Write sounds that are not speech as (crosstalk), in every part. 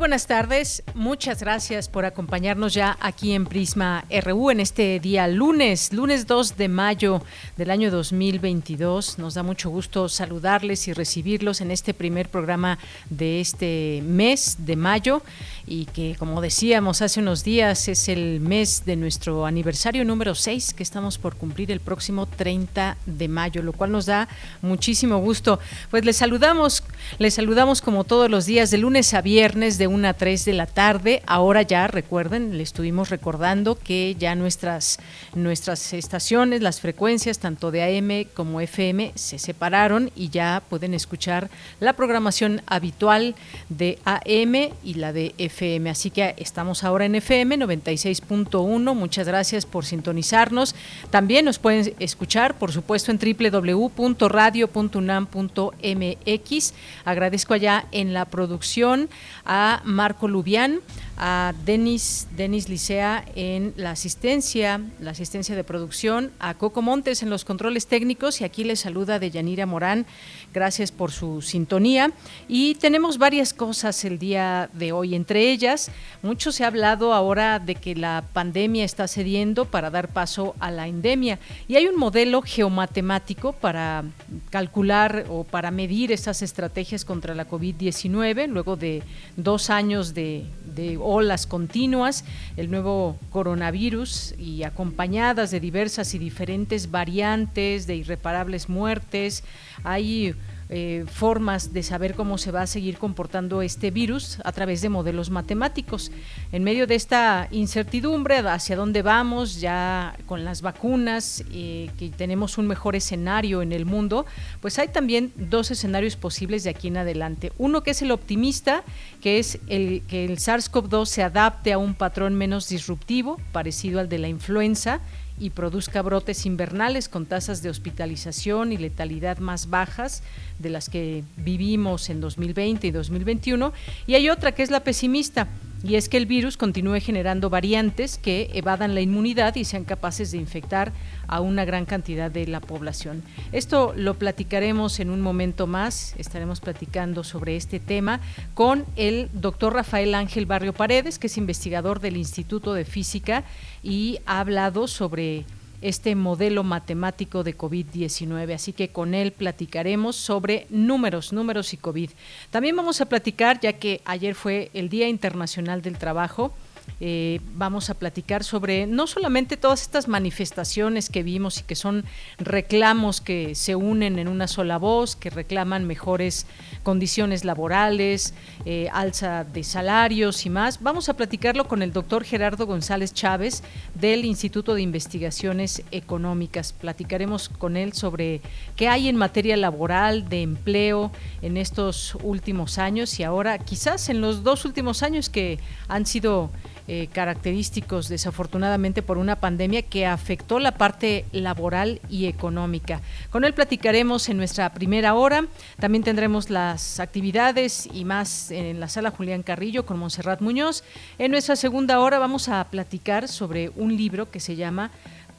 Buenas tardes, muchas gracias por acompañarnos ya aquí en Prisma RU en este día lunes, lunes 2 de mayo del año 2022. Nos da mucho gusto saludarles y recibirlos en este primer programa de este mes de mayo y que como decíamos hace unos días es el mes de nuestro aniversario número 6 que estamos por cumplir el próximo 30 de mayo, lo cual nos da muchísimo gusto. Pues les saludamos, les saludamos como todos los días de lunes a viernes de 1 a 3 de la tarde. Ahora ya recuerden, le estuvimos recordando que ya nuestras, nuestras estaciones, las frecuencias tanto de AM como FM se separaron y ya pueden escuchar la programación habitual de AM y la de FM. Así que estamos ahora en FM 96.1. Muchas gracias por sintonizarnos. También nos pueden escuchar, por supuesto, en www.radio.unam.mx. Agradezco allá en la producción a Marco Lubián, a Denis, Denis Licea en la asistencia, la asistencia de producción, a Coco Montes en los controles técnicos y aquí les saluda de Yanira Morán. Gracias por su sintonía. Y tenemos varias cosas el día de hoy. Entre ellas, mucho se ha hablado ahora de que la pandemia está cediendo para dar paso a la endemia. Y hay un modelo geomatemático para calcular o para medir esas estrategias contra la COVID-19 luego de dos años de, de olas continuas, el nuevo coronavirus y acompañadas de diversas y diferentes variantes, de irreparables muertes. Hay eh, formas de saber cómo se va a seguir comportando este virus a través de modelos matemáticos. En medio de esta incertidumbre hacia dónde vamos ya con las vacunas, eh, que tenemos un mejor escenario en el mundo, pues hay también dos escenarios posibles de aquí en adelante. Uno que es el optimista, que es el que el SARS-CoV-2 se adapte a un patrón menos disruptivo, parecido al de la influenza, y produzca brotes invernales con tasas de hospitalización y letalidad más bajas de las que vivimos en 2020 y 2021. Y hay otra que es la pesimista, y es que el virus continúe generando variantes que evadan la inmunidad y sean capaces de infectar a una gran cantidad de la población. Esto lo platicaremos en un momento más, estaremos platicando sobre este tema con el doctor Rafael Ángel Barrio Paredes, que es investigador del Instituto de Física y ha hablado sobre este modelo matemático de COVID-19. Así que con él platicaremos sobre números, números y COVID. También vamos a platicar, ya que ayer fue el Día Internacional del Trabajo, eh, vamos a platicar sobre no solamente todas estas manifestaciones que vimos y que son reclamos que se unen en una sola voz, que reclaman mejores condiciones laborales, eh, alza de salarios y más. Vamos a platicarlo con el doctor Gerardo González Chávez del Instituto de Investigaciones Económicas. Platicaremos con él sobre qué hay en materia laboral, de empleo en estos últimos años y ahora quizás en los dos últimos años que han sido eh, característicos desafortunadamente por una pandemia que afectó la parte laboral y económica. Con él platicaremos en nuestra primera hora. También tendremos las actividades y más en la sala Julián Carrillo con Monserrat Muñoz. En nuestra segunda hora vamos a platicar sobre un libro que se llama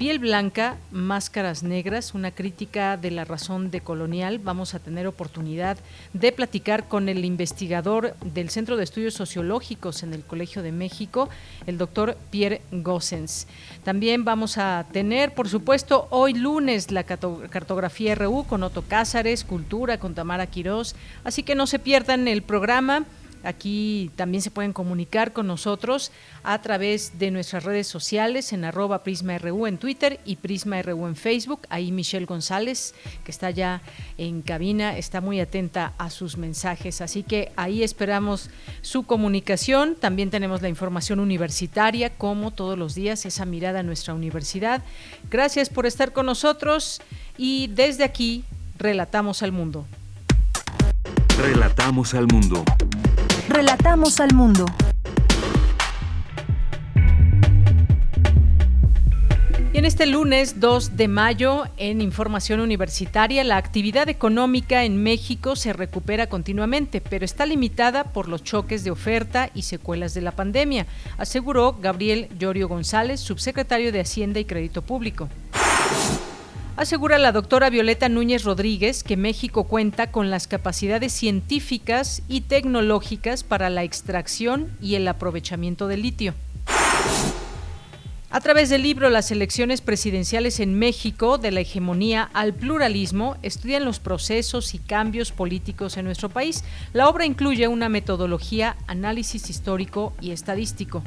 Piel Blanca, Máscaras Negras, una crítica de la razón de colonial. Vamos a tener oportunidad de platicar con el investigador del Centro de Estudios Sociológicos en el Colegio de México, el doctor Pierre Gossens. También vamos a tener, por supuesto, hoy lunes la cartografía RU con Otto Cázares, Cultura con Tamara Quirós. Así que no se pierdan el programa Aquí también se pueden comunicar con nosotros a través de nuestras redes sociales en arroba PrismaRU en Twitter y PrismaRU en Facebook. Ahí Michelle González, que está ya en cabina, está muy atenta a sus mensajes. Así que ahí esperamos su comunicación. También tenemos la información universitaria, como todos los días, esa mirada a nuestra universidad. Gracias por estar con nosotros y desde aquí relatamos al mundo. Relatamos al mundo. Relatamos al mundo. Y en este lunes 2 de mayo, en Información Universitaria, la actividad económica en México se recupera continuamente, pero está limitada por los choques de oferta y secuelas de la pandemia, aseguró Gabriel Llorio González, subsecretario de Hacienda y Crédito Público. Asegura la doctora Violeta Núñez Rodríguez que México cuenta con las capacidades científicas y tecnológicas para la extracción y el aprovechamiento del litio. A través del libro Las elecciones presidenciales en México, de la hegemonía al pluralismo, estudian los procesos y cambios políticos en nuestro país. La obra incluye una metodología, análisis histórico y estadístico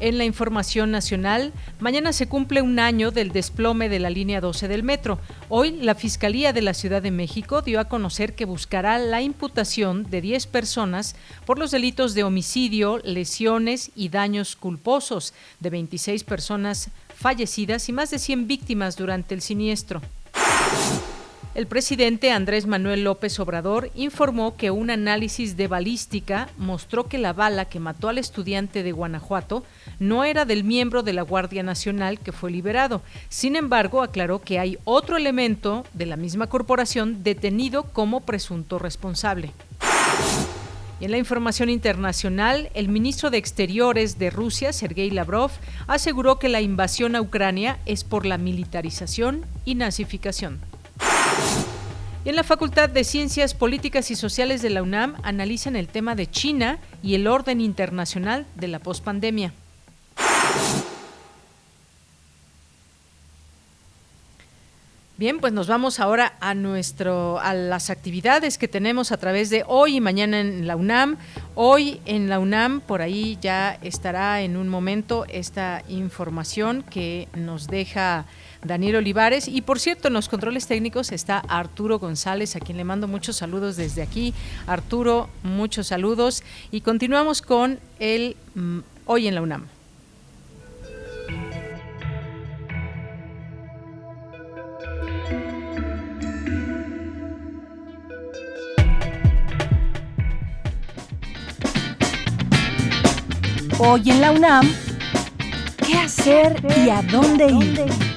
en la información nacional, mañana se cumple un año del desplome de la línea 12 del metro. Hoy la Fiscalía de la Ciudad de México dio a conocer que buscará la imputación de 10 personas por los delitos de homicidio, lesiones y daños culposos de 26 personas fallecidas y más de 100 víctimas durante el siniestro. El presidente Andrés Manuel López Obrador informó que un análisis de balística mostró que la bala que mató al estudiante de Guanajuato no era del miembro de la Guardia Nacional que fue liberado. Sin embargo, aclaró que hay otro elemento de la misma corporación detenido como presunto responsable. Y en la información internacional, el ministro de Exteriores de Rusia, Sergei Lavrov, aseguró que la invasión a Ucrania es por la militarización y nazificación. Y en la Facultad de Ciencias Políticas y Sociales de la UNAM analizan el tema de China y el orden internacional de la pospandemia. Bien, pues nos vamos ahora a nuestro a las actividades que tenemos a través de hoy y mañana en la UNAM. Hoy en la UNAM por ahí ya estará en un momento esta información que nos deja Daniel Olivares. Y por cierto, en los controles técnicos está Arturo González, a quien le mando muchos saludos desde aquí. Arturo, muchos saludos. Y continuamos con el mm, Hoy en la UNAM. Hoy en la UNAM, ¿qué hacer y a dónde ir?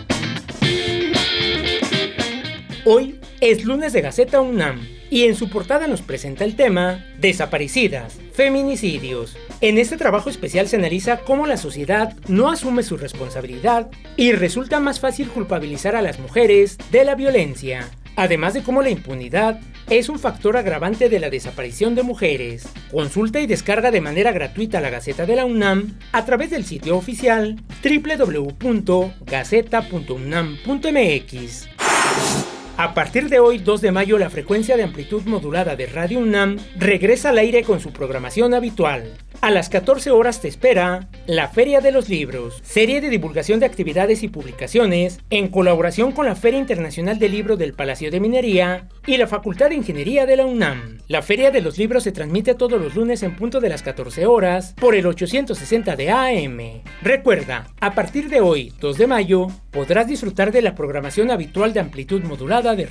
Hoy es lunes de Gaceta UNAM y en su portada nos presenta el tema Desaparecidas, feminicidios. En este trabajo especial se analiza cómo la sociedad no asume su responsabilidad y resulta más fácil culpabilizar a las mujeres de la violencia, además de cómo la impunidad es un factor agravante de la desaparición de mujeres. Consulta y descarga de manera gratuita la Gaceta de la UNAM a través del sitio oficial www.gaceta.unam.mx. A partir de hoy, 2 de mayo, la frecuencia de amplitud modulada de Radio UNAM regresa al aire con su programación habitual. A las 14 horas te espera la Feria de los Libros, serie de divulgación de actividades y publicaciones en colaboración con la Feria Internacional del Libro del Palacio de Minería y la Facultad de Ingeniería de la UNAM. La Feria de los Libros se transmite todos los lunes en punto de las 14 horas por el 860 de AM. Recuerda, a partir de hoy, 2 de mayo, podrás disfrutar de la programación habitual de amplitud modulada de.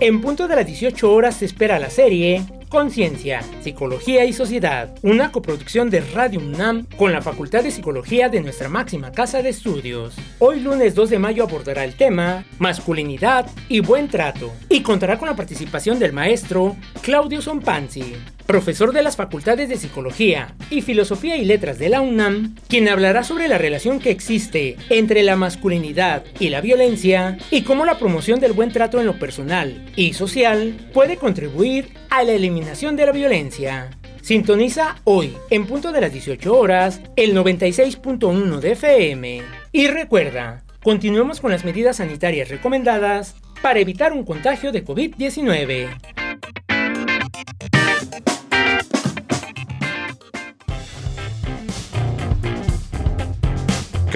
En punto de las 18 horas se espera la serie Conciencia, Psicología y Sociedad, una coproducción de Radio UNAM con la Facultad de Psicología de nuestra máxima casa de estudios. Hoy lunes 2 de mayo abordará el tema Masculinidad y Buen Trato y contará con la participación del maestro Claudio Sompanzi profesor de las Facultades de Psicología y Filosofía y Letras de la UNAM, quien hablará sobre la relación que existe entre la masculinidad y la violencia y cómo la promoción del buen trato en lo personal y social puede contribuir a la eliminación de la violencia. Sintoniza hoy, en punto de las 18 horas, el 96.1 de FM. Y recuerda, continuemos con las medidas sanitarias recomendadas para evitar un contagio de COVID-19.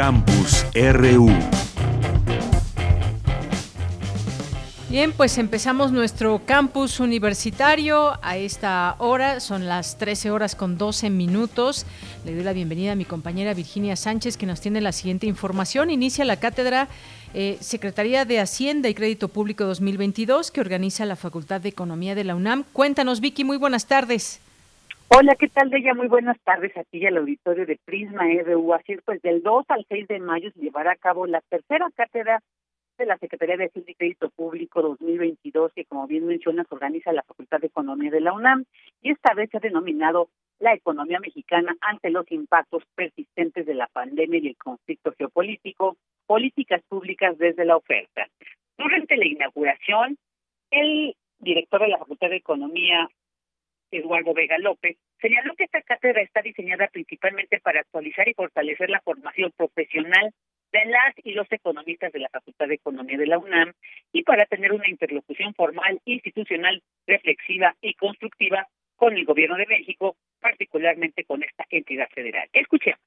Campus RU. Bien, pues empezamos nuestro campus universitario a esta hora, son las 13 horas con 12 minutos. Le doy la bienvenida a mi compañera Virginia Sánchez que nos tiene la siguiente información. Inicia la cátedra eh, Secretaría de Hacienda y Crédito Público 2022 que organiza la Facultad de Economía de la UNAM. Cuéntanos, Vicky, muy buenas tardes. Hola, ¿qué tal, Bella? Muy buenas tardes aquí y al auditorio de Prisma RU. Así es, pues del 2 al 6 de mayo se llevará a cabo la tercera cátedra de la Secretaría de Hacienda y Crédito Público 2022, que como bien mencionas, organiza la Facultad de Economía de la UNAM, y esta vez se ha denominado la economía mexicana ante los impactos persistentes de la pandemia y el conflicto geopolítico, políticas públicas desde la oferta. Durante la inauguración, el director de la Facultad de Economía, Eduardo Vega López, señaló que esta cátedra está diseñada principalmente para actualizar y fortalecer la formación profesional de las y los economistas de la Facultad de Economía de la UNAM y para tener una interlocución formal, institucional, reflexiva y constructiva con el Gobierno de México, particularmente con esta entidad federal. Escuchemos.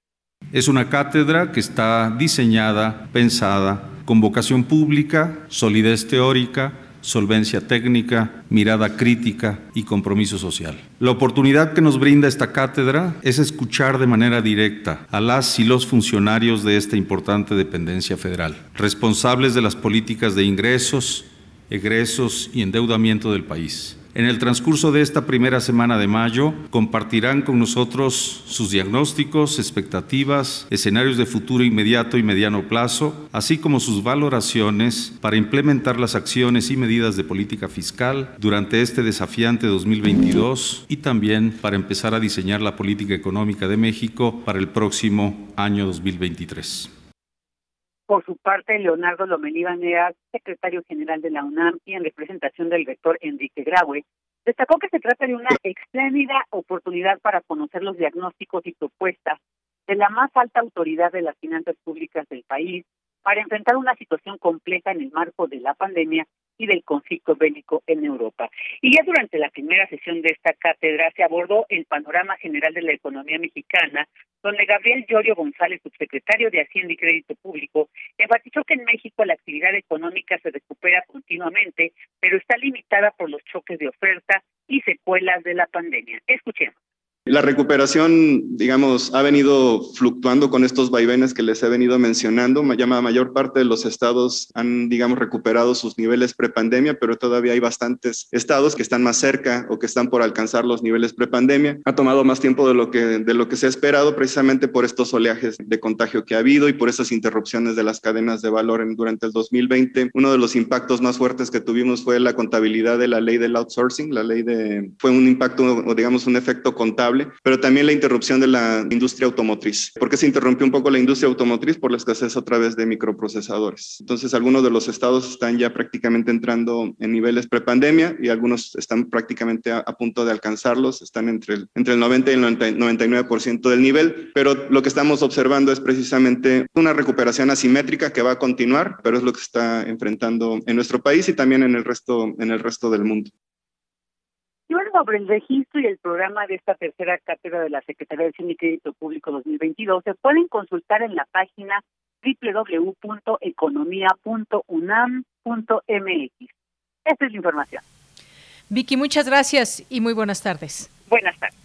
Es una cátedra que está diseñada, pensada, con vocación pública, solidez teórica, solvencia técnica, mirada crítica y compromiso social. La oportunidad que nos brinda esta cátedra es escuchar de manera directa a las y los funcionarios de esta importante dependencia federal, responsables de las políticas de ingresos, egresos y endeudamiento del país en el transcurso de esta primera semana de mayo compartirán con nosotros sus diagnósticos, expectativas, escenarios de futuro inmediato y mediano plazo, así como sus valoraciones para implementar las acciones y medidas de política fiscal durante este desafiante 2022 y también para empezar a diseñar la política económica de México para el próximo año 2023. Por su parte, Leonardo Lomelí Banera, secretario general de la UNAM y en representación del rector Enrique Graue, destacó que se trata de una espléndida oportunidad para conocer los diagnósticos y propuestas de la más alta autoridad de las finanzas públicas del país para enfrentar una situación compleja en el marco de la pandemia y del conflicto bélico en Europa. Y ya durante la primera sesión de esta cátedra se abordó el panorama general de la economía mexicana, donde Gabriel Llorio González, subsecretario de Hacienda y Crédito Público, enfatizó que en México la actividad económica se recupera continuamente, pero está limitada por los choques de oferta y secuelas de la pandemia. Escuchemos. La recuperación, digamos, ha venido fluctuando con estos vaivenes que les he venido mencionando. La mayor parte de los estados han, digamos, recuperado sus niveles prepandemia, pero todavía hay bastantes estados que están más cerca o que están por alcanzar los niveles prepandemia. Ha tomado más tiempo de lo que, de lo que se ha esperado precisamente por estos oleajes de contagio que ha habido y por esas interrupciones de las cadenas de valor en, durante el 2020. Uno de los impactos más fuertes que tuvimos fue la contabilidad de la ley del outsourcing. La ley de, fue un impacto o digamos un efecto contable pero también la interrupción de la industria automotriz. ¿Por qué se interrumpió un poco la industria automotriz? Por la escasez otra vez de microprocesadores. Entonces, algunos de los estados están ya prácticamente entrando en niveles prepandemia y algunos están prácticamente a, punto de alcanzarlos, están entre el, entre el 90 y el 99% del nivel, pero lo que estamos observando es precisamente una recuperación asimétrica que va a continuar, pero es lo que está enfrentando en nuestro país y también en el resto, en el resto del mundo sobre el registro y el programa de esta tercera cátedra de la Secretaría de Cine y Crédito Público 2022 se pueden consultar en la página www.economía.unam.mx. Esta es la información. Vicky, muchas gracias y muy buenas tardes. Buenas tardes.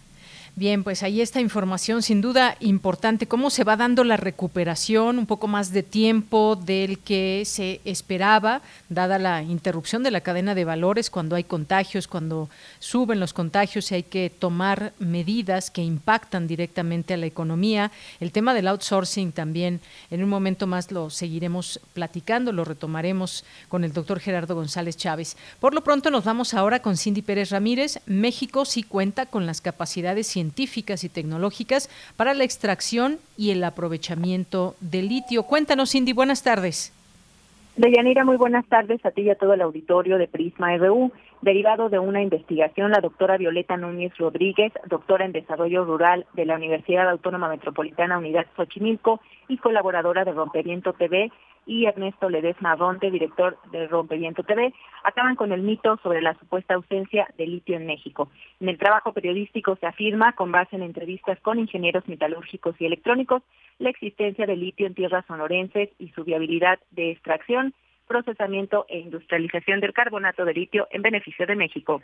Bien, pues ahí esta información sin duda importante. ¿Cómo se va dando la recuperación? Un poco más de tiempo del que se esperaba, dada la interrupción de la cadena de valores cuando hay contagios, cuando suben los contagios y hay que tomar medidas que impactan directamente a la economía. El tema del outsourcing también, en un momento más lo seguiremos platicando, lo retomaremos con el doctor Gerardo González Chávez. Por lo pronto nos vamos ahora con Cindy Pérez Ramírez. México sí cuenta con las capacidades científicas científicas y tecnológicas para la extracción y el aprovechamiento del litio. Cuéntanos, Cindy, buenas tardes. Deyanira, muy buenas tardes a ti y a todo el auditorio de Prisma RU. Derivado de una investigación, la doctora Violeta Núñez Rodríguez, doctora en Desarrollo Rural de la Universidad Autónoma Metropolitana Unidad Xochimilco y colaboradora de Rompeviento TV, y Ernesto Ledesma Ronte, director de Rompeviento TV, acaban con el mito sobre la supuesta ausencia de litio en México. En el trabajo periodístico se afirma, con base en entrevistas con ingenieros metalúrgicos y electrónicos, la existencia de litio en tierras sonorenses y su viabilidad de extracción, procesamiento e industrialización del carbonato de litio en beneficio de México.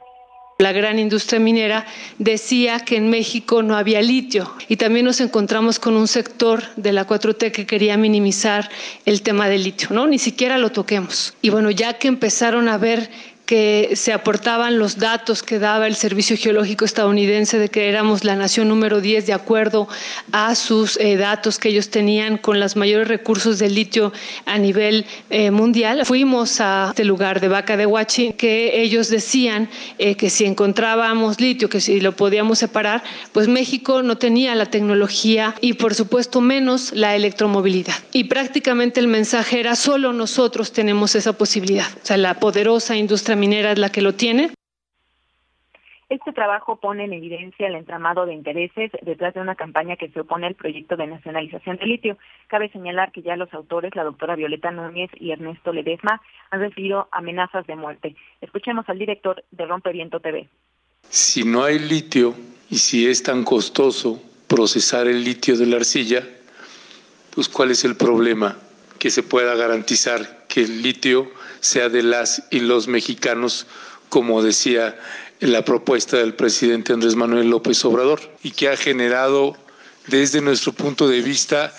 La gran industria minera decía que en México no había litio y también nos encontramos con un sector de la 4T que quería minimizar el tema del litio, ¿no? Ni siquiera lo toquemos. Y bueno, ya que empezaron a ver que se aportaban los datos que daba el Servicio Geológico estadounidense de que éramos la nación número 10 de acuerdo a sus eh, datos que ellos tenían con los mayores recursos de litio a nivel eh, mundial. Fuimos a este lugar de Vaca de Huachi que ellos decían eh, que si encontrábamos litio, que si lo podíamos separar, pues México no tenía la tecnología y por supuesto menos la electromovilidad. Y prácticamente el mensaje era solo nosotros tenemos esa posibilidad, o sea, la poderosa industria minera es la que lo tiene. Este trabajo pone en evidencia el entramado de intereses detrás de una campaña que se opone al proyecto de nacionalización de litio. Cabe señalar que ya los autores, la doctora Violeta Núñez y Ernesto Ledesma, han recibido amenazas de muerte. Escuchemos al director de Rompeviento TV. Si no hay litio y si es tan costoso procesar el litio de la arcilla, pues ¿cuál es el problema? Que se pueda garantizar que el litio sea de las y los mexicanos, como decía la propuesta del presidente Andrés Manuel López Obrador, y que ha generado, desde nuestro punto de vista,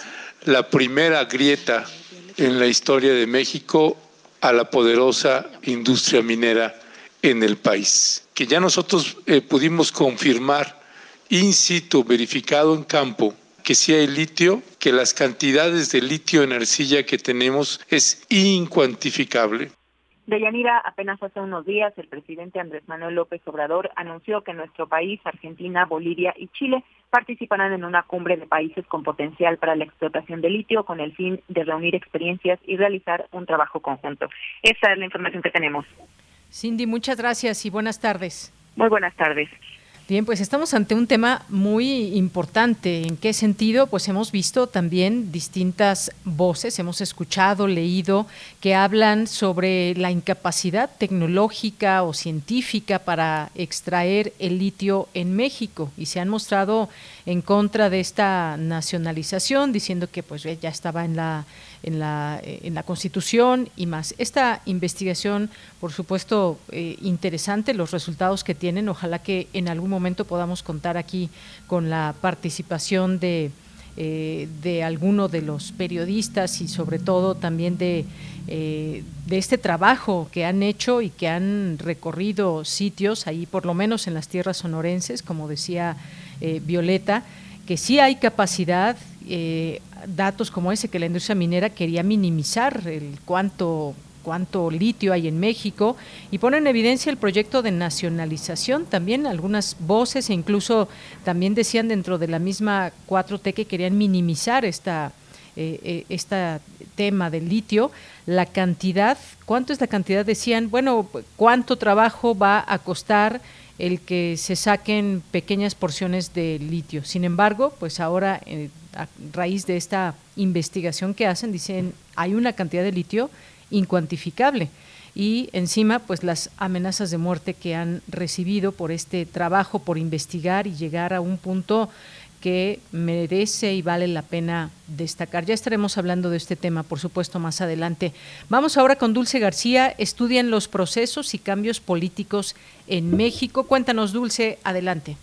la primera grieta en la historia de México a la poderosa industria minera en el país. Que ya nosotros eh, pudimos confirmar in situ, verificado en campo, que si hay litio, que las cantidades de litio en arcilla que tenemos es incuantificable. De Yanira, apenas hace unos días, el presidente Andrés Manuel López Obrador anunció que nuestro país, Argentina, Bolivia y Chile participarán en una cumbre de países con potencial para la explotación de litio con el fin de reunir experiencias y realizar un trabajo conjunto. Esa es la información que tenemos. Cindy, muchas gracias y buenas tardes. Muy buenas tardes. Bien, pues estamos ante un tema muy importante. ¿En qué sentido? Pues hemos visto también distintas voces, hemos escuchado, leído, que hablan sobre la incapacidad tecnológica o científica para extraer el litio en México y se han mostrado en contra de esta nacionalización, diciendo que pues ya estaba en la en la, en la Constitución y más. Esta investigación, por supuesto, eh, interesante, los resultados que tienen. Ojalá que en algún momento podamos contar aquí con la participación de, eh, de alguno de los periodistas y sobre todo también de, eh, de este trabajo que han hecho y que han recorrido sitios, ahí por lo menos en las tierras sonorenses, como decía Violeta, que sí hay capacidad, eh, datos como ese que la industria minera quería minimizar el cuánto cuánto litio hay en México y pone en evidencia el proyecto de nacionalización también algunas voces e incluso también decían dentro de la misma 4T que querían minimizar esta eh tema del litio, la cantidad, ¿cuánto es la cantidad? Decían, bueno, ¿cuánto trabajo va a costar el que se saquen pequeñas porciones de litio? Sin embargo, pues ahora eh, a raíz de esta investigación que hacen, dicen, hay una cantidad de litio incuantificable y encima pues las amenazas de muerte que han recibido por este trabajo, por investigar y llegar a un punto que merece y vale la pena destacar. Ya estaremos hablando de este tema, por supuesto, más adelante. Vamos ahora con Dulce García. Estudian los procesos y cambios políticos en México. Cuéntanos, Dulce, adelante.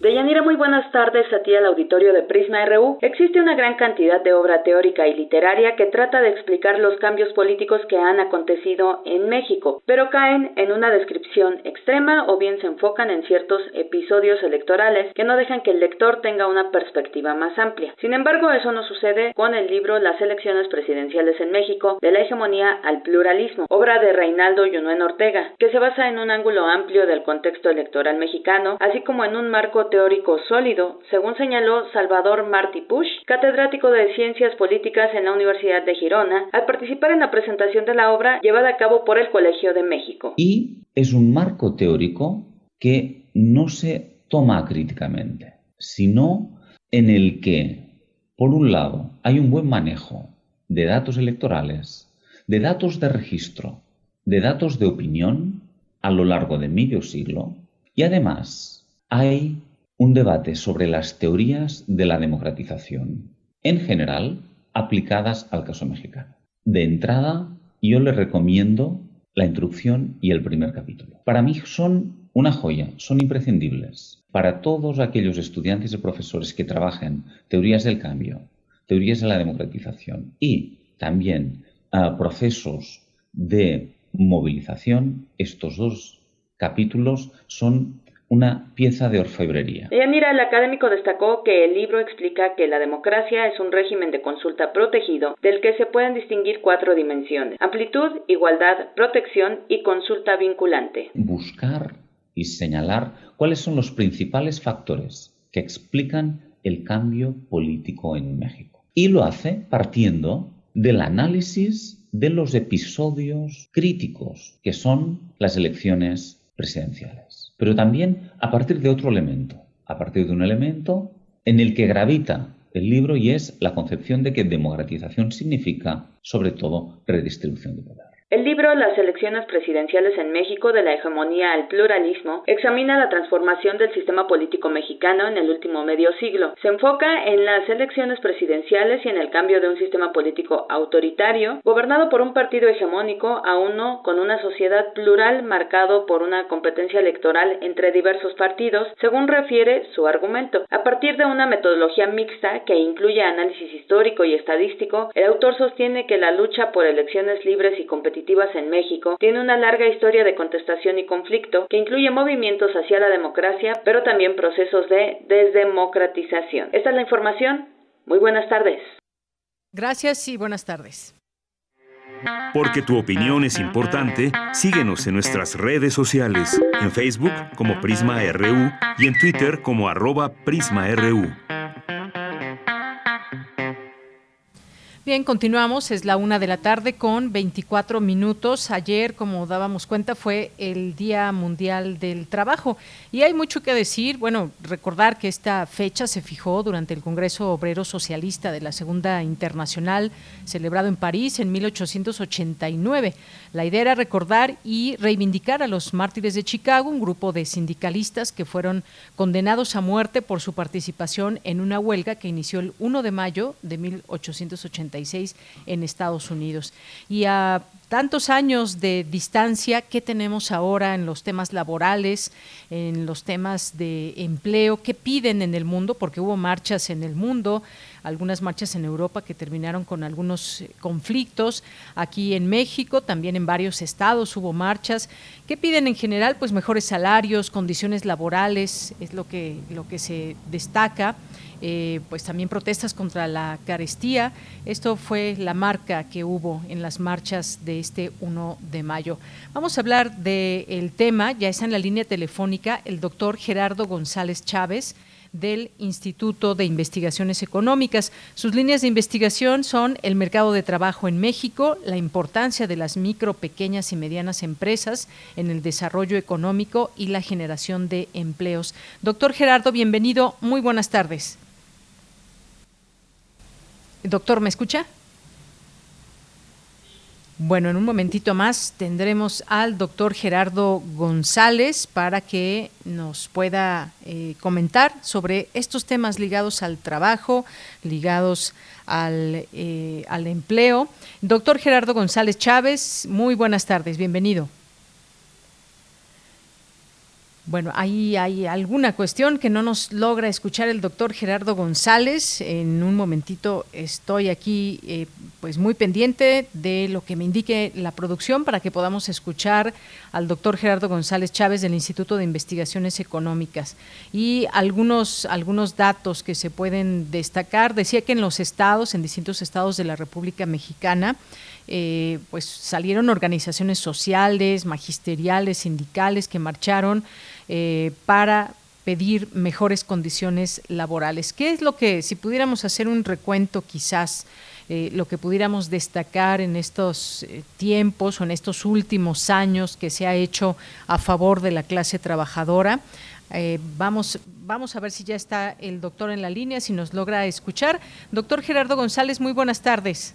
Deyanira, muy buenas tardes a ti al auditorio de Prisma RU. Existe una gran cantidad de obra teórica y literaria que trata de explicar los cambios políticos que han acontecido en México, pero caen en una descripción extrema o bien se enfocan en ciertos episodios electorales que no dejan que el lector tenga una perspectiva más amplia. Sin embargo, eso no sucede con el libro Las elecciones presidenciales en México, de la hegemonía al pluralismo, obra de Reinaldo Yunuen Ortega, que se basa en un ángulo amplio del contexto electoral mexicano, así como en un marco teórico sólido, según señaló Salvador Martí Push, catedrático de Ciencias Políticas en la Universidad de Girona, al participar en la presentación de la obra llevada a cabo por el Colegio de México. Y es un marco teórico que no se toma críticamente, sino en el que, por un lado, hay un buen manejo de datos electorales, de datos de registro, de datos de opinión a lo largo de medio siglo y además hay un debate sobre las teorías de la democratización, en general aplicadas al caso mexicano. De entrada, yo le recomiendo la introducción y el primer capítulo. Para mí son una joya, son imprescindibles para todos aquellos estudiantes y profesores que trabajen teorías del cambio, teorías de la democratización y también ah, procesos de movilización, estos dos capítulos son una pieza de orfebrería. Yanira, el académico destacó que el libro explica que la democracia es un régimen de consulta protegido del que se pueden distinguir cuatro dimensiones, amplitud, igualdad, protección y consulta vinculante. Buscar y señalar cuáles son los principales factores que explican el cambio político en México. Y lo hace partiendo del análisis de los episodios críticos que son las elecciones presidenciales. Pero también a partir de otro elemento, a partir de un elemento en el que gravita el libro y es la concepción de que democratización significa, sobre todo, redistribución de poder. El libro Las elecciones presidenciales en México de la hegemonía al pluralismo examina la transformación del sistema político mexicano en el último medio siglo. Se enfoca en las elecciones presidenciales y en el cambio de un sistema político autoritario, gobernado por un partido hegemónico, a uno con una sociedad plural marcado por una competencia electoral entre diversos partidos, según refiere su argumento. A partir de una metodología mixta que incluye análisis histórico y estadístico, el autor sostiene que la lucha por elecciones libres y competitivas en México, tiene una larga historia de contestación y conflicto que incluye movimientos hacia la democracia, pero también procesos de desdemocratización. Esta es la información. Muy buenas tardes. Gracias y buenas tardes. Porque tu opinión es importante, síguenos en nuestras redes sociales, en Facebook como Prisma RU y en Twitter como arroba PrismaRU. Bien, continuamos. Es la una de la tarde con 24 minutos. Ayer, como dábamos cuenta, fue el Día Mundial del Trabajo. Y hay mucho que decir. Bueno, recordar que esta fecha se fijó durante el Congreso Obrero Socialista de la Segunda Internacional, celebrado en París en 1889. La idea era recordar y reivindicar a los mártires de Chicago, un grupo de sindicalistas que fueron condenados a muerte por su participación en una huelga que inició el 1 de mayo de 1886 en Estados Unidos. Y a tantos años de distancia, ¿qué tenemos ahora en los temas laborales, en los temas de empleo? ¿Qué piden en el mundo? Porque hubo marchas en el mundo, algunas marchas en Europa que terminaron con algunos eh, conflictos. Aquí en México, también en varios estados hubo marchas. ¿Qué piden en general? Pues mejores salarios, condiciones laborales, es lo que, lo que se destaca. Eh, pues también protestas contra la carestía. Esto fue la marca que hubo en las marchas de este 1 de mayo. Vamos a hablar del tema, ya está en la línea telefónica el doctor Gerardo González Chávez del Instituto de Investigaciones Económicas. Sus líneas de investigación son el mercado de trabajo en México, la importancia de las micro, pequeñas y medianas empresas en el desarrollo económico y la generación de empleos. Doctor Gerardo, bienvenido. Muy buenas tardes. Doctor, ¿me escucha? Bueno, en un momentito más tendremos al doctor Gerardo González para que nos pueda eh, comentar sobre estos temas ligados al trabajo, ligados al, eh, al empleo. Doctor Gerardo González Chávez, muy buenas tardes, bienvenido. Bueno, ahí hay alguna cuestión que no nos logra escuchar el doctor Gerardo González. En un momentito estoy aquí eh, pues muy pendiente de lo que me indique la producción para que podamos escuchar al doctor Gerardo González Chávez del Instituto de Investigaciones Económicas. Y algunos, algunos datos que se pueden destacar. Decía que en los estados, en distintos estados de la República Mexicana, eh, pues salieron organizaciones sociales, magisteriales, sindicales que marcharon eh, para pedir mejores condiciones laborales. ¿Qué es lo que, si pudiéramos hacer un recuento quizás, eh, lo que pudiéramos destacar en estos tiempos o en estos últimos años que se ha hecho a favor de la clase trabajadora? vamos, vamos a ver si ya está el doctor en la línea, si nos logra escuchar. Doctor Gerardo González, muy buenas tardes.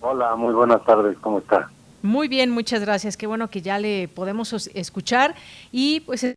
Hola, muy buenas tardes, ¿cómo está? Muy bien, muchas gracias. Qué bueno que ya le podemos escuchar y pues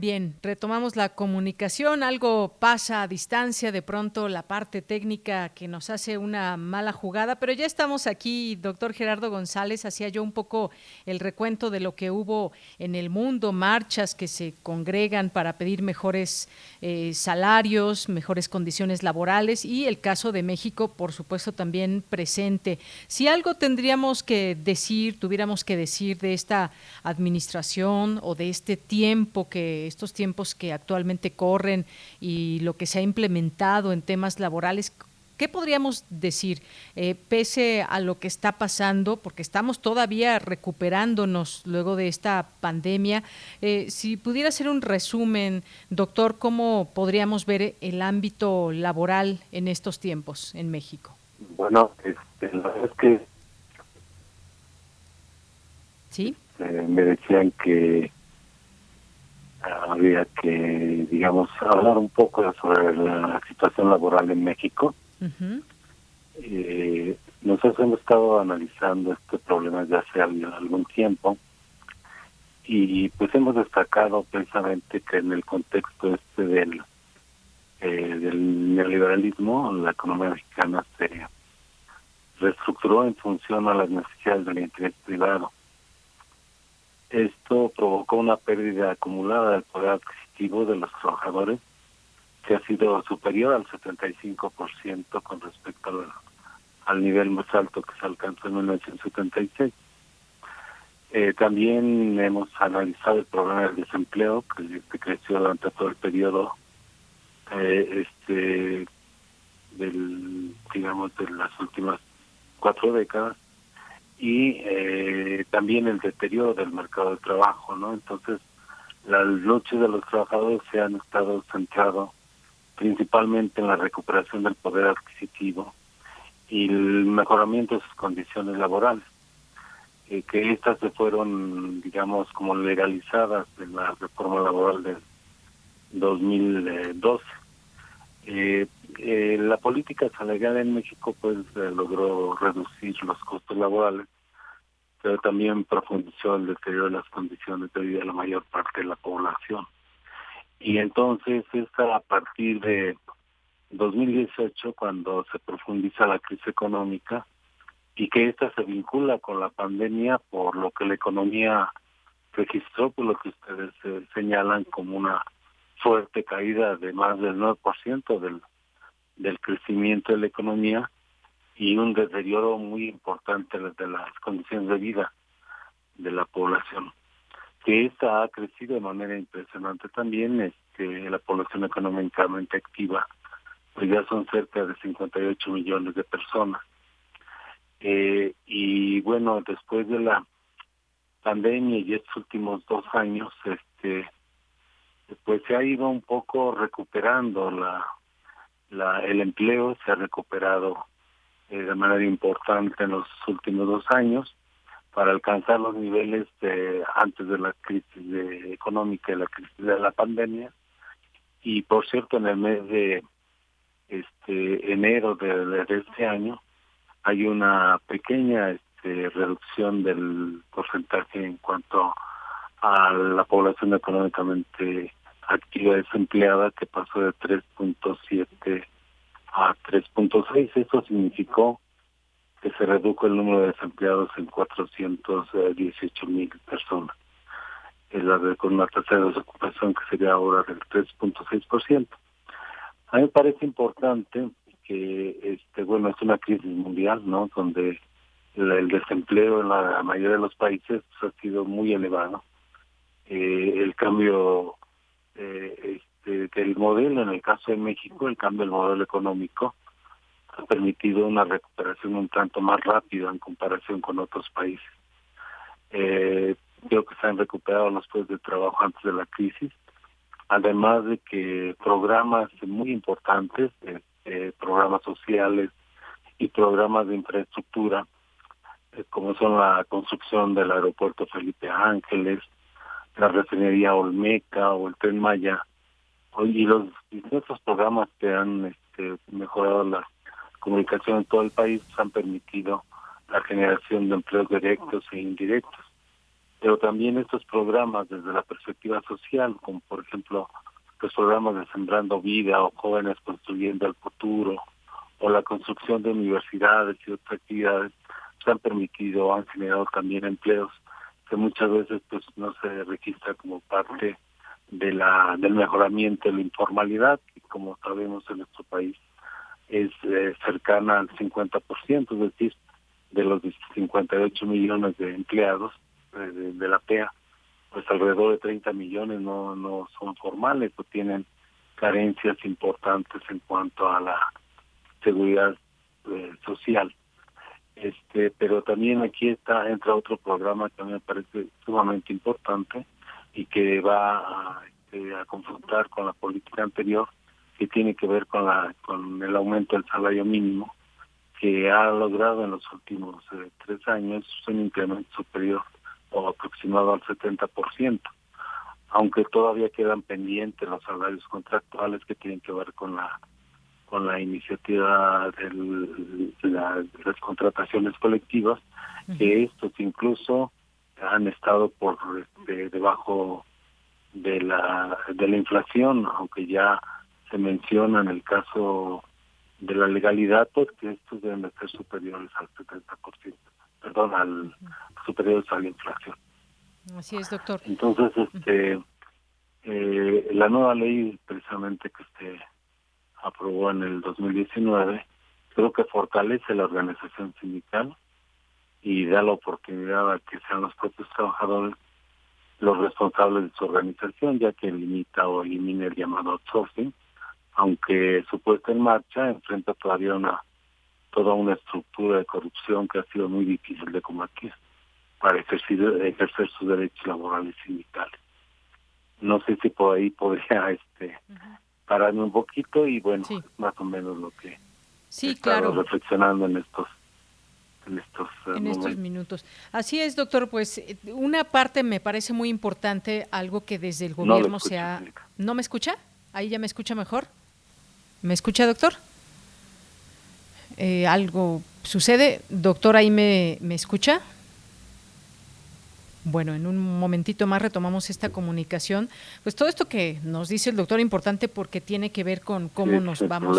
Bien, retomamos la comunicación, algo pasa a distancia, de pronto la parte técnica que nos hace una mala jugada, pero ya estamos aquí, doctor Gerardo González, hacía yo un poco el recuento de lo que hubo en el mundo, marchas que se congregan para pedir mejores eh, salarios, mejores condiciones laborales y el caso de México, por supuesto, también presente. Si algo tendríamos que decir, tuviéramos que decir de esta administración o de este tiempo que estos tiempos que actualmente corren y lo que se ha implementado en temas laborales, ¿Qué podríamos decir, eh, pese a lo que está pasando, porque estamos todavía recuperándonos luego de esta pandemia? Eh, si pudiera hacer un resumen, doctor, ¿cómo podríamos ver el ámbito laboral en estos tiempos en México? Bueno, este, la verdad es que ¿Sí? Eh, me decían que había que, digamos, hablar un poco sobre la situación laboral en México. eh, nosotros hemos estado analizando este problema ya hace algún tiempo y pues hemos destacado precisamente que en el contexto este del eh, del neoliberalismo la economía mexicana se reestructuró en función a las necesidades del interés privado esto provocó una pérdida acumulada del poder adquisitivo de los trabajadores que ha sido superior al 75% con respecto al, al nivel más alto que se alcanzó en 1976. Eh, también hemos analizado el problema del desempleo que, que creció durante todo el periodo eh, este del digamos de las últimas cuatro décadas y eh, también el deterioro del mercado de trabajo, ¿no? Entonces, las luchas de los trabajadores se han estado centrado principalmente en la recuperación del poder adquisitivo y el mejoramiento de sus condiciones laborales, eh, que estas se fueron, digamos, como legalizadas en la reforma laboral del 2012. Eh, eh, la política salarial en México pues logró reducir los costos laborales, pero también profundizó el deterioro de las condiciones de vida de la mayor parte de la población. Y entonces es a partir de 2018 cuando se profundiza la crisis económica y que esta se vincula con la pandemia por lo que la economía registró, por lo que ustedes eh, señalan como una fuerte caída de más del 9% del, del crecimiento de la economía y un deterioro muy importante de las condiciones de vida de la población. Que esta ha crecido de manera impresionante también este la población económicamente activa pues ya son cerca de 58 millones de personas. Eh, y bueno después de la pandemia y estos últimos dos años este pues se ha ido un poco recuperando la, la el empleo, se ha recuperado eh, de manera importante en los últimos dos años para alcanzar los niveles de antes de la crisis de, económica y la crisis de la pandemia. Y por cierto en el mes de este enero de, de este año hay una pequeña este, reducción del porcentaje en cuanto a la población económicamente activa desempleada que pasó de 3.7 a 3.6. Eso significó que se redujo el número de desempleados en 418 mil personas. La de, con una tasa de desocupación que sería ahora del 3.6%. A mí me parece importante que, este bueno, es una crisis mundial, ¿no? Donde el, desempleo en la mayoría de los países ha sido muy elevado. Eh, el cambio eh, este, del modelo, en el caso de México, el cambio del modelo económico ha permitido una recuperación un tanto más rápida en comparación con otros países. Eh, creo que se han recuperado los puestos de trabajo antes de la crisis, además de que programas muy importantes, eh, programas sociales y programas de infraestructura, eh, como son la construcción del aeropuerto Felipe Ángeles, la refinería Olmeca o el Tren Maya, y los distintos programas que han este, mejorado la comunicación en todo el país han permitido la generación de empleos directos e indirectos. Pero también estos programas desde la perspectiva social, como por ejemplo los programas de Sembrando Vida o Jóvenes Construyendo el Futuro o la construcción de universidades y otras actividades, se han permitido, han generado también empleos que muchas veces pues no se registra como parte de la del mejoramiento de la informalidad, que como sabemos en nuestro país es eh, cercana al 50%, es decir, de los 58 millones de empleados eh, de, la PEA, pues alrededor de 30 millones no, no son formales o tienen carencias importantes en cuanto a la seguridad eh, social. Este, pero también aquí está entra otro programa que me parece sumamente importante y que va a, este, a confrontar con la política anterior que tiene que ver con la con el aumento del salario mínimo que ha logrado en los últimos eh, tres años un incremento superior o aproximado al 70%, aunque todavía quedan pendientes los salarios contractuales que tienen que ver con la con la iniciativa de las contrataciones colectivas, que estos incluso han estado por este, debajo de la de la inflación, aunque ya se menciona en el caso de la legalidad, pues que estos deben de ser superiores al 70%, perdón, al superiores a la inflación. Así es, doctor. Entonces, este, eh, la nueva ley precisamente que se aprobó en el 2019, creo que fortalece la organización sindical y da la oportunidad a que sean los propios trabajadores los responsables de su organización, ya que limita o elimina el llamado outsourcing, aunque su puesta en marcha enfrenta todavía una toda una estructura de corrupción que ha sido muy difícil de combatir para ejercer, ejercer sus derechos laborales sindicales. No sé si por ahí podría (laughs) este pararme un poquito y bueno, más o menos lo que sí, claro. reflexionando en estos en estos, eh, en estos minutos. Así es, doctor, pues eh, una parte me parece muy importante, algo que desde el gobierno se ha... ¿No me escucha? Ahí ya me escucha mejor. ¿Me escucha, doctor? Eh, ¿Algo sucede? Doctor, ahí me, me escucha. Bueno, en un momentito más retomamos esta comunicación. Pues todo esto que nos dice el doctor importante porque tiene que ver con cómo nos vamos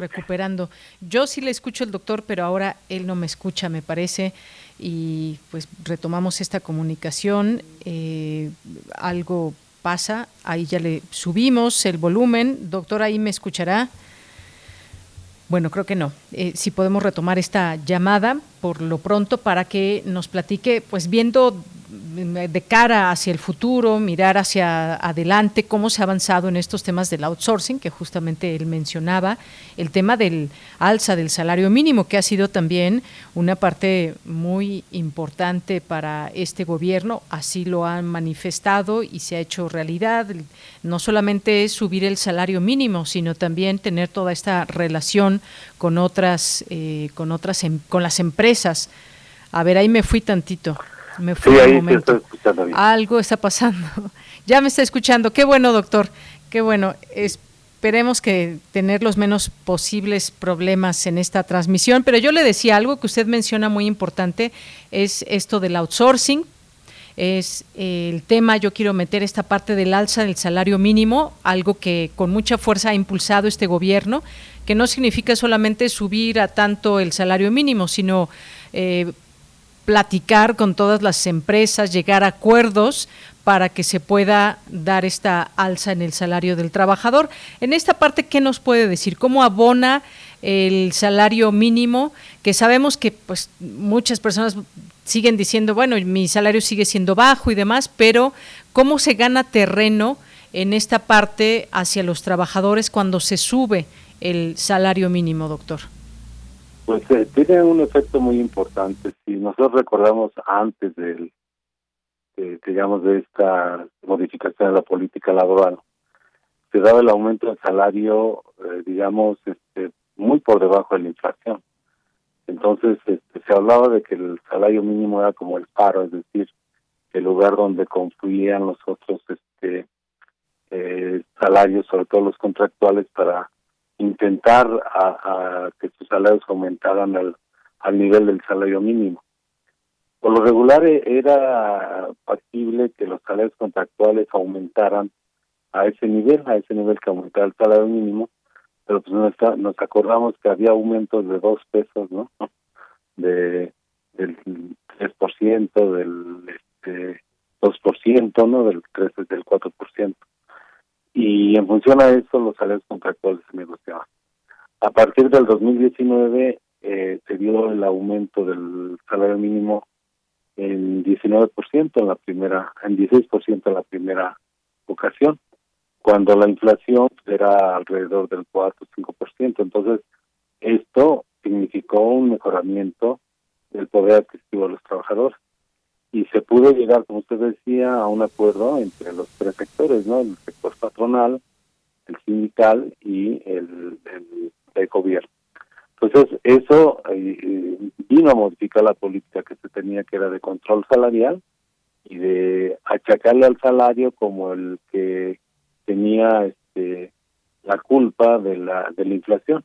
recuperando. Yo sí le escucho al doctor, pero ahora él no me escucha, me parece. Y pues retomamos esta comunicación. Eh, algo pasa, ahí ya le subimos el volumen. Doctor, ahí me escuchará. Bueno, creo que no. Eh, si podemos retomar esta llamada por lo pronto para que nos platique, pues viendo de cara hacia el futuro, mirar hacia adelante, cómo se ha avanzado en estos temas del outsourcing, que justamente él mencionaba, el tema del alza del salario mínimo, que ha sido también una parte muy importante para este gobierno, así lo han manifestado y se ha hecho realidad. No solamente es subir el salario mínimo, sino también tener toda esta relación con otras, eh, con otras, em, con las empresas. A ver, ahí me fui tantito. Me fui sí, ahí momento. Algo está pasando. (laughs) ya me está escuchando. Qué bueno, doctor. Qué bueno. Esperemos que tener los menos posibles problemas en esta transmisión. Pero yo le decía algo que usted menciona muy importante, es esto del outsourcing. Es el tema, yo quiero meter esta parte del alza del salario mínimo, algo que con mucha fuerza ha impulsado este gobierno, que no significa solamente subir a tanto el salario mínimo, sino eh, platicar con todas las empresas, llegar a acuerdos para que se pueda dar esta alza en el salario del trabajador. En esta parte, ¿qué nos puede decir? ¿Cómo abona el salario mínimo? Que sabemos que pues muchas personas siguen diciendo, bueno, mi salario sigue siendo bajo y demás, pero ¿cómo se gana terreno en esta parte hacia los trabajadores cuando se sube el salario mínimo, doctor? Pues eh, tiene un efecto muy importante. Si nosotros recordamos antes del, digamos, de esta modificación de la política laboral, se daba el aumento del salario, eh, digamos, este, muy por debajo de la inflación. Entonces este, se hablaba de que el salario mínimo era como el paro, es decir, el lugar donde confluían los otros este, eh, salarios, sobre todo los contractuales, para intentar a, que sus salarios aumentaran al, al nivel del salario mínimo. Por lo regular eh, era factible que los salarios contractuales aumentaran a ese nivel, a ese nivel que aumentaba el salario mínimo, pero pues nos, nos acordamos que había aumentos de dos pesos, ¿no? (laughs) De del 3%, del este, 2%, ¿no? Del 3, del 4%. Y en función a eso los salarios contractuales se negociaban. A partir del 2019 eh, se dio el aumento del salario mínimo en 19% en la primera, en 16% en la primera ocasión cuando la inflación era alrededor del 4 o 5%. Entonces, esto significó un mejoramiento del poder adquisitivo de los trabajadores. Y se pudo llegar, como usted decía, a un acuerdo entre los tres sectores, ¿no? El sector patronal, el sindical y el, el, gobierno. Entonces, eso eh, vino a modificar la política que se tenía, que era de control salarial y de achacarle al salario como el que tenía este, la culpa de la, de la inflación,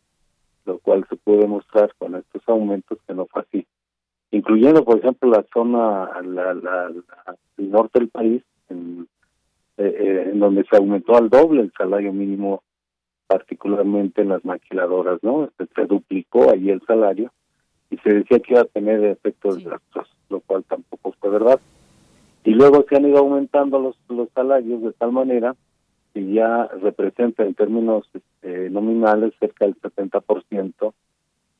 lo cual se puede demostrar con estos aumentos que no fue así. Incluyendo, por ejemplo, la zona, la, la, el norte del país, en, eh, eh, en donde se aumentó al doble el salario mínimo, particularmente en las maquiladoras, ¿no? Se, se duplicó allí el salario y se decía que iba a tener efectos sí. lo cual tampoco fue verdad. Y luego se han ido aumentando los, los salarios de tal manera que ya representa en términos este, nominales cerca del 70%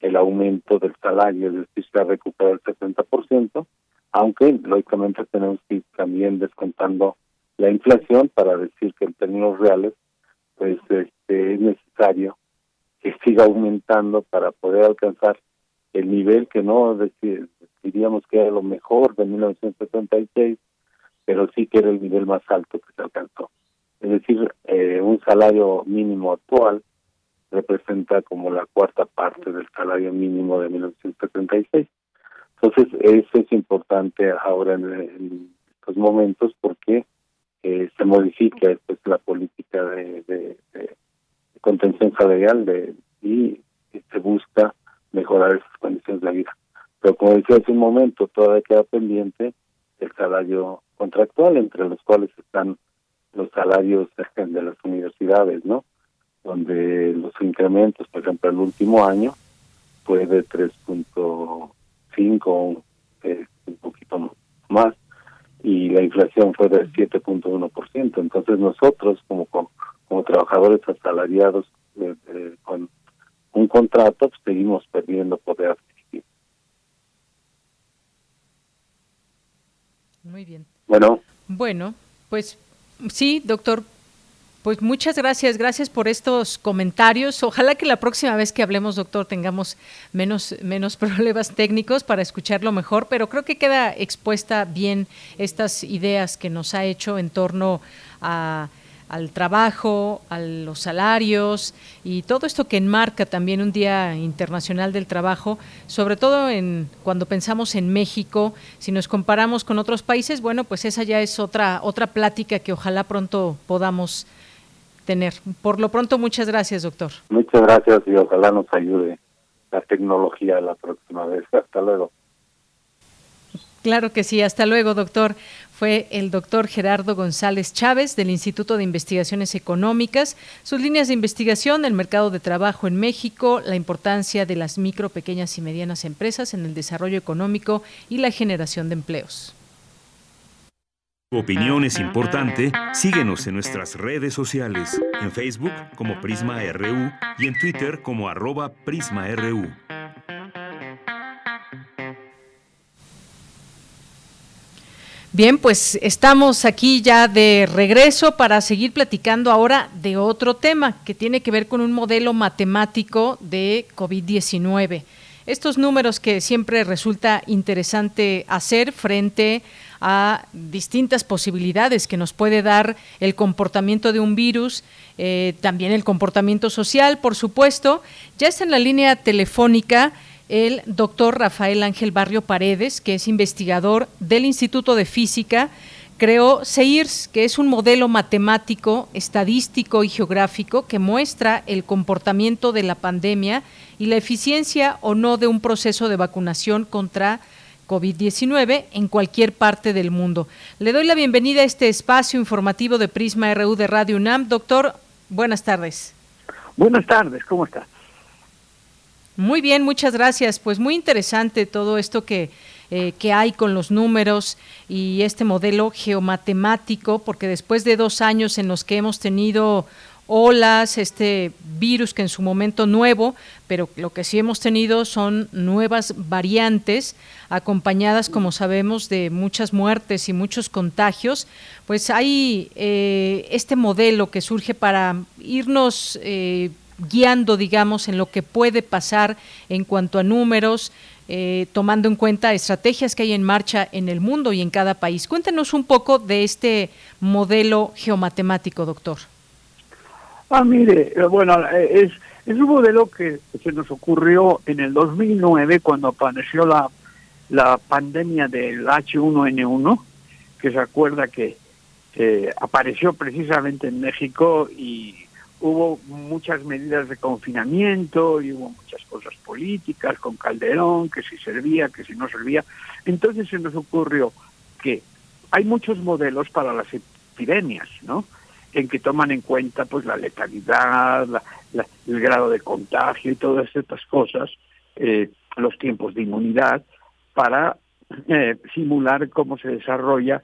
el aumento del salario, es decir, se ha recuperado el 70%, aunque lógicamente tenemos que ir también descontando la inflación para decir que en términos reales pues este, es necesario que siga aumentando para poder alcanzar el nivel que no decir, diríamos que era lo mejor de 1976, pero sí que era el nivel más alto que se alcanzó. Es decir, eh, un salario mínimo actual representa como la cuarta parte del salario mínimo de 1976. Entonces, eso es importante ahora en, estos momentos porque eh, se modifica después la política de, contención salarial de, y se busca mejorar esas condiciones de vida. Pero como decía hace un momento, todavía queda pendiente el salario contractual, entre los cuales están los salarios de las universidades, ¿no? Donde los incrementos, por ejemplo, el último año fue de 3.5, eh, un poquito más, y la inflación fue de 7.1%. Entonces nosotros, como, como, trabajadores asalariados eh, eh, con un contrato, pues, seguimos perdiendo poder adquisitivo. Muy bien. Bueno. Bueno, pues Sí, doctor. Pues muchas gracias, gracias por estos comentarios. Ojalá que la próxima vez que hablemos, doctor, tengamos menos, menos (laughs) problemas técnicos para escucharlo mejor, pero creo que queda expuesta bien estas ideas que nos ha hecho en torno al trabajo, a los salarios y todo esto que enmarca también un Día Internacional del Trabajo, sobre todo en cuando pensamos en México, si nos comparamos con otros países, bueno, pues esa ya es otra otra plática que ojalá pronto podamos tener. Por lo pronto, muchas gracias, doctor. Muchas gracias y ojalá nos ayude la tecnología la próxima vez. (laughs) Hasta luego. Claro que sí, hasta luego, doctor fue el doctor Gerardo González Chávez del Instituto de Investigaciones Económicas. Sus líneas de investigación, el mercado de trabajo en México, la importancia de las micro, pequeñas y medianas empresas en el desarrollo económico y la generación de empleos. Tu opinión es importante. Síguenos en nuestras redes sociales, en Facebook como Prisma RU y en Twitter como arroba PrismaRU. Bien, pues estamos aquí ya de regreso para seguir platicando ahora de otro tema que tiene que ver con un modelo matemático de COVID-19. Estos números que siempre resulta interesante hacer frente a distintas posibilidades que nos puede dar el comportamiento de un virus, eh, también el comportamiento social, por supuesto. Ya está en la línea telefónica el doctor Rafael Ángel Barrio Paredes, que es investigador del Instituto de Física, creó CEIRS, que es un modelo matemático, estadístico y geográfico que muestra el comportamiento de la pandemia y la eficiencia o no de un proceso de vacunación contra COVID-19 en cualquier parte del mundo. Le doy la bienvenida a este espacio informativo de Prisma RU de Radio UNAM. Doctor, buenas tardes. Buenas tardes, ¿cómo está? Muy bien, muchas gracias. Pues muy interesante todo esto que, eh, que hay con los números y este modelo geomatemático, porque después de dos años en los que hemos tenido olas, este virus que en su momento nuevo, pero lo que sí hemos tenido son nuevas variantes acompañadas, como sabemos, de muchas muertes y muchos contagios, pues hay eh, este modelo que surge para irnos eh, guiando, digamos, en lo que puede pasar en cuanto a números, eh, tomando en cuenta estrategias que hay en marcha en el mundo y en cada país. Cuéntenos un poco de este modelo geomatemático, doctor. Ah, mire, eh, bueno, eh, es, un modelo que se nos ocurrió en el 2009 cuando apareció la, la pandemia del H1N1, que se acuerda que apareció precisamente en México y hubo muchas medidas de confinamiento y hubo muchas cosas políticas con Calderón, que si servía, que si no servía. Entonces se nos ocurrió que hay muchos modelos para las epidemias, ¿no? En que toman en cuenta pues la letalidad, el grado de contagio y todas estas cosas, eh, los tiempos de inmunidad, para eh, simular cómo se desarrolla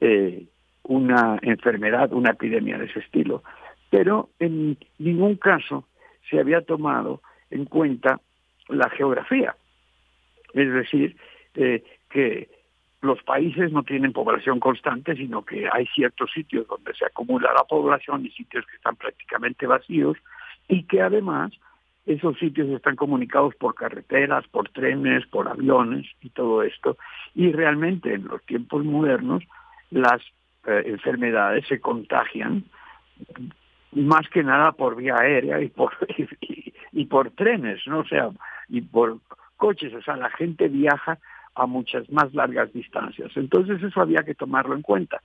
eh, una enfermedad, una epidemia de ese estilo pero en ningún caso se había tomado en cuenta la geografía. Es decir, que los países no tienen población constante, sino que hay ciertos sitios donde se acumula la población y sitios que están prácticamente vacíos y que además esos sitios están comunicados por carreteras, por trenes, por aviones y todo esto. Y realmente en los tiempos modernos las eh, enfermedades se contagian más que nada por vía aérea y por (laughs) y, por trenes, ¿no? O sea, y por coches, o sea, la gente viaja a muchas más largas distancias. Entonces eso había que tomarlo en cuenta.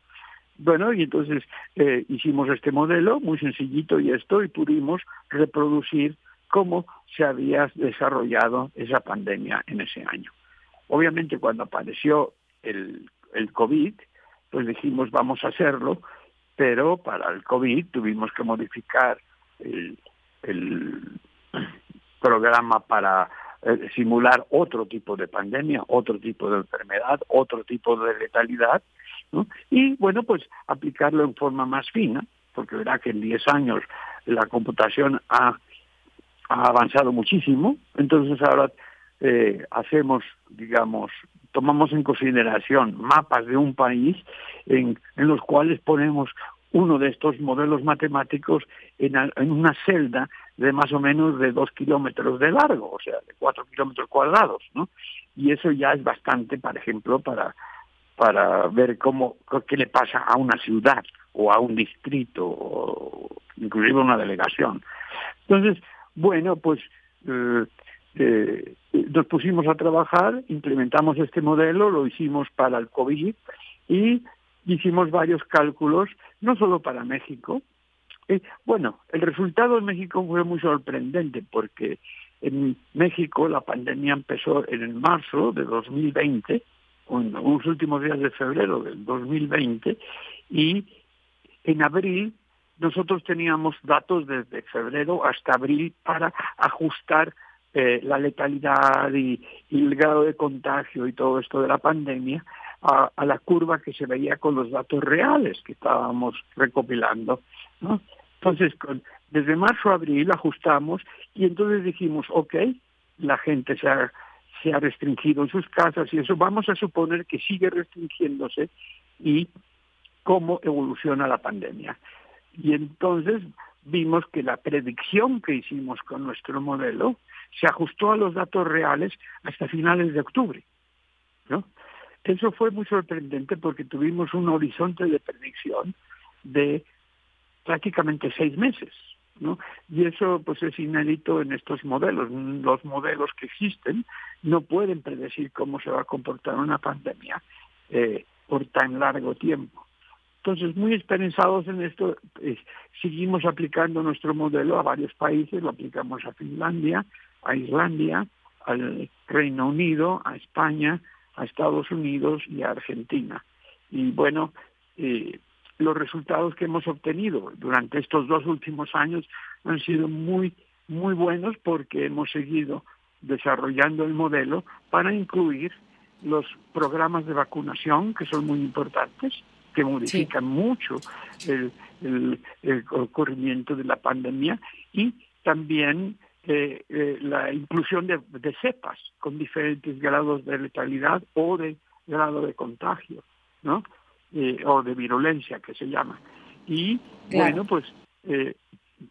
Bueno, y entonces eh, hicimos este modelo muy sencillito y esto y pudimos reproducir cómo se había desarrollado esa pandemia en ese año. Obviamente cuando apareció el, el COVID, pues dijimos vamos a hacerlo pero para el COVID tuvimos que modificar el, programa para eh, simular otro tipo de pandemia, otro tipo de enfermedad, otro tipo de letalidad, y bueno, pues aplicarlo en forma más fina, porque verá que en 10 años la computación ha, ha avanzado muchísimo, entonces ahora eh, hacemos, digamos, tomamos en consideración mapas de un país en, los cuales ponemos uno de estos modelos matemáticos en, una celda de más o menos de dos kilómetros de largo, o sea, de cuatro kilómetros cuadrados, ¿no? Y eso ya es bastante, por ejemplo, para, para ver cómo, qué le pasa a una ciudad o a un distrito, o inclusive una delegación. Entonces, bueno, pues eh, eh, nos pusimos a trabajar, implementamos este modelo, lo hicimos para el COVID y hicimos varios cálculos, no solo para México. Eh, bueno, el resultado en México fue muy sorprendente porque en México la pandemia empezó en marzo de 2020, en los últimos días de febrero del 2020, y en abril nosotros teníamos datos desde febrero hasta abril para ajustar eh, la letalidad y, el grado de contagio y todo esto de la pandemia a, la curva que se veía con los datos reales que estábamos recopilando. Entonces, desde marzo a abril ajustamos y entonces dijimos, ok, la gente se ha, restringido en sus casas y eso vamos a suponer que sigue restringiéndose y cómo evoluciona la pandemia. Y entonces vimos que la predicción que hicimos con nuestro modelo se ajustó a los datos reales hasta finales de octubre. Eso fue muy sorprendente porque tuvimos un horizonte de predicción de prácticamente seis meses. ¿no? Y eso pues es inédito en estos modelos. Los modelos que existen no pueden predecir cómo se va a comportar una pandemia eh, por tan largo tiempo. Entonces, muy esperanzados en esto, eh, seguimos aplicando nuestro modelo a varios países, lo aplicamos a Finlandia, a Islandia, al Reino Unido, a España, a Estados Unidos y a Argentina. Y bueno, eh, los resultados que hemos obtenido durante estos dos últimos años han sido muy, muy buenos porque hemos seguido desarrollando el modelo para incluir los programas de vacunación, que son muy importantes, que modifican mucho el, el, ocurrimiento de la pandemia, y también eh, eh, la inclusión de, de, cepas con diferentes grados de letalidad o de grado de contagio, ¿no? Eh, o de virulencia que se llama. Y bueno, pues eh,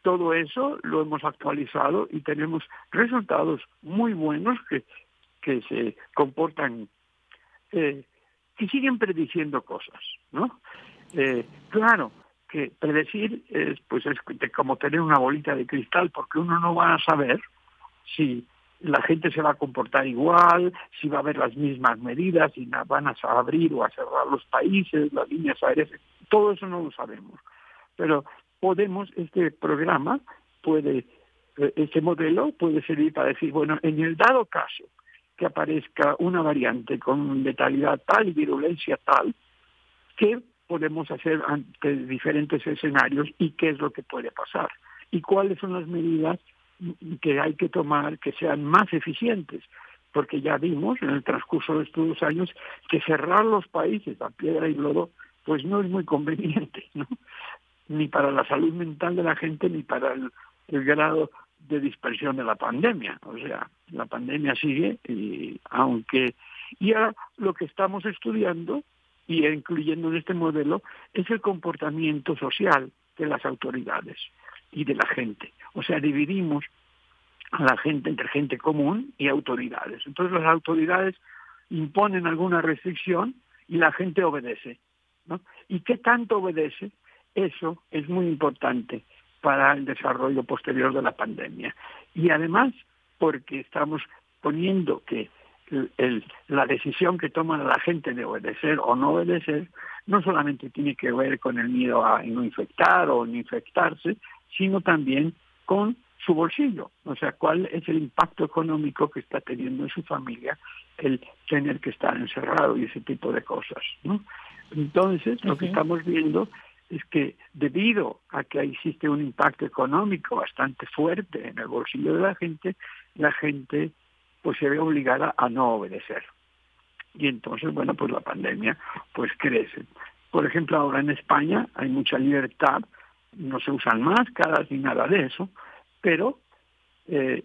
todo eso lo hemos actualizado y tenemos resultados muy buenos que, que se comportan, eh, que siguen prediciendo cosas, ¿no? claro, que predecir es pues es como tener una bolita de cristal porque uno no va a saber si la gente se va a comportar igual, si va a haber las mismas medidas, si van a abrir o a cerrar los países, las líneas aéreas, todo eso no lo sabemos. Pero podemos, este programa puede, eh, este modelo puede servir para decir, bueno, en el dado caso que aparezca una variante con letalidad tal y virulencia tal, ¿qué podemos hacer ante diferentes escenarios y qué es lo que puede pasar? ¿Y cuáles son las medidas que hay que tomar que sean más eficientes, porque ya vimos en el transcurso de estos dos años que cerrar los países a piedra y lodo pues no es muy conveniente, (laughs) ¿no? ni para la salud mental de la gente ni para el, grado de dispersión de la pandemia. O sea, la pandemia sigue y aunque y ahora lo que estamos estudiando y incluyendo en este modelo es el comportamiento social de las autoridades y de la gente. O sea, dividimos a la gente entre gente común y autoridades. Entonces las autoridades imponen alguna restricción y la gente obedece. ¿no? ¿Y qué tanto obedece? Eso es muy importante para el desarrollo posterior de la pandemia. Y además, porque estamos poniendo que la decisión que toma la gente de obedecer o no obedecer no solamente tiene que ver con el miedo a no infectar o no infectarse, sino también con su bolsillo, o sea, cuál es el impacto económico que está teniendo en su familia el tener que estar encerrado y ese tipo de cosas, ¿no? Entonces, lo que estamos viendo es que debido a que existe un impacto económico bastante fuerte en el bolsillo de la gente, la gente pues se ve obligada a no obedecer. Y entonces, bueno, pues la pandemia pues crece. Por ejemplo, ahora en España hay mucha libertad, no se usan máscaras ni nada de eso, pero eh,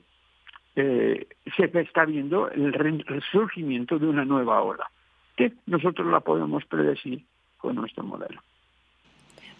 eh, se está viendo el resurgimiento de una nueva ola, que nosotros la podemos predecir con nuestro modelo.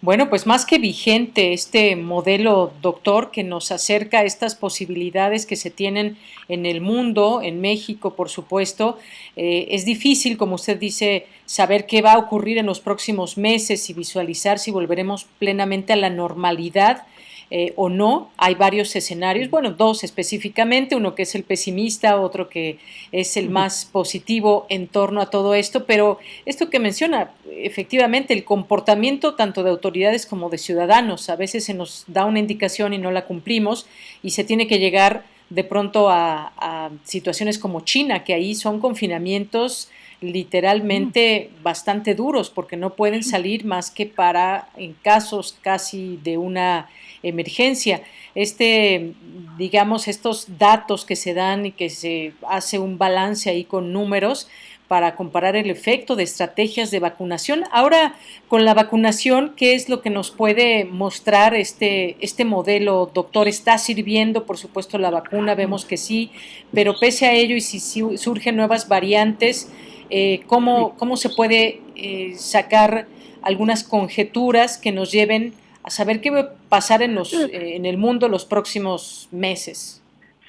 Bueno, pues más que vigente este modelo, doctor, que nos acerca a estas posibilidades que se tienen en el mundo, en México, por supuesto. Eh, es difícil, como usted dice, saber qué va a ocurrir en los próximos meses y visualizar si volveremos plenamente a la normalidad eh, o no. Hay varios escenarios, bueno, dos específicamente, uno que es el pesimista, otro que es el más positivo en torno a todo esto, pero esto que menciona, efectivamente, el comportamiento tanto de autoridades como de ciudadanos, a veces se nos da una indicación y no la cumplimos y se tiene que llegar de pronto a, a situaciones como China, que ahí son confinamientos literalmente bastante duros porque no pueden salir más que para en casos casi de una emergencia. Este, digamos, estos datos que se dan y que se hace un balance ahí con números para comparar el efecto de estrategias de vacunación. Ahora, con la vacunación, ¿qué es lo que nos puede mostrar este, este modelo, doctor? ¿Está sirviendo, por supuesto, la vacuna? Vemos que sí, pero pese a ello y si surgen nuevas variantes, eh, ¿cómo, ¿cómo se puede eh, sacar algunas conjeturas que nos lleven a saber qué va a pasar en, los, en el mundo los próximos meses?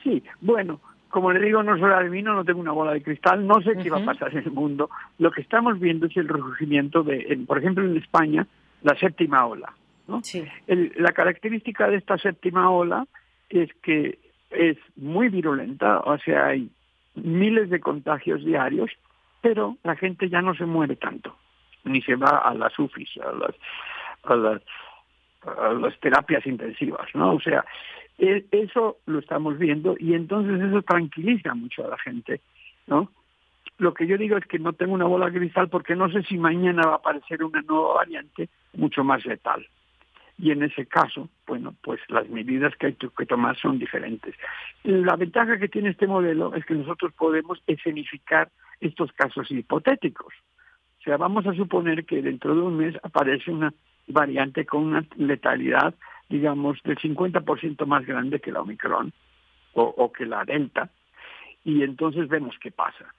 Sí, bueno, como le digo, no soy adivino, no tengo una bola de cristal, no sé qué va a pasar en el mundo. Lo que estamos viendo es el resurgimiento de, por ejemplo, en España, la séptima ola. ¿no? la característica de esta séptima ola es que es muy virulenta, o sea, hay miles de contagios diarios, pero la gente ya no se muere tanto, ni se va a las UFIs, a las, a las, las terapias intensivas, ¿no? O sea, e, eso lo estamos viendo y entonces eso tranquiliza mucho a la gente, ¿no? Lo que yo digo es que no tengo una bola cristal porque no sé si mañana va a aparecer una nueva variante mucho más letal. Y en ese caso, bueno, pues las medidas que hay que tomar son diferentes. La ventaja que tiene este modelo es que nosotros podemos escenificar estos casos hipotéticos. O sea, vamos a suponer que dentro de un mes aparece una variante con una letalidad digamos, del 50% más grande que la Omicron o, que la Delta, y entonces vemos qué pasa.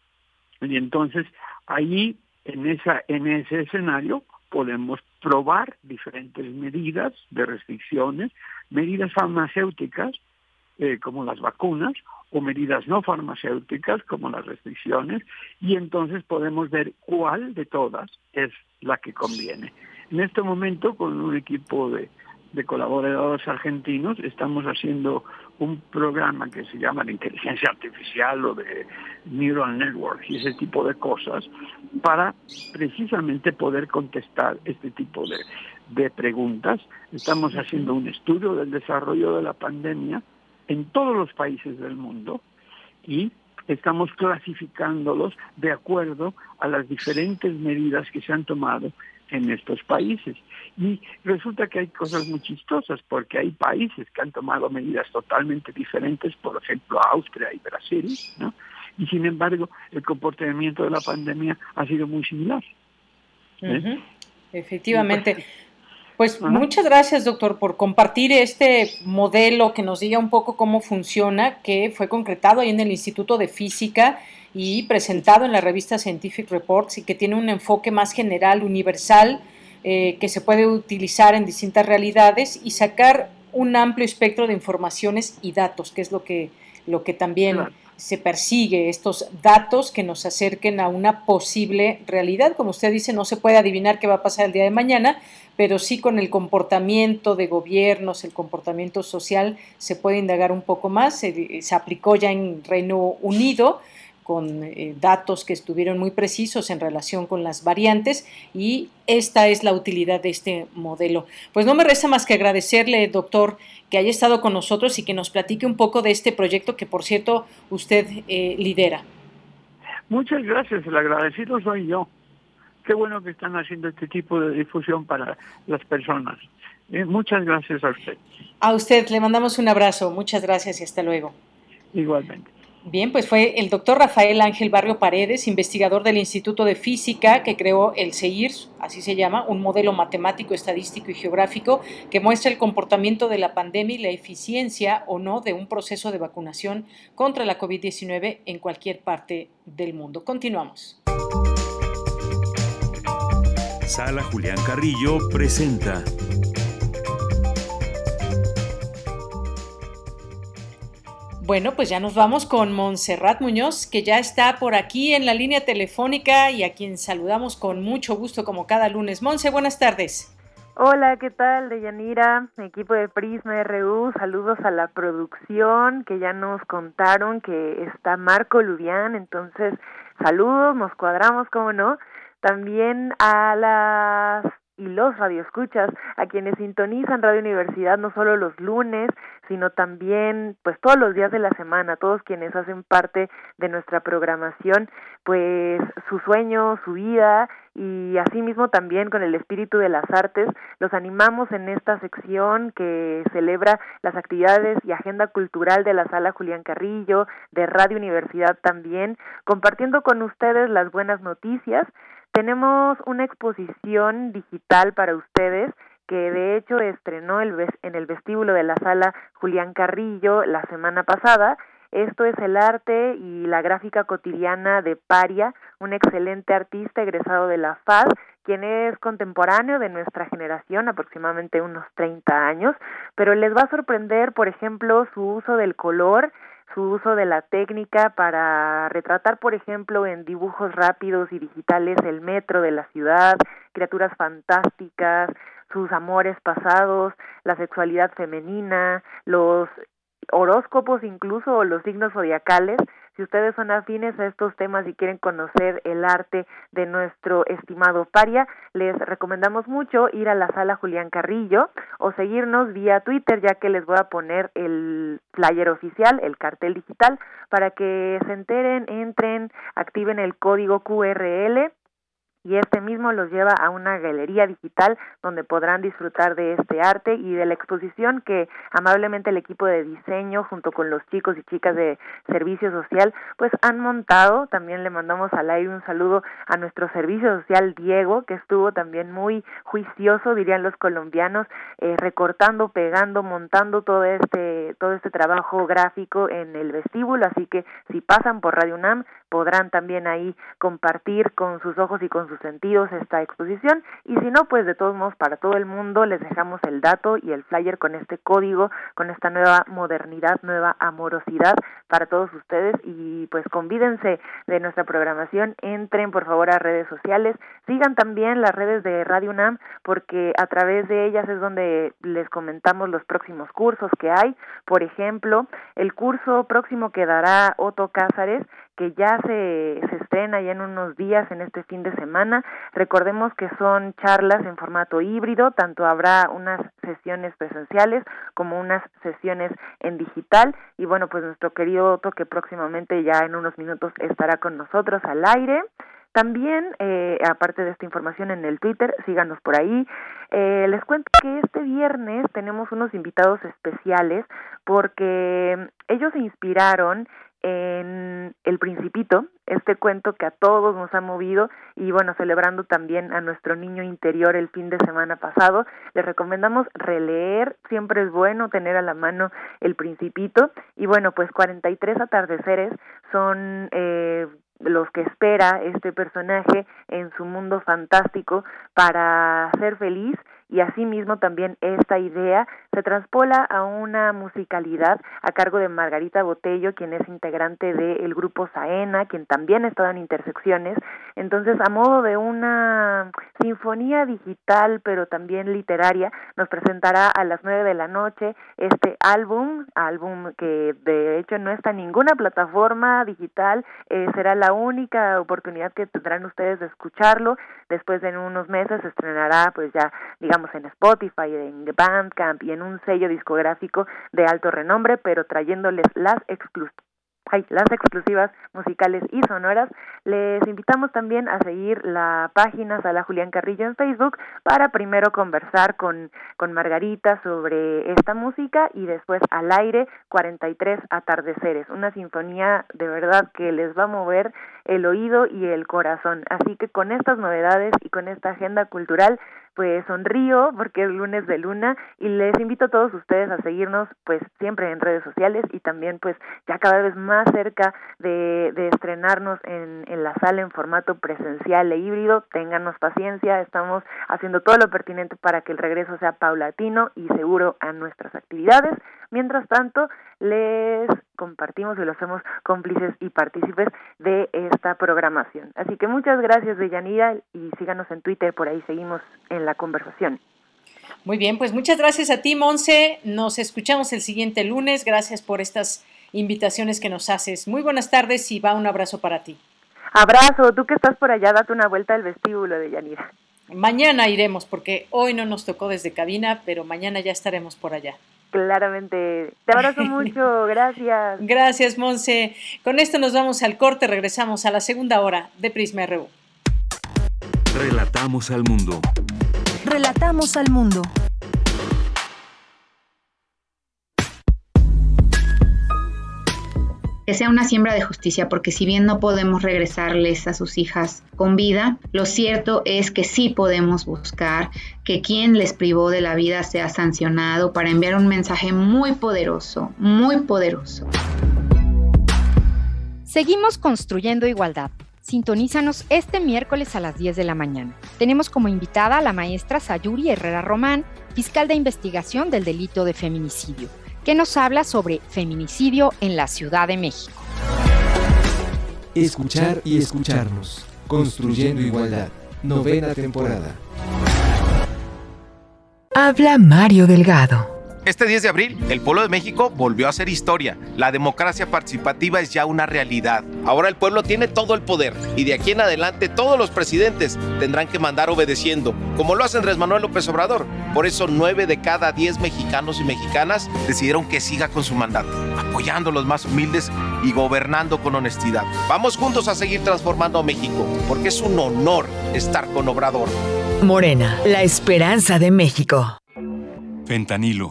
Y entonces ahí, en, esa, en ese escenario, podemos probar diferentes medidas de restricciones, medidas farmacéuticas, eh, como las vacunas, o medidas no farmacéuticas, como las restricciones, y entonces podemos ver cuál de todas es la que conviene. En este momento, con un equipo de colaboradores argentinos estamos haciendo un programa que se llama de inteligencia artificial o de neural network y ese tipo de cosas para precisamente poder contestar este tipo de preguntas. Estamos haciendo un estudio del desarrollo de la pandemia en todos los países del mundo y estamos clasificándolos de acuerdo a las diferentes medidas que se han tomado en estos países. Y resulta que hay cosas muy chistosas, porque hay países que han tomado medidas totalmente diferentes, por ejemplo Austria y Brasil, ¿no? y sin embargo el comportamiento de la pandemia ha sido muy similar. ¿eh? Efectivamente. Pues muchas gracias, doctor, por compartir este modelo que nos diga un poco cómo funciona, que fue concretado ahí en el Instituto de Física y presentado en la revista Scientific Reports y que tiene un enfoque más general, universal, eh, que se puede utilizar en distintas realidades y sacar un amplio espectro de informaciones y datos, que es lo que, lo que también se persigue, estos datos que nos acerquen a una posible realidad. Como usted dice, no se puede adivinar qué va a pasar el día de mañana, pero sí con el comportamiento de gobiernos, el comportamiento social, se puede indagar un poco más. Se, se aplicó ya en Reino Unido con eh, datos que estuvieron muy precisos en relación con las variantes y esta es la utilidad de este modelo. Pues no me resta más que agradecerle, doctor, que haya estado con nosotros y que nos platique un poco de este proyecto que, por cierto, usted eh, lidera. Muchas gracias, el agradecido soy yo. Qué bueno que están haciendo este tipo de difusión para las personas. Eh, muchas gracias a usted. A usted le mandamos un abrazo. Muchas gracias y hasta luego. Igualmente. Bien, pues fue el doctor Rafael Ángel Barrio Paredes, investigador del Instituto de Física, que creó el CEIR, así se llama, un modelo matemático, estadístico y geográfico que muestra el comportamiento de la pandemia y la eficiencia o no de un proceso de vacunación contra la COVID-19 en cualquier parte del mundo. Continuamos. Sala Julián Carrillo presenta Bueno, pues ya nos vamos con Montserrat Muñoz, que ya está por aquí en la línea telefónica y a quien saludamos con mucho gusto como cada lunes. Monse, buenas tardes. Hola, ¿qué tal? Deyanira, equipo de Prisma RU, saludos a la producción que ya nos contaron que está Marco Lubián, entonces saludos, nos cuadramos, ¿cómo no? También a las y los radioescuchas, a quienes sintonizan Radio Universidad no solo los lunes, sino también pues todos los días de la semana, todos quienes hacen parte de nuestra programación, pues su sueño, su vida y asimismo también con el espíritu de las artes, los animamos en esta sección que celebra las actividades y agenda cultural de la Sala Julián Carrillo, de Radio Universidad también, compartiendo con ustedes las buenas noticias. Tenemos una exposición digital para ustedes que de hecho estrenó el, en el vestíbulo de la sala Julián Carrillo la semana pasada. Esto es el arte y la gráfica cotidiana de Paria, un excelente artista egresado de la FAD, quien es contemporáneo de nuestra generación, aproximadamente unos 30 años, pero les va a sorprender, por ejemplo, su uso del color, su uso de la técnica para retratar, por ejemplo, en dibujos rápidos y digitales el metro de la ciudad, criaturas fantásticas, sus amores pasados, la sexualidad femenina, los horóscopos incluso o los signos zodiacales. Si ustedes son afines a estos temas y quieren conocer el arte de nuestro estimado Paria, les recomendamos mucho ir a la sala Julián Carrillo o seguirnos vía Twitter, ya que les voy a poner el flyer oficial, el cartel digital, para que se enteren, entren, activen el código QRL y este mismo los lleva a una galería digital donde podrán disfrutar de este arte y de la exposición que amablemente el equipo de diseño junto con los chicos y chicas de servicio social pues han montado. También le mandamos al aire un saludo a nuestro servicio social Diego que estuvo también muy juicioso dirían los colombianos eh, recortando, pegando, montando todo este todo este trabajo gráfico en el vestíbulo así que si pasan por Radio UNAM podrán también ahí compartir con sus ojos y con sus sentidos esta exposición. Y si no pues de todos modos para todo el mundo les dejamos el dato y el flyer con este código con esta nueva modernidad nueva amorosidad para todos ustedes. Y pues convídense de nuestra programación entren por favor a redes sociales sigan también las redes de Radio UNAM porque a través de ellas es donde les comentamos los próximos cursos que hay. Por ejemplo el curso próximo que dará Otto Cázares que ya se, estrena ya en unos días en este fin de semana. Recordemos que son charlas en formato híbrido, tanto habrá unas sesiones presenciales como unas sesiones en digital. Y bueno, pues nuestro querido Otto, que próximamente ya en unos minutos estará con nosotros al aire. También, eh, aparte de esta información en el Twitter, síganos por ahí. Eh, les cuento que este viernes tenemos unos invitados especiales porque ellos se inspiraron en El Principito, este cuento que a todos nos ha movido y bueno, celebrando también a nuestro niño interior el fin de semana pasado, les recomendamos releer, siempre es bueno tener a la mano El Principito. Y bueno, pues 43 atardeceres son eh, los que espera este personaje en su mundo fantástico para ser feliz y asimismo también esta idea se transpola a una musicalidad a cargo de Margarita Botello, quien es integrante del grupo Saena, quien también ha estado en Intersecciones. Entonces, a modo de una sinfonía digital, pero también literaria, nos presentará a las nueve de la noche este álbum, álbum que de hecho no está en ninguna plataforma digital, eh, será la única oportunidad que tendrán ustedes de escucharlo. Después de unos meses se estrenará, pues ya, digamos, en Spotify, en Bandcamp y en un sello discográfico de alto renombre, pero trayéndoles las exclusivas las exclusivas musicales y sonoras. Les invitamos también a seguir la página Sala Julián Carrillo en Facebook para primero conversar con, con Margarita sobre esta música y después al aire 43 atardeceres, una sinfonía de verdad que les va a mover el oído y el corazón. Así que con estas novedades y con esta agenda cultural pues sonrío porque es lunes de luna y les invito a todos ustedes a seguirnos pues siempre en redes sociales y también pues ya cada vez más cerca de, de estrenarnos en, en la sala en formato presencial e híbrido, ténganos paciencia, estamos haciendo todo lo pertinente para que el regreso sea paulatino y seguro a nuestras actividades. Mientras tanto, les compartimos y los hacemos cómplices y partícipes de esta programación. Así que muchas gracias, Deyanira, y síganos en Twitter, por ahí seguimos en la conversación. Muy bien, pues muchas gracias a ti, Monse. Nos escuchamos el siguiente lunes. Gracias por estas invitaciones que nos haces. Muy buenas tardes y va un abrazo para ti. Abrazo, tú que estás por allá, date una vuelta al vestíbulo de Yanira. Mañana iremos porque hoy no nos tocó desde cabina, pero mañana ya estaremos por allá. Claramente. Te abrazo mucho, (laughs) gracias. Gracias, Monse. Con esto nos vamos al corte, regresamos a la segunda hora de Prisma RU. Relatamos al mundo. Relatamos al mundo. Que sea una siembra de justicia, porque si bien no podemos regresarles a sus hijas con vida, lo cierto es que sí podemos buscar que quien les privó de la vida sea sancionado para enviar un mensaje muy poderoso, muy poderoso. Seguimos construyendo igualdad. Sintonízanos este miércoles a las 10 de la mañana. Tenemos como invitada a la maestra Sayuri Herrera Román, fiscal de investigación del delito de feminicidio, que nos habla sobre feminicidio en la Ciudad de México. Escuchar y escucharnos. Construyendo igualdad. Novena temporada. Habla Mario Delgado. Este 10 de abril, el pueblo de México volvió a hacer historia. La democracia participativa es ya una realidad. Ahora el pueblo tiene todo el poder y de aquí en adelante todos los presidentes tendrán que mandar obedeciendo, como lo hace Andrés Manuel López Obrador. Por eso 9 de cada 10 mexicanos y mexicanas decidieron que siga con su mandato, apoyando a los más humildes y gobernando con honestidad. Vamos juntos a seguir transformando a México, porque es un honor estar con Obrador. Morena, la esperanza de México. Fentanilo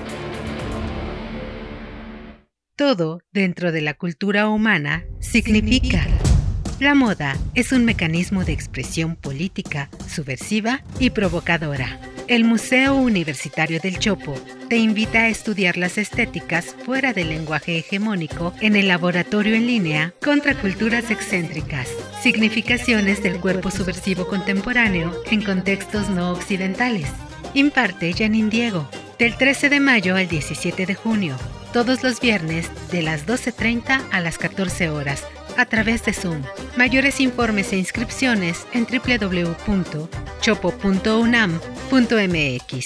Todo dentro de la cultura humana significa. La moda es un mecanismo de expresión política, subversiva y provocadora. El Museo Universitario del Chopo te invita a estudiar las estéticas fuera del lenguaje hegemónico en el laboratorio en línea contra culturas excéntricas, significaciones del cuerpo subversivo contemporáneo en contextos no occidentales. Imparte Janine Diego, del 13 de mayo al 17 de junio todos los viernes de las 12.30 a las 14 horas a través de Zoom. Mayores informes e inscripciones en www.chopo.unam.mx.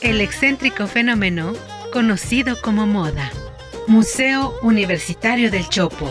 El excéntrico fenómeno conocido como moda. Museo Universitario del Chopo.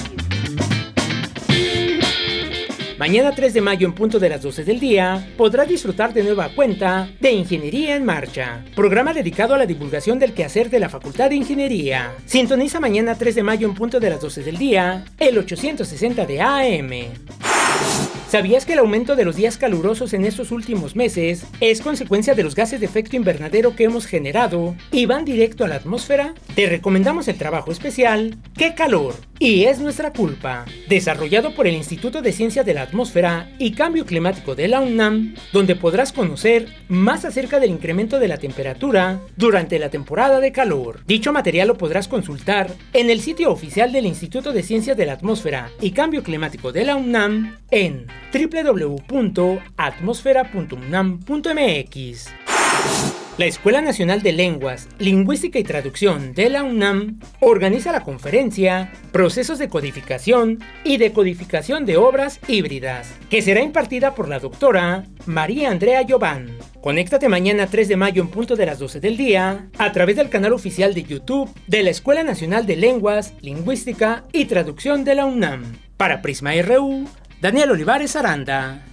Mañana 3 de mayo en punto de las 12 del día podrás disfrutar de nueva cuenta de Ingeniería en Marcha, programa dedicado a la divulgación del quehacer de la Facultad de Ingeniería. Sintoniza mañana 3 de mayo en punto de las 12 del día el 860 de AM. ¿Sabías que el aumento de los días calurosos en estos últimos meses es consecuencia de los gases de efecto invernadero que hemos generado y van directo a la atmósfera? Te recomendamos el trabajo especial ¿Qué calor? Y es nuestra culpa, desarrollado por el Instituto de Ciencias de la Atmósfera y Cambio Climático de la UNAM, donde podrás conocer más acerca del incremento de la temperatura durante la temporada de calor. Dicho material lo podrás consultar en el sitio oficial del Instituto de Ciencias de la Atmósfera y Cambio Climático de la UNAM en www.atmosfera.unam.mx. La Escuela Nacional de Lenguas, Lingüística y Traducción de la UNAM organiza la conferencia Procesos de Codificación y Decodificación de Obras Híbridas, que será impartida por la doctora María Andrea Giován. Conéctate mañana 3 de mayo en punto de las 12 del día a través del canal oficial de YouTube de la Escuela Nacional de Lenguas, Lingüística y Traducción de la UNAM. Para Prisma RU, Daniel Olivares Aranda.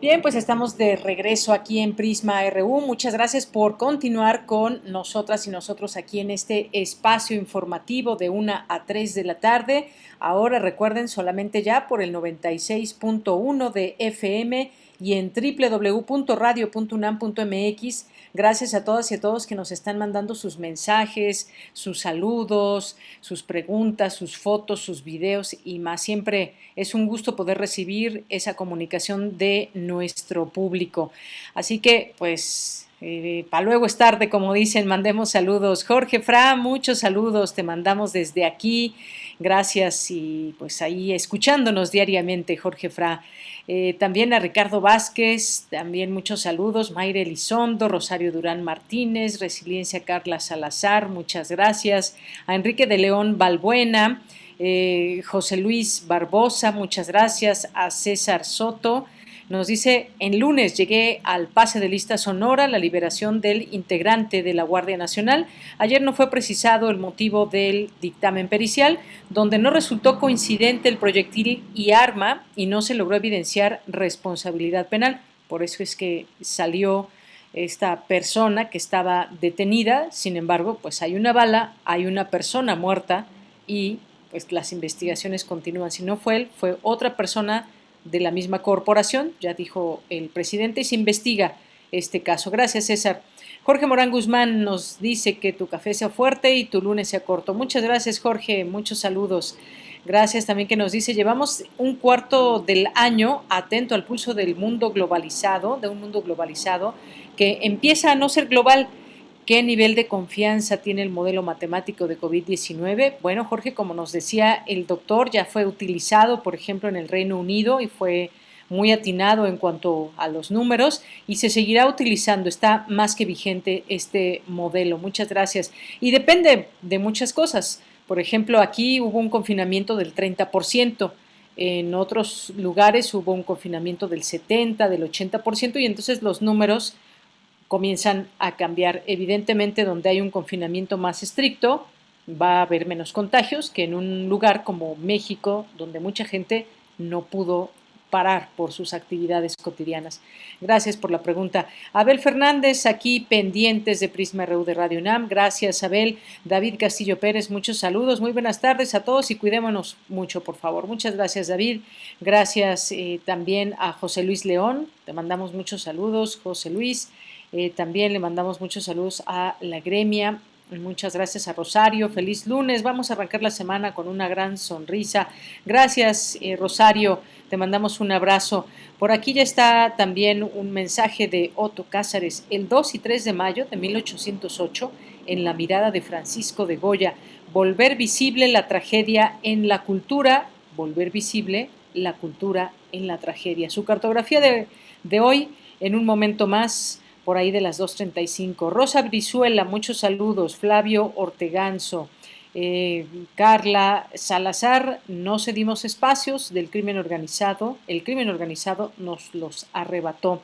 Bien, pues estamos de regreso aquí en Prisma RU. Muchas gracias por continuar con nosotras y nosotros aquí en este espacio informativo de 1 a 3 de la tarde. Ahora recuerden solamente ya por el 96.1 de FM y en www.radio.unam.mx Gracias a todas y a todos que nos están mandando sus mensajes, sus saludos, sus preguntas, sus fotos, sus videos y más. Siempre es un gusto poder recibir esa comunicación de nuestro público. Así que, pues, eh, para luego es tarde, como dicen, mandemos saludos. Jorge Fra, muchos saludos, te mandamos desde aquí. Gracias y pues ahí escuchándonos diariamente, Jorge Fra. Eh, también a Ricardo Vázquez, también muchos saludos, Mayre Elizondo, Rosario Durán Martínez, Resiliencia Carla Salazar, muchas gracias, a Enrique de León Balbuena, Eh, José Luis Barbosa, muchas gracias. A César Soto. Nos dice, en lunes llegué al pase de lista Sonora, la liberación del integrante de la Guardia Nacional. Ayer no fue precisado el motivo del dictamen pericial, donde no resultó coincidente el proyectil y arma y no se logró evidenciar responsabilidad penal. Por eso es que salió esta persona que estaba detenida. Sin embargo, pues hay una bala, hay una persona muerta y pues las investigaciones continúan. Si no fue él, fue otra persona de la misma corporación, ya dijo el presidente, y se investiga este caso. Gracias, César. Jorge Morán Guzmán nos dice que tu café sea fuerte y tu lunes sea corto. Muchas gracias, Jorge. Muchos saludos. Gracias también que nos dice, llevamos un cuarto del año atento al pulso del mundo globalizado, de un mundo globalizado que empieza a no ser global. ¿Qué nivel de confianza tiene el modelo matemático de COVID-19? Bueno, Jorge, como nos decía el doctor, ya fue utilizado, por ejemplo, en el Reino Unido y fue muy atinado en cuanto a los números y se seguirá utilizando. Está más que vigente este modelo. Muchas gracias. Y depende de muchas cosas. Por ejemplo, aquí hubo un confinamiento del 30%. En otros lugares hubo un confinamiento del 70, del 80% y entonces los números comienzan a cambiar. Evidentemente, donde hay un confinamiento más estricto, va a haber menos contagios que en un lugar como México, donde mucha gente no pudo parar por sus actividades cotidianas. Gracias por la pregunta. Abel Fernández, aquí pendientes de Prisma RU de Radio UNAM. Gracias, Abel. David Castillo Pérez, muchos saludos. Muy buenas tardes a todos y cuidémonos mucho, por favor. Muchas gracias, David. Gracias eh, también a José Luis León. Te mandamos muchos saludos, José Luis. Eh, también le mandamos muchos saludos a la gremia. Muchas gracias a Rosario. Feliz lunes. Vamos a arrancar la semana con una gran sonrisa. Gracias, eh, Rosario. Te mandamos un abrazo. Por aquí ya está también un mensaje de Otto Cázares. El 2 y 3 de mayo de 1808, en la mirada de Francisco de Goya, volver visible la tragedia en la cultura, volver visible la cultura en la tragedia. Su cartografía de, de hoy, en un momento más, por ahí de las 2.35. Rosa Brizuela, muchos saludos. Flavio Orteganzo. Eh, Carla Salazar, no cedimos espacios del crimen organizado, el crimen organizado nos los arrebató.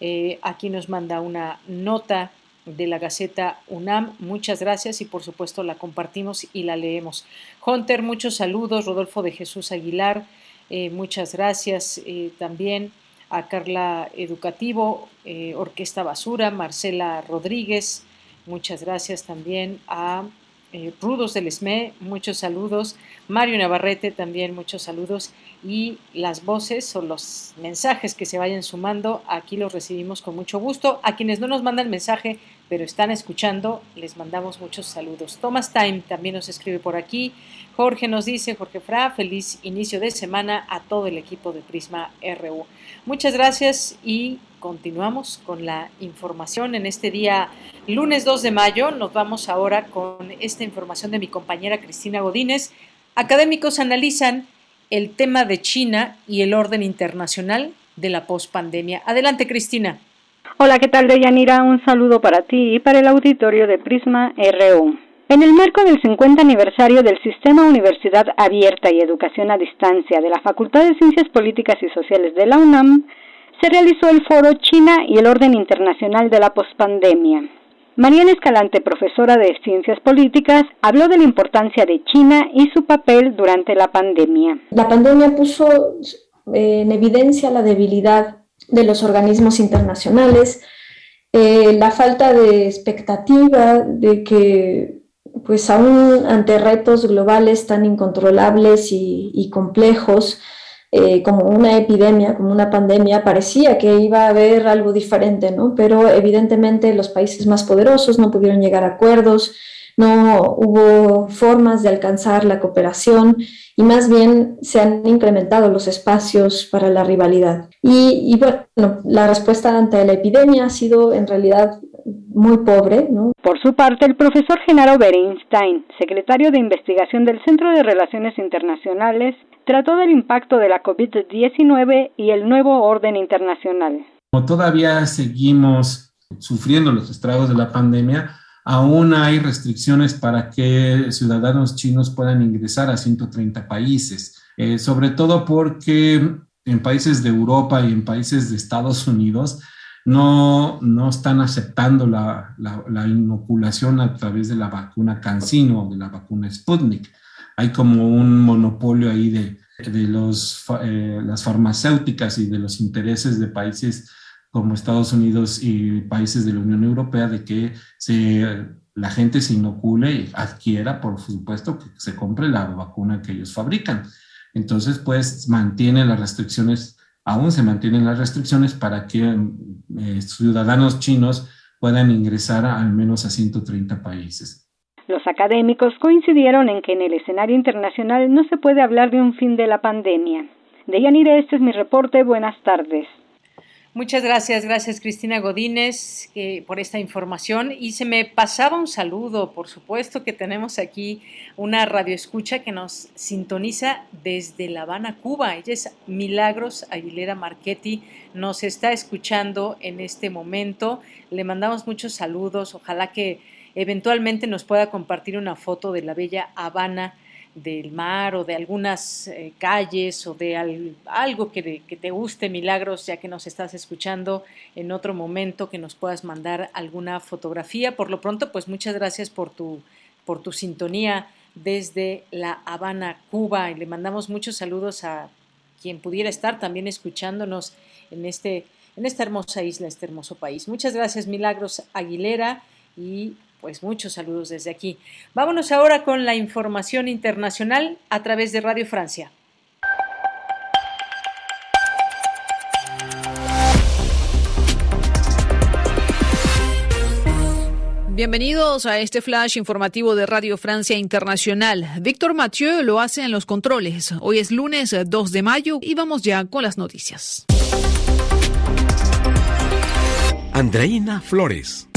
Eh, aquí nos manda una nota de la Gaceta UNAM, muchas gracias y por supuesto la compartimos y la leemos. Hunter, muchos saludos, Rodolfo de Jesús Aguilar, eh, muchas gracias también a Carla Educativo, eh, Orquesta Basura, Marcela Rodríguez, muchas gracias también a eh, Rudos del ESME, muchos saludos, Mario Navarrete también muchos saludos y las voces o los mensajes que se vayan sumando, aquí los recibimos con mucho gusto. A quienes no nos mandan mensaje, pero están escuchando, les mandamos muchos saludos. Thomas Time también nos escribe por aquí. Jorge nos dice, Jorge Fra, feliz inicio de semana a todo el equipo de Prisma RU. Muchas gracias y continuamos con la información en este día lunes 2 de mayo. Nos vamos ahora con esta información de mi compañera Cristina Godínez. Académicos analizan el tema de China y el orden internacional de la pospandemia. Adelante, Cristina. Hola, ¿qué tal, Deyanira? Un saludo para ti y para el auditorio de Prisma RU. En el marco del 50 aniversario del Sistema Universidad Abierta y Educación a Distancia de la Facultad de Ciencias Políticas y Sociales de la UNAM, se realizó el foro China y el orden internacional de la pospandemia. Mariana Escalante, profesora de Ciencias Políticas, habló de la importancia de China y su papel durante la pandemia. La pandemia puso eh, en evidencia la debilidad de los organismos internacionales, eh, la falta de expectativa de que, pues aún ante retos globales tan incontrolables y complejos, eh, como una epidemia, como una pandemia, parecía que iba a haber algo diferente, ¿no? Pero evidentemente los países más poderosos no pudieron llegar a acuerdos, no hubo formas de alcanzar la cooperación y más bien se han incrementado los espacios para la rivalidad. Y, y bueno, la respuesta ante la epidemia ha sido en realidad muy pobre. ¿no? Por su parte, el profesor Genaro Berinstein, secretario de investigación del Centro de Relaciones Internacionales, trató del impacto de la COVID-19 y el nuevo orden internacional. Como todavía seguimos sufriendo los estragos de la pandemia, aún hay restricciones para que ciudadanos chinos puedan ingresar a 130 países, eh, sobre todo porque en países de Europa y en países de Estados Unidos no, no están aceptando la, la, inoculación a través de la vacuna CanSino o de la vacuna Sputnik. Hay como un monopolio ahí de, de los, eh, las farmacéuticas y de los intereses de países como Estados Unidos y países de la Unión Europea de que se, la gente se inocule y adquiera, por supuesto, que se compre la vacuna que ellos fabrican. Entonces, pues mantiene las restricciones, aún se mantienen las restricciones para que eh, ciudadanos chinos puedan ingresar a, al menos a 130 países. Los académicos coincidieron en que en el escenario internacional no se puede hablar de un fin de la pandemia. De Yanire, este es mi reporte. Buenas tardes. Muchas gracias, gracias Cristina Godínez por esta información. Y se me pasaba un saludo, por supuesto que tenemos aquí una radioescucha que nos sintoniza desde La Habana, Cuba. Ella es Milagros Aguilera Marchetti, nos está escuchando en este momento. Le mandamos muchos saludos, ojalá que eventualmente nos pueda compartir una foto de la bella Habana del mar o de algunas eh, calles o de algo que, te guste, Milagros, ya que nos estás escuchando en otro momento, que nos puedas mandar alguna fotografía. Por lo pronto, pues muchas gracias por tu, por tu sintonía desde La Habana, Cuba, y le mandamos muchos saludos a quien pudiera estar también escuchándonos en, este, en esta hermosa isla, este hermoso país. Muchas gracias, Milagros Aguilera, y pues muchos saludos desde aquí. Vámonos ahora con la información internacional a través de Radio Francia. Bienvenidos a este flash informativo de Radio Francia Internacional. Víctor Mathieu lo hace en los controles. Hoy es lunes 2 de mayo y vamos ya con las noticias. Andreina Flores.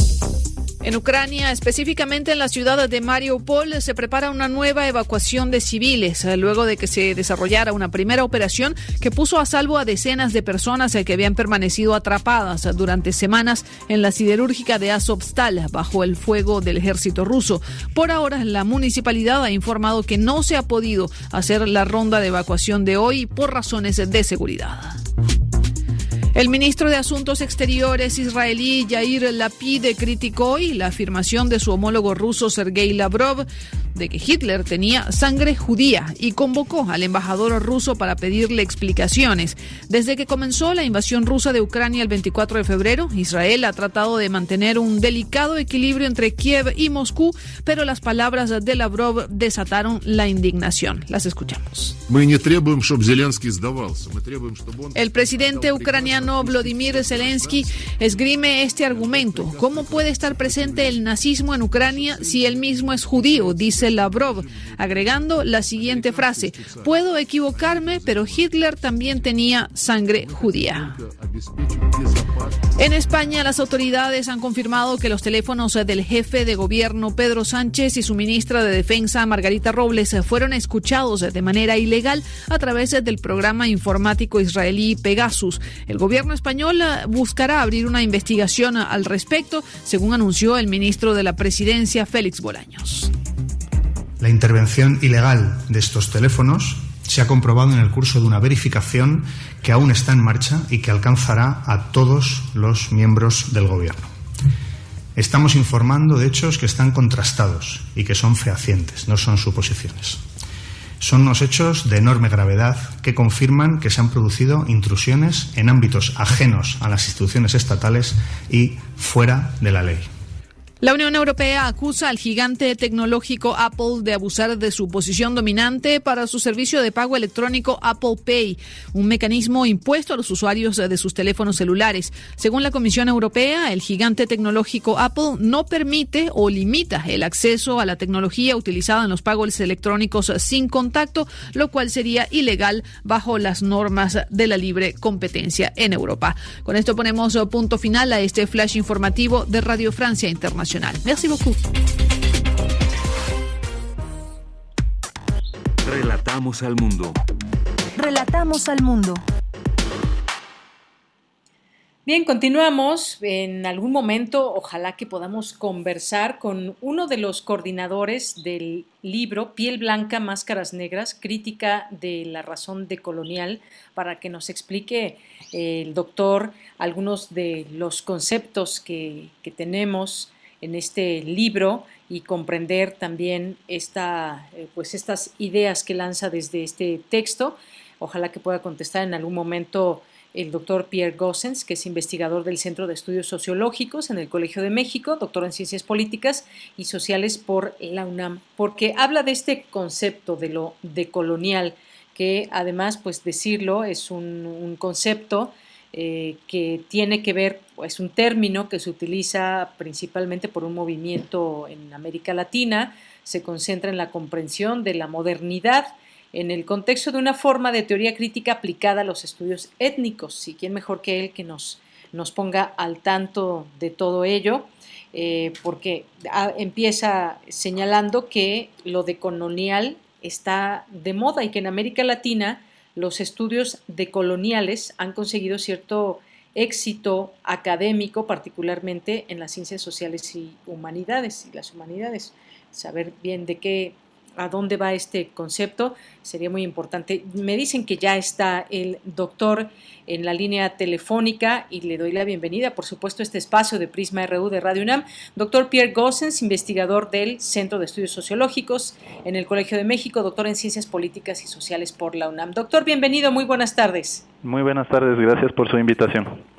En Ucrania, específicamente en la ciudad de Mariupol, se prepara una nueva evacuación de civiles, eh, luego de que se desarrollara una primera operación que puso a salvo a decenas de personas eh, que habían permanecido atrapadas durante semanas en la siderúrgica de Azovstal bajo el fuego del ejército ruso. Por ahora, la municipalidad ha informado que no se ha podido hacer la ronda de evacuación de hoy por razones de seguridad. El ministro de Asuntos Exteriores israelí Yair Lapid criticó hoy la afirmación de su homólogo ruso Sergei Lavrov de que Hitler tenía sangre judía y convocó al embajador ruso para pedirle explicaciones. Desde que comenzó la invasión rusa de Ucrania el 24 de febrero, Israel ha tratado de mantener un delicado equilibrio entre Kiev y Moscú, pero las palabras de Lavrov desataron la indignación. Las escuchamos. El presidente ucraniano Vladimir Zelensky esgrime este argumento. ¿Cómo puede estar presente el nazismo en Ucrania si él mismo es judío? Dice Lavrov, agregando la siguiente frase. Puedo equivocarme, pero Hitler también tenía sangre judía. En España, las autoridades han confirmado que los teléfonos del jefe de gobierno Pedro Sánchez y su ministra de Defensa Margarita Robles fueron escuchados de manera ilegal a través del programa informático israelí Pegasus. El gobierno español buscará abrir una investigación al respecto, según anunció el ministro de la Presidencia, Félix Bolaños. La intervención ilegal de estos teléfonos se ha comprobado en el curso de una verificación que aún está en marcha y que alcanzará a todos los miembros del Gobierno. Estamos informando de hechos que están contrastados y que son fehacientes, no son suposiciones. Son unos hechos de enorme gravedad que confirman que se han producido intrusiones en ámbitos ajenos a las instituciones estatales y fuera de la ley. La Unión Europea acusa al gigante tecnológico Apple de abusar de su posición dominante para su servicio de pago electrónico Apple Pay, un mecanismo impuesto a los usuarios de sus teléfonos celulares. Según la Comisión Europea, el gigante tecnológico Apple no permite o limita el acceso a la tecnología utilizada en los pagos electrónicos sin contacto, lo cual sería ilegal bajo las normas de la libre competencia en Europa. Con esto ponemos punto final a este flash informativo de Radio Francia Internacional. Merci beaucoup. Relatamos al mundo. Relatamos al mundo. Bien, continuamos. En algún momento, ojalá que podamos conversar con uno de los coordinadores del libro Piel Blanca, Máscaras Negras, crítica de la razón decolonial, para que nos explique eh, el doctor algunos de los conceptos que, que tenemos en este libro y comprender también esta, eh, pues estas ideas que lanza desde este texto. Ojalá que pueda contestar en algún momento el doctor Pierre Gossens, que es investigador del Centro de Estudios Sociológicos en el Colegio de México, doctor en Ciencias Políticas y Sociales por la UNAM, porque habla de este concepto de lo decolonial, que además, pues decirlo, es un, concepto eh, que tiene que ver, es un término que se utiliza principalmente por un movimiento en América Latina, se concentra en la comprensión de la modernidad, en el contexto de una forma de teoría crítica aplicada a los estudios étnicos. ¿Y quién mejor que él que nos, nos ponga al tanto de todo ello? Eh, porque empieza señalando que lo de colonial está de moda y que en América Latina los estudios decoloniales han conseguido cierto éxito académico, particularmente en las ciencias sociales y humanidades y las humanidades. Saber bien de qué a dónde va este concepto sería muy importante. Me dicen que ya está el doctor en la línea telefónica y le doy la bienvenida, por supuesto, a este espacio de Prisma RU de Radio UNAM. Doctor Pierre Gossens, investigador del Centro de Estudios Sociológicos en el Colegio de México, doctor en Ciencias Políticas y Sociales por la UNAM. Doctor, bienvenido, muy buenas tardes. Muy buenas tardes, gracias por su invitación.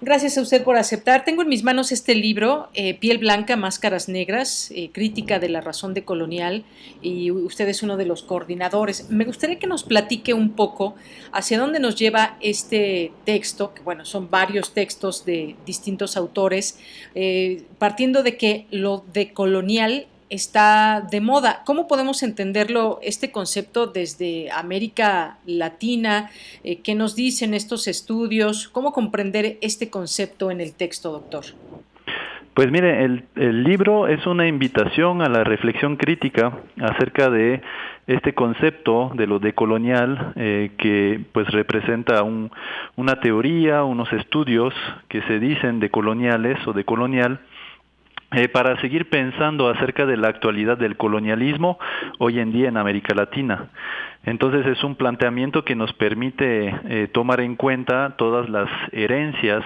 Gracias a usted por aceptar. Tengo en mis manos este libro, eh, Piel Blanca, Máscaras Negras, eh, crítica de la razón de colonial, y usted es uno de los coordinadores. Me gustaría que nos platique un poco hacia dónde nos lleva este texto, que bueno, son varios textos de distintos autores, eh, partiendo de que lo de colonial está de moda. ¿Cómo podemos entenderlo, este concepto desde América Latina? Eh, ¿Qué nos dicen estos estudios? ¿Cómo comprender este concepto en el texto, doctor? Pues mire, el, libro es una invitación a la reflexión crítica acerca de este concepto de lo decolonial eh, que pues representa una teoría, unos estudios que se dicen decoloniales o decolonial eh, para seguir pensando acerca de la actualidad del colonialismo hoy en día en América Latina. Entonces es un planteamiento que nos permite eh, tomar en cuenta todas las herencias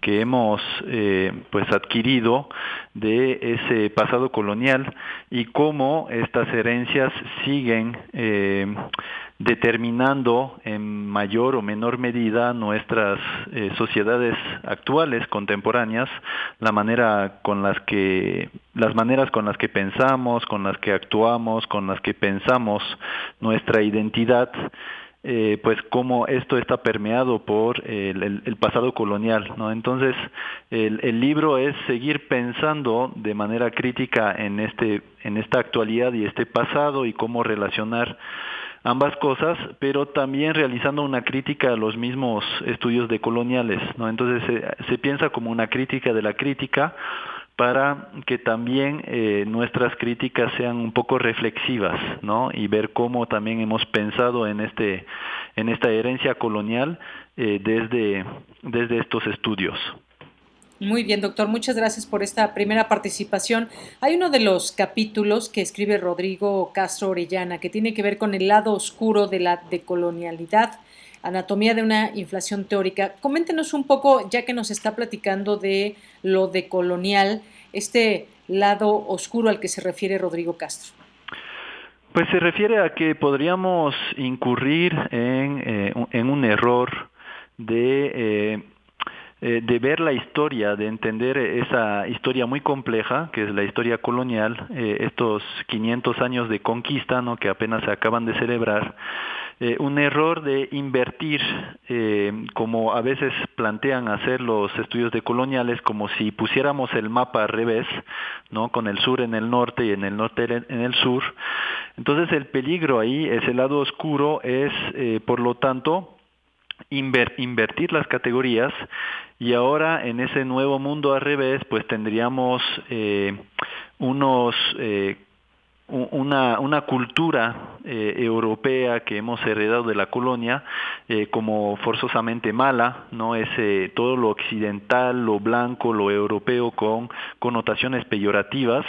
que hemos eh, pues adquirido de ese pasado colonial y cómo estas herencias siguen determinando en mayor o menor medida nuestras eh, sociedades actuales contemporáneas la manera con las que las maneras con las que pensamos con las que actuamos con las que pensamos nuestra identidad eh, pues cómo esto está permeado por el, pasado colonial, ¿no? Entonces, el, el, libro es seguir pensando de manera crítica en este, en esta actualidad y este pasado y cómo relacionar ambas cosas, pero también realizando una crítica a los mismos estudios de coloniales, ¿no? Entonces se, piensa como una crítica de la crítica para que también eh, nuestras críticas sean un poco reflexivas, ¿no? Y ver cómo también hemos pensado en este en esta herencia colonial eh, desde desde estos estudios. Muy bien, doctor. Muchas gracias por esta primera participación. Hay uno de los capítulos que escribe Rodrigo Castro Orellana que tiene que ver con el lado oscuro de la decolonialidad, anatomía de una inflación teórica. Coméntenos un poco, ya que nos está platicando de lo decolonial, este lado oscuro al que se refiere Rodrigo Castro. Pues se refiere a que podríamos incurrir en, eh, un error de eh, eh, de ver la historia, de entender esa historia muy compleja, que es la historia colonial, eh, estos 500 años de conquista ¿no? que apenas se acaban de celebrar, eh, un error de invertir, como a veces plantean hacer los estudios de coloniales, como si pusiéramos el mapa al revés, ¿no? con el sur en el norte y en el norte en el sur. Entonces el peligro ahí, ese lado oscuro, es, por lo tanto, invertir las categorías y ahora en ese nuevo mundo al revés pues tendríamos eh, unos eh, una, una cultura eh, europea que hemos heredado de la colonia como forzosamente mala, no es todo lo occidental, lo blanco, lo europeo con connotaciones peyorativas.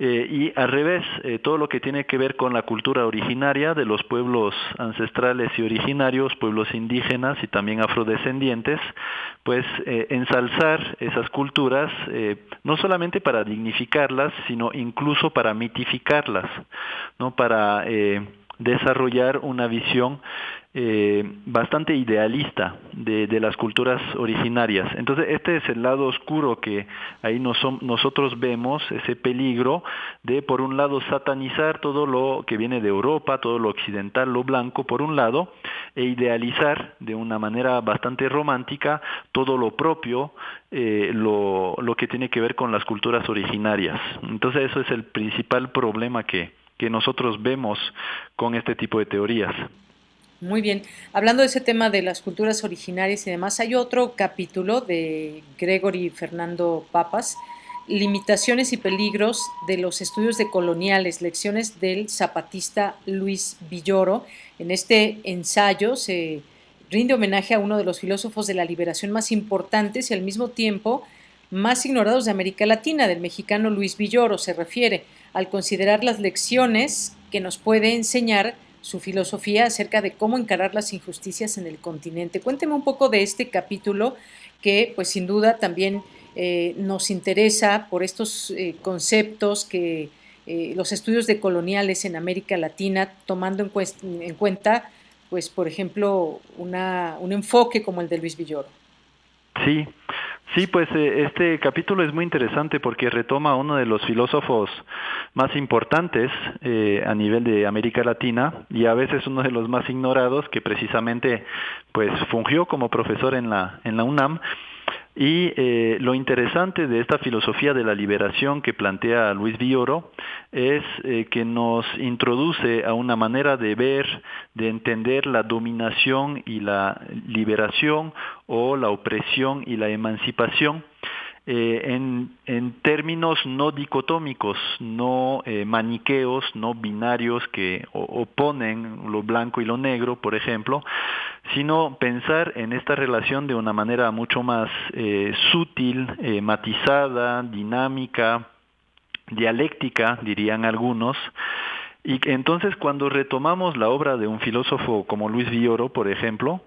Eh, y al revés, eh, todo lo que tiene que ver con la cultura originaria de los pueblos ancestrales y originarios, pueblos indígenas y también afrodescendientes, pues eh, ensalzar esas culturas no solamente para dignificarlas, sino incluso para mitificarlas, no para desarrollar una visión eh, bastante idealista de, las culturas originarias. Entonces, este es el lado oscuro que ahí nosotros vemos, ese peligro de, por un lado, satanizar todo lo que viene de Europa, todo lo occidental, lo blanco, por un lado, e idealizar de una manera bastante romántica todo lo propio, eh, lo, lo que tiene que ver con las culturas originarias. Entonces, eso es el principal problema que, que nosotros vemos con este tipo de teorías. Muy bien. Hablando de ese tema de las culturas originarias y demás, hay otro capítulo de Gregory Fernando Papas, Limitaciones y peligros de los estudios de coloniales, lecciones del zapatista Luis Villoro. En este ensayo se rinde homenaje a uno de los filósofos de la liberación más importantes y al mismo tiempo más ignorados de América Latina, del mexicano Luis Villoro, se refiere al considerar las lecciones que nos puede enseñar su filosofía acerca de cómo encarar las injusticias en el continente. Cuénteme un poco de este capítulo que, pues sin duda, también eh, nos interesa por estos eh, conceptos que eh, los estudios de coloniales en América Latina, tomando en, en cuenta, pues, por ejemplo, una, un enfoque como el de Luis Villoro. Sí, Sí, pues eh, este capítulo es muy interesante porque retoma a uno de los filósofos más importantes eh, a nivel de América Latina y a veces uno de los más ignorados que precisamente pues fungió como profesor en la en la UNAM y eh, lo interesante de esta filosofía de la liberación que plantea Luis Villoro es eh, que nos introduce a una manera de ver, de entender la dominación y la liberación o la opresión y la emancipación eh, en, términos no dicotómicos, no eh, maniqueos, no binarios que oponen lo blanco y lo negro, por ejemplo, sino pensar en esta relación de una manera mucho más eh, sutil, matizada, dinámica, dialéctica, dirían algunos, y entonces cuando retomamos la obra de un filósofo como Luis Villoro, por ejemplo,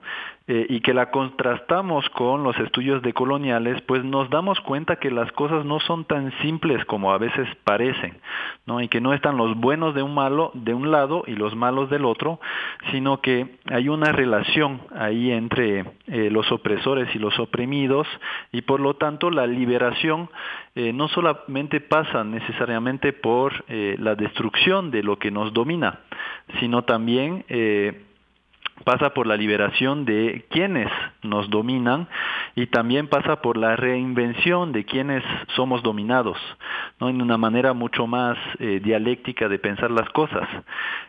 eh, y que la contrastamos con los estudios de coloniales, pues nos damos cuenta que las cosas no son tan simples como a veces parecen, ¿no? Y que no están los buenos de un malo de un lado y los malos del otro, sino que hay una relación ahí entre eh, los opresores y los oprimidos y por lo tanto la liberación eh, no solamente pasa necesariamente por la destrucción de lo que nos domina, sino también pasa por la liberación de quienes nos dominan y también pasa por la reinvención de quienes somos dominados, ¿no? en una manera mucho más eh, dialéctica de pensar las cosas.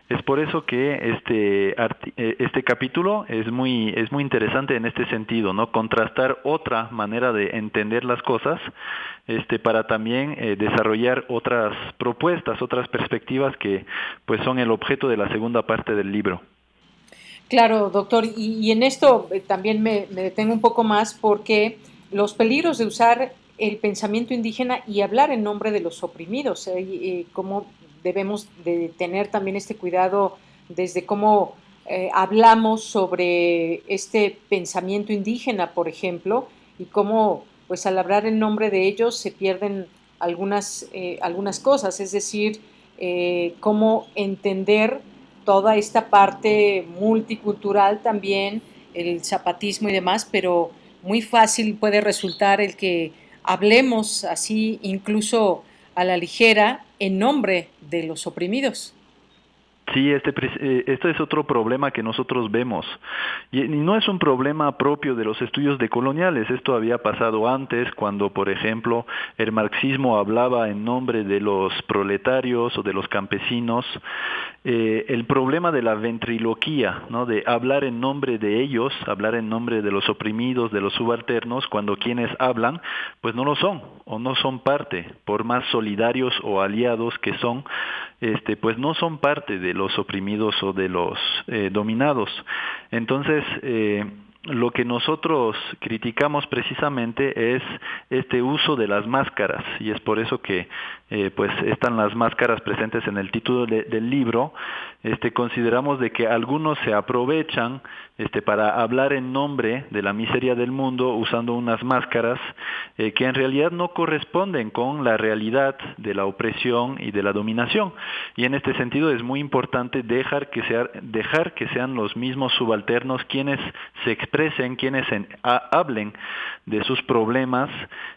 Es por eso que este, eh, este capítulo es muy, es muy interesante en este sentido, ¿no? contrastar otra manera de entender las cosas este, para también eh, desarrollar otras propuestas, otras perspectivas que pues, son el objeto de la segunda parte del libro. Claro, doctor, y, en esto eh, también me, detengo un poco más porque los peligros de usar el pensamiento indígena y hablar en nombre de los oprimidos, eh, eh cómo debemos de tener también este cuidado desde cómo eh, hablamos sobre este pensamiento indígena, por ejemplo, y cómo pues al hablar en nombre de ellos se pierden algunas, algunas cosas, es decir, cómo entender toda esta parte multicultural también, el zapatismo y demás, pero muy fácil puede resultar el que hablemos así incluso a la ligera en nombre de los oprimidos. Sí, este, este es otro problema que nosotros vemos. Y, no es un problema propio de los estudios decoloniales. Esto había pasado antes cuando, por ejemplo, el marxismo hablaba en nombre de los proletarios o de los campesinos. Eh, el problema de la ventriloquía, ¿no? de hablar en nombre de ellos, hablar en nombre de los oprimidos, de los subalternos, cuando quienes hablan, pues no lo son o no son parte, por más solidarios o aliados que son este, pues no son parte de los oprimidos o de los eh, dominados. Entonces, eh, lo que nosotros criticamos precisamente es este uso de las máscaras y es por eso que eh, pues están las máscaras presentes en el título del libro este consideramos de que algunos se aprovechan este para hablar en nombre de la miseria del mundo usando unas máscaras eh, que en realidad no corresponden con la realidad de la opresión y de la dominación. Y en este sentido es muy importante dejar que dejar que sean los mismos subalternos quienes se expresen quienes hablen de sus problemas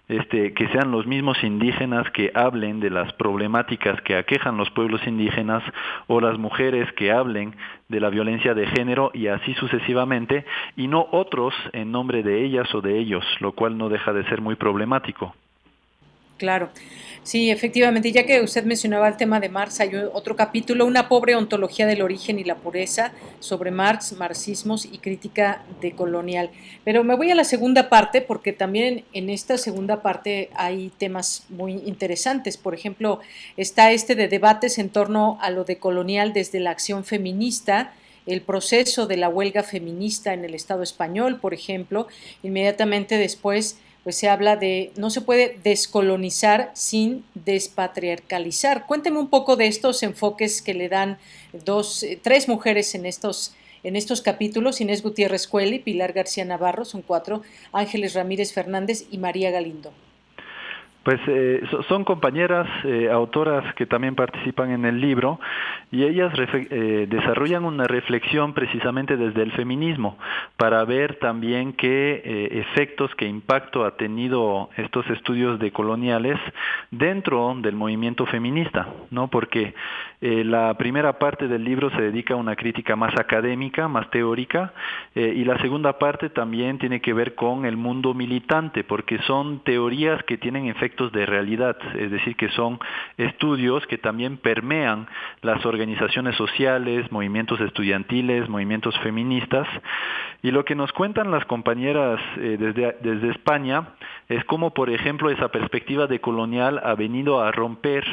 este, que sean los mismos indígenas que hablen de las problemáticas que aquejan los pueblos indígenas o las mujeres que hablen de la violencia de género y así sucesivamente, y no otros en nombre de ellas o de ellos, lo cual no deja de ser muy problemático. Claro. Sí, efectivamente, ya que usted mencionaba el tema de Marx, hay otro capítulo, una pobre ontología del origen y la pureza sobre Marx, marxismos y crítica decolonial. Pero me voy a la segunda parte porque también en esta segunda parte hay temas muy interesantes. Por ejemplo, está este de debates en torno a lo decolonial desde la acción feminista, el proceso de la huelga feminista en el Estado español, por ejemplo, inmediatamente después pues se habla de no se puede descolonizar sin despatriarcalizar. Cuénteme un poco de estos enfoques que le dan dos, eh, tres mujeres en estos, en estos capítulos, Inés Gutiérrez Cueli, Pilar García Navarro, son cuatro, Ángeles Ramírez Fernández y María Galindo. Pues eh, son compañeras eh, autoras que también participan en el libro y ellas eh, desarrollan una reflexión precisamente desde el feminismo para ver también qué efectos, qué impacto ha tenido estos estudios de coloniales dentro del movimiento feminista, ¿no? Porque la primera parte del libro se dedica a una crítica más académica, más teórica y la segunda parte también tiene que ver con el mundo militante porque son teorías que tienen efectos de realidad, es decir, que son estudios que también permean las organizaciones sociales, movimientos estudiantiles, movimientos feministas. Y lo que nos cuentan las compañeras eh, desde, desde España es cómo, por ejemplo, esa perspectiva de colonial ha venido a romper,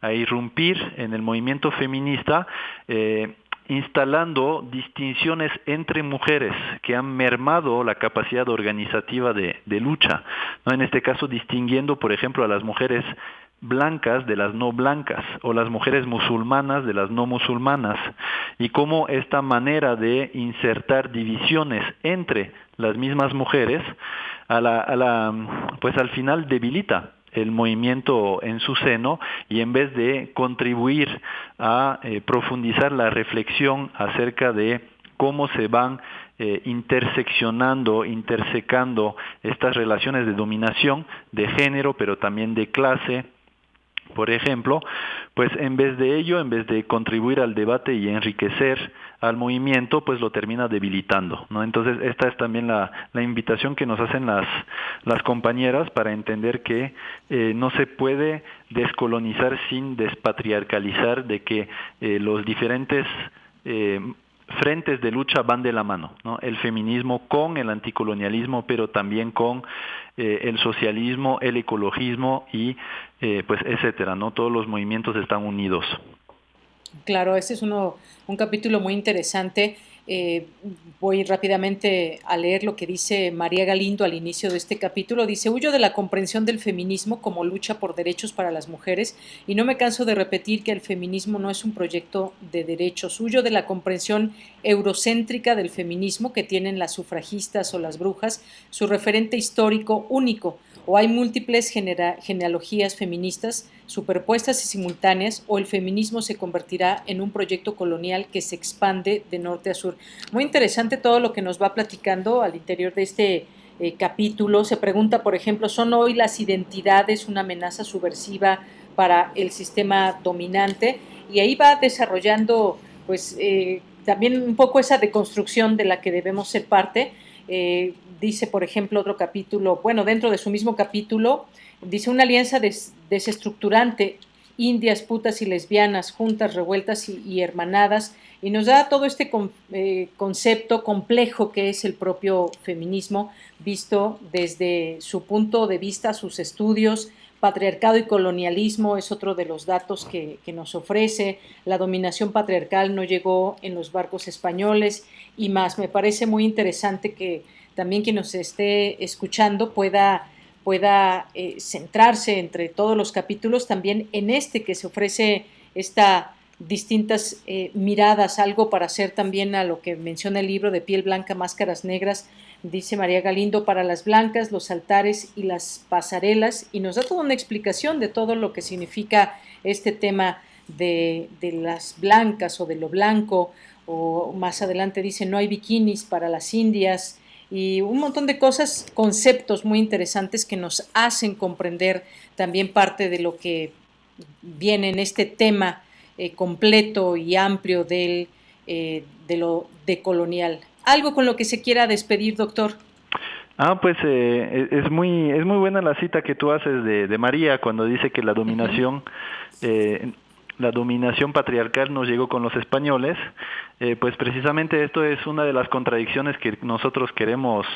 a irrumpir en el movimiento feminista. Eh, instalando distinciones entre mujeres que han mermado la capacidad organizativa de, lucha. ¿no? En este caso, distinguiendo, por ejemplo, a las mujeres blancas de las no blancas o las mujeres musulmanas de las no musulmanas y cómo esta manera de insertar divisiones entre las mismas mujeres pues al final debilita el movimiento en su seno y en vez de contribuir a eh, profundizar la reflexión acerca de cómo se van eh, interseccionando, intersecando estas relaciones de dominación de género, pero también de clase, por ejemplo, pues en vez de ello, en vez de contribuir al debate y enriquecer al movimiento, pues lo termina debilitando, ¿no? Entonces, esta es también la, invitación que nos hacen las, las compañeras para entender que eh, no se puede descolonizar sin despatriarcalizar, de que eh, los diferentes eh, frentes de lucha van de la mano, ¿no? El feminismo con el anticolonialismo, pero también con eh, el socialismo, el ecologismo y eh, pues etcétera, ¿no? Todos los movimientos están unidos. Claro, ese es uno, un capítulo muy interesante eh, voy rápidamente a leer lo que dice María Galindo al inicio de este capítulo. Dice, huyo de la comprensión del feminismo como lucha por derechos para las mujeres y no me canso de repetir que el feminismo no es un proyecto de derechos. Huyo de la comprensión eurocéntrica del feminismo que tienen las sufragistas o las brujas, su referente histórico único o hay múltiples genealogías feministas superpuestas y simultáneas, o el feminismo se convertirá en un proyecto colonial que se expande de norte a sur. Muy interesante todo lo que nos va platicando al interior de este eh, capítulo. Se pregunta, por ejemplo, ¿son hoy las identidades una amenaza subversiva para el sistema dominante? Y ahí va desarrollando, pues, eh, también un poco esa deconstrucción de la que debemos ser parte. Eh, dice, por ejemplo, otro capítulo, bueno, dentro de su mismo capítulo, dice una alianza desestructurante, indias, putas y lesbianas, juntas, revueltas y, hermanadas, y nos da todo este eh, concepto complejo que es el propio feminismo, visto desde su punto de vista, sus estudios, Patriarcado y colonialismo es otro de los datos que, nos ofrece. La dominación patriarcal no llegó en los barcos españoles y más. Me parece muy interesante que también quien nos esté escuchando pueda, pueda eh, centrarse entre todos los capítulos también en este que se ofrece esta distintas eh, miradas, algo para hacer también a lo que menciona el libro de piel blanca, máscaras negras, dice María Galindo, para las blancas, los altares y las pasarelas, y nos da toda una explicación de todo lo que significa este tema de, las blancas o de lo blanco, o más adelante dice, no hay bikinis para las indias, y un montón de cosas, conceptos muy interesantes que nos hacen comprender también parte de lo que viene en este tema eh, completo y amplio del, eh, de lo decolonial. ¿Algo con lo que se quiera despedir, doctor? Ah, pues eh, es muy es muy buena la cita que tú haces de, de María cuando dice que la dominación eh, la dominación patriarcal nos llegó con los españoles. Eh, pues precisamente esto es una de las contradicciones que nosotros queremos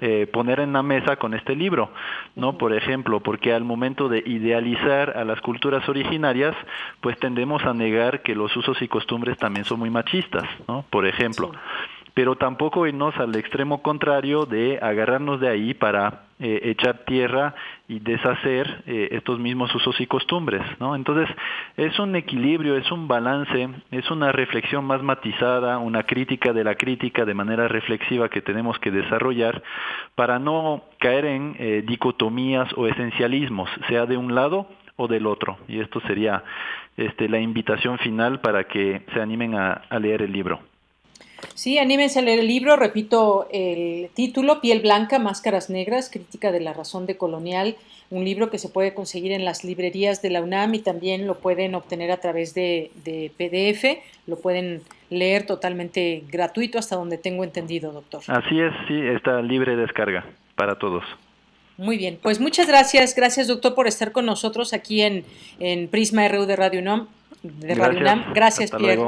eh, poner en la mesa con este libro, ¿no? Por ejemplo, porque al momento de idealizar a las culturas originarias, pues tendemos a negar que los usos y costumbres también son muy machistas, ¿no? Por ejemplo pero tampoco irnos al extremo contrario de agarrarnos de ahí para eh, echar tierra y deshacer eh, estos mismos usos y costumbres, ¿no? Entonces, es un equilibrio, es un balance, es una reflexión más matizada, una crítica de la crítica de manera reflexiva que tenemos que desarrollar para no caer en eh, dicotomías o esencialismos, sea de un lado o del otro. Y esto sería este, la invitación final para que se animen a leer el libro. Sí, anímense a leer el libro, repito el título, Piel Blanca, Máscaras Negras, Crítica de la Razón de Colonial, un libro que se puede conseguir en las librerías de la UNAM y también lo pueden obtener a través de, PDF, lo pueden leer totalmente gratuito hasta donde tengo entendido, doctor. Así es, sí, está libre descarga para todos. Muy bien, pues muchas gracias, gracias doctor por estar con nosotros aquí en, Prisma RU de Radio UNAM. De Radio UNAM. Gracias, Pierre.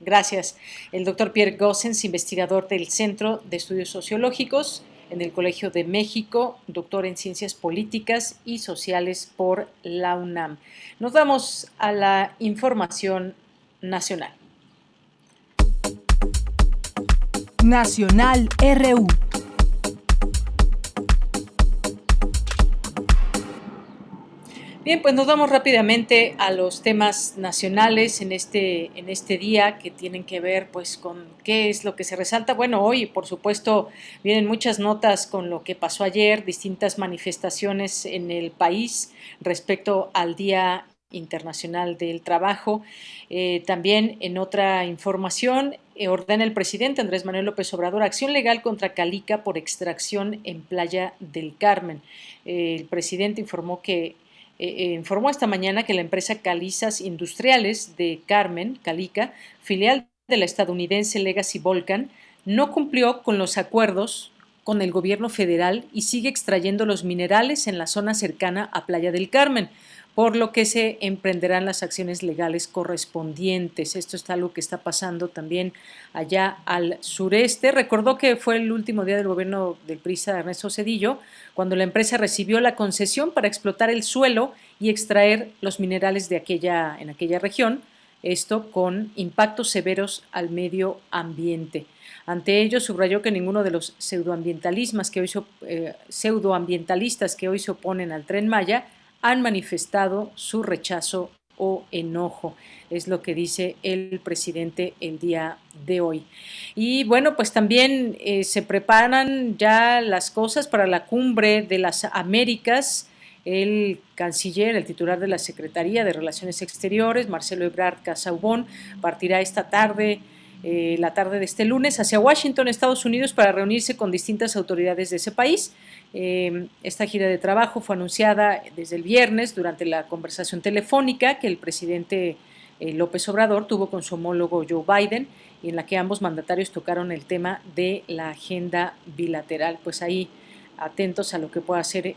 Gracias. El doctor Pierre Gossens, investigador del Centro de Estudios Sociológicos en el Colegio de México, doctor en Ciencias Políticas y Sociales por la UNAM. Nos vamos a la información nacional. Nacional RU. Bien, pues nos vamos rápidamente a los temas nacionales en este, en este día que tienen que ver pues con qué es lo que se resalta. Bueno, hoy por supuesto vienen muchas notas con lo que pasó ayer, distintas manifestaciones en el país respecto al Día Internacional del Trabajo. Eh, también en otra información, eh, ordena el presidente Andrés Manuel López Obrador acción legal contra Calica por extracción en Playa del Carmen. Eh, el presidente informó que eh, informó esta mañana que la empresa Calizas Industriales de Carmen, Calica, filial de la estadounidense Legacy Volcan, no cumplió con los acuerdos con el gobierno federal y sigue extrayendo los minerales en la zona cercana a Playa del Carmen por lo que se emprenderán las acciones legales correspondientes. Esto es algo que está pasando también allá al sureste. Recordó que fue el último día del gobierno del PRISA Ernesto Cedillo, cuando la empresa recibió la concesión para explotar el suelo y extraer los minerales de aquella, en aquella región, esto con impactos severos al medio ambiente. Ante ello, subrayó que ninguno de los que hoy, eh, pseudoambientalistas que hoy se oponen al tren Maya han manifestado su rechazo o enojo, es lo que dice el presidente el día de hoy. Y bueno, pues también eh, se preparan ya las cosas para la cumbre de las Américas. El canciller, el titular de la Secretaría de Relaciones Exteriores, Marcelo Ebrard Casaubón, partirá esta tarde eh, la tarde de este lunes hacia Washington, Estados Unidos, para reunirse con distintas autoridades de ese país. Eh, esta gira de trabajo fue anunciada desde el viernes durante la conversación telefónica que el presidente eh, López Obrador tuvo con su homólogo Joe Biden y en la que ambos mandatarios tocaron el tema de la agenda bilateral. Pues ahí atentos a lo que pueda ser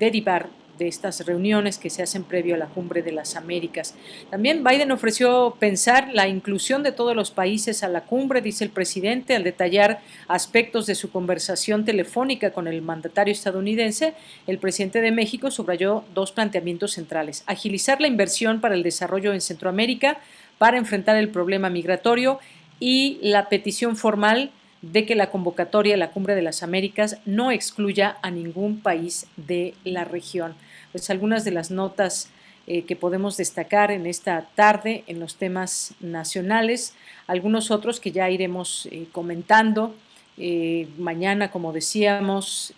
derivar de estas reuniones que se hacen previo a la cumbre de las Américas. También Biden ofreció pensar la inclusión de todos los países a la cumbre, dice el presidente, al detallar aspectos de su conversación telefónica con el mandatario estadounidense. El presidente de México subrayó dos planteamientos centrales. Agilizar la inversión para el desarrollo en Centroamérica para enfrentar el problema migratorio y la petición formal de que la convocatoria de la Cumbre de las Américas no excluya a ningún país de la región. Pues algunas de las notas eh, que podemos destacar en esta tarde en los temas nacionales, algunos otros que ya iremos eh, comentando. Eh, mañana, como decíamos,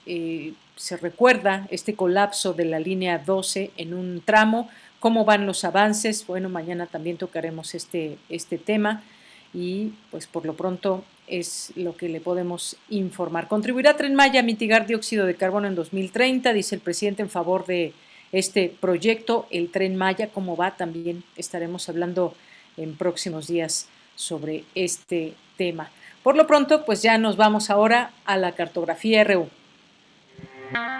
se recuerda este colapso de la línea 12 en un tramo. ¿Cómo van los avances? Bueno, mañana también tocaremos este, este tema y pues por lo pronto es lo que le podemos informar. ¿Contribuirá Tren Maya a mitigar dióxido de carbono en 2030? Dice el presidente en favor de este proyecto, el Tren Maya. ¿Cómo va? También estaremos hablando en próximos días sobre este tema. Por lo pronto, pues ya nos vamos ahora a la cartografía RU.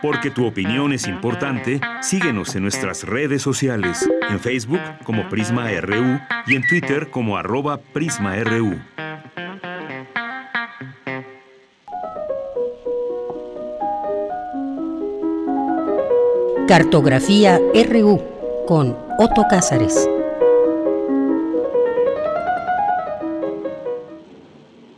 Porque tu opinión es importante, síguenos en nuestras redes sociales, en Facebook como Prisma RU y en Twitter como arroba PrismaRU. Cartografía RU con Otto Cázares.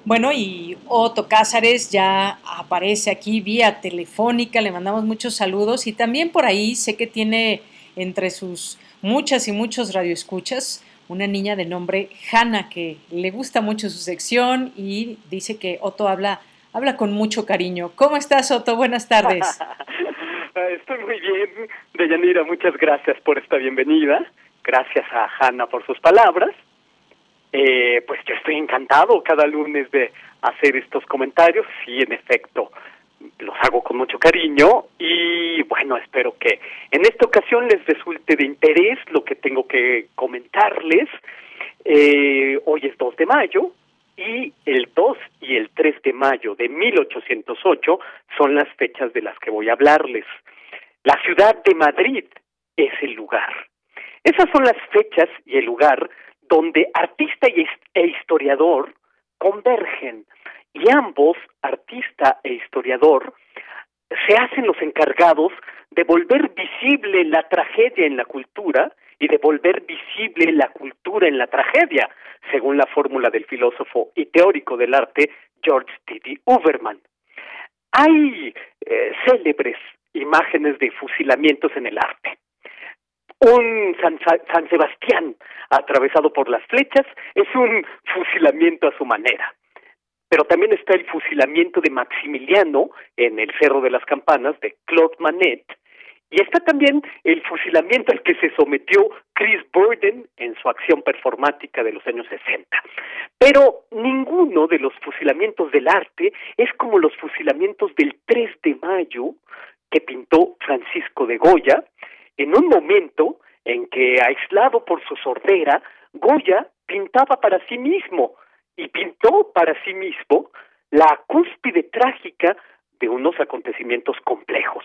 Bueno, y Otto Cázares ya aparece aquí vía telefónica, le mandamos muchos saludos y también por ahí sé que tiene entre sus muchas y muchos radioescuchas una niña de nombre Hanna que le gusta mucho su sección y dice que Otto habla, habla con mucho cariño. ¿Cómo estás, Otto? Buenas tardes. (laughs) Estoy muy bien, Deyanira, muchas gracias por esta bienvenida. Gracias a Hanna por sus palabras. Eh, pues yo estoy encantado cada lunes de hacer estos comentarios. Sí, en efecto, los hago con mucho cariño y bueno, espero que en esta ocasión les resulte de interés lo que tengo que comentarles. Eh, hoy es 2 de mayo, y el 2 y el 3 de mayo de 1808 son las fechas de las que voy a hablarles. La ciudad de Madrid es el lugar. Esas son las fechas y el lugar donde artista e historiador convergen y ambos, artista e historiador, se hacen los encargados de volver visible la tragedia en la cultura y de volver visible la cultura en la tragedia, según la fórmula del filósofo y teórico del arte George T.D. Uberman. Hay eh, célebres imágenes de fusilamientos en el arte. Un San, San Sebastián atravesado por las flechas es un fusilamiento a su manera pero también está el fusilamiento de Maximiliano en el Cerro de las Campanas de Claude Manet, y está también el fusilamiento al que se sometió Chris Burden en su acción performática de los años 60. Pero ninguno de los fusilamientos del arte es como los fusilamientos del 3 de mayo que pintó Francisco de Goya en un momento en que, aislado por su sordera, Goya pintaba para sí mismo y pintó para sí mismo la cúspide trágica de unos acontecimientos complejos.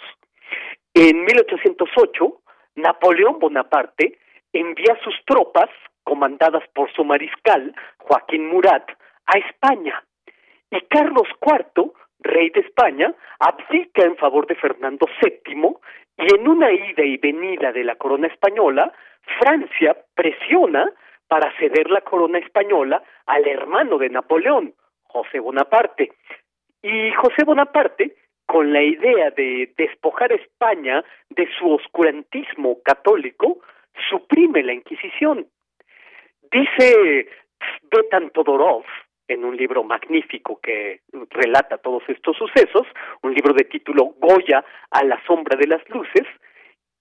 En 1808, Napoleón Bonaparte envía sus tropas, comandadas por su mariscal, Joaquín Murat, a España. Y Carlos IV, rey de España, abdica en favor de Fernando VII y en una ida y venida de la corona española, Francia presiona para ceder la corona española al hermano de Napoleón, José Bonaparte. Y José Bonaparte con la idea de despojar a España de su oscurantismo católico, suprime la Inquisición. Dice Betan Todorov, en un libro magnífico que relata todos estos sucesos, un libro de título Goya a la sombra de las luces,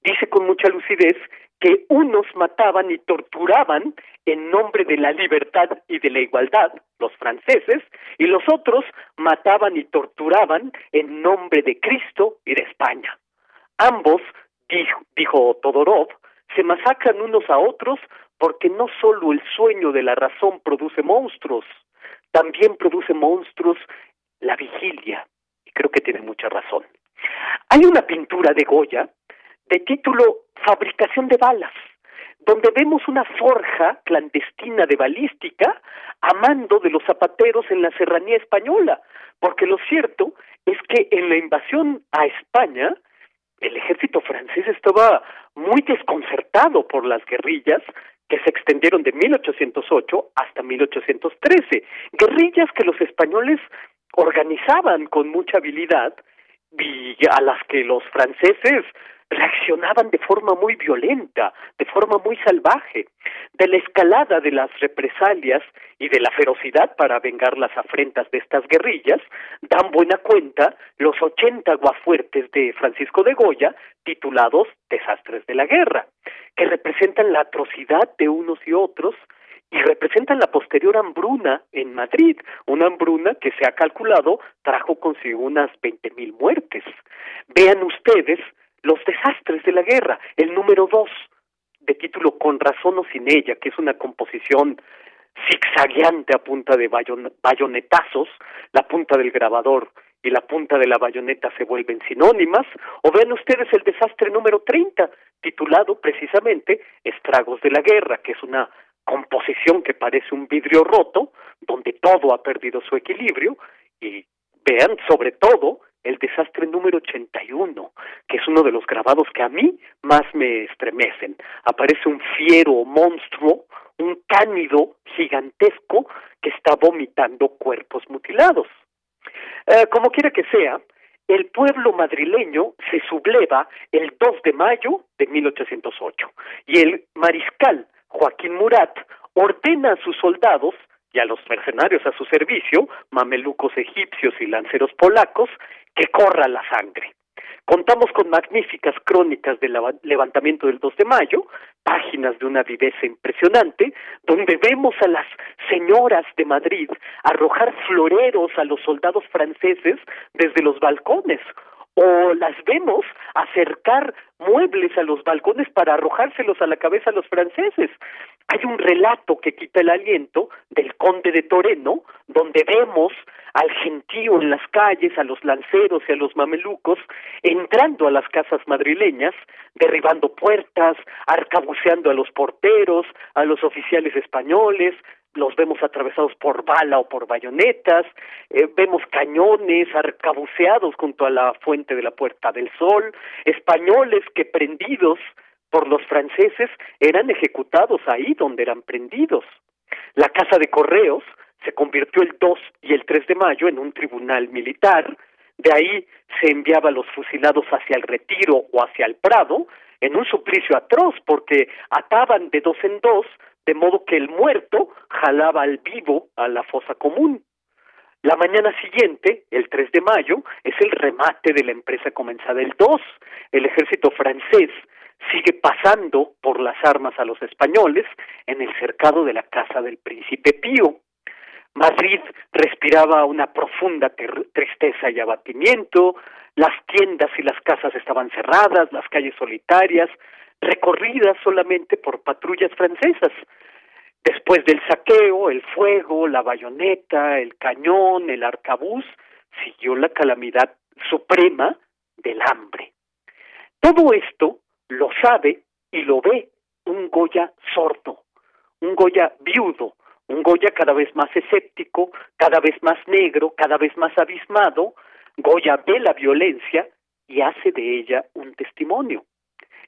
dice con mucha lucidez que unos mataban y torturaban en nombre de la libertad y de la igualdad, los franceses, y los otros mataban y torturaban en nombre de Cristo y de España. Ambos, dijo, dijo Todorov, se masacran unos a otros porque no solo el sueño de la razón produce monstruos, también produce monstruos la vigilia, y creo que tiene mucha razón. Hay una pintura de Goya de título Fabricación de balas, donde vemos una forja clandestina de balística a mando de los zapateros en la serranía española, porque lo cierto es que en la invasión a España, el ejército francés estaba muy desconcertado por las guerrillas que se extendieron de 1808 hasta 1813, guerrillas que los españoles organizaban con mucha habilidad y a las que los franceses reaccionaban de forma muy violenta, de forma muy salvaje. De la escalada de las represalias y de la ferocidad para vengar las afrentas de estas guerrillas, dan buena cuenta los ochenta guafuertes de Francisco de Goya, titulados Desastres de la Guerra, que representan la atrocidad de unos y otros, y representan la posterior hambruna en Madrid, una hambruna que se ha calculado trajo consigo unas veinte mil muertes. Vean ustedes los desastres de la guerra, el número dos, de título Con razón o sin ella, que es una composición zigzagueante a punta de bayonetazos, la punta del grabador y la punta de la bayoneta se vuelven sinónimas, o vean ustedes el desastre número 30, titulado precisamente Estragos de la Guerra, que es una composición que parece un vidrio roto, donde todo ha perdido su equilibrio, y vean sobre todo el desastre número 81, que es uno de los grabados que a mí más me estremecen. Aparece un fiero monstruo, un cánido gigantesco que está vomitando cuerpos mutilados. Eh, como quiera que sea, el pueblo madrileño se subleva el 2 de mayo de 1808 y el mariscal Joaquín Murat ordena a sus soldados y a los mercenarios a su servicio, mamelucos egipcios y lanceros polacos, que corra la sangre. Contamos con magníficas crónicas del levantamiento del 2 de mayo, páginas de una viveza impresionante, donde vemos a las señoras de Madrid arrojar floreros a los soldados franceses desde los balcones, o las vemos acercar muebles a los balcones para arrojárselos a la cabeza a los franceses. Hay un relato que quita el aliento del conde de Toreno, donde vemos al gentío en las calles, a los lanceros y a los mamelucos, entrando a las casas madrileñas, derribando puertas, arcabuceando a los porteros, a los oficiales españoles, los vemos atravesados por bala o por bayonetas, eh, vemos cañones arcabuceados junto a la fuente de la Puerta del Sol, españoles que prendidos por los franceses eran ejecutados ahí donde eran prendidos. La Casa de Correos se convirtió el 2 y el 3 de mayo en un tribunal militar, de ahí se enviaba a los fusilados hacia el Retiro o hacia el Prado, en un suplicio atroz porque ataban de dos en dos de modo que el muerto jalaba al vivo a la fosa común. La mañana siguiente, el 3 de mayo, es el remate de la empresa comenzada el 2. El ejército francés sigue pasando por las armas a los españoles en el cercado de la casa del príncipe Pío. Madrid respiraba una profunda tristeza y abatimiento, las tiendas y las casas estaban cerradas, las calles solitarias, recorridas solamente por patrullas francesas. Después del saqueo, el fuego, la bayoneta, el cañón, el arcabuz, siguió la calamidad suprema del hambre. Todo esto lo sabe y lo ve un Goya sordo, un Goya viudo, un Goya cada vez más escéptico, cada vez más negro, cada vez más abismado. Goya ve la violencia y hace de ella un testimonio.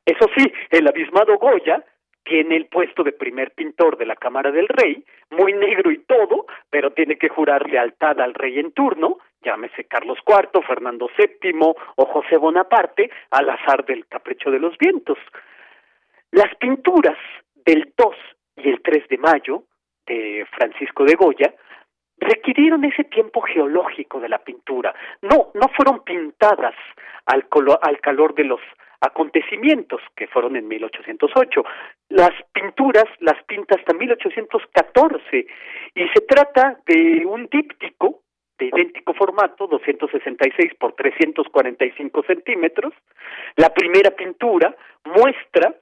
Eso sí, el abismado Goya tiene el puesto de primer pintor de la Cámara del Rey, muy negro y todo, pero tiene que jurar lealtad al rey en turno, llámese Carlos IV, Fernando VII o José Bonaparte, al azar del capricho de los vientos. Las pinturas del 2 y el 3 de mayo de Francisco de Goya requirieron ese tiempo geológico de la pintura. No, no fueron pintadas al, al calor de los acontecimientos que fueron en 1808. Las pinturas las pinta hasta 1814 y se trata de un díptico de idéntico formato, 266 por 345 centímetros. La primera pintura muestra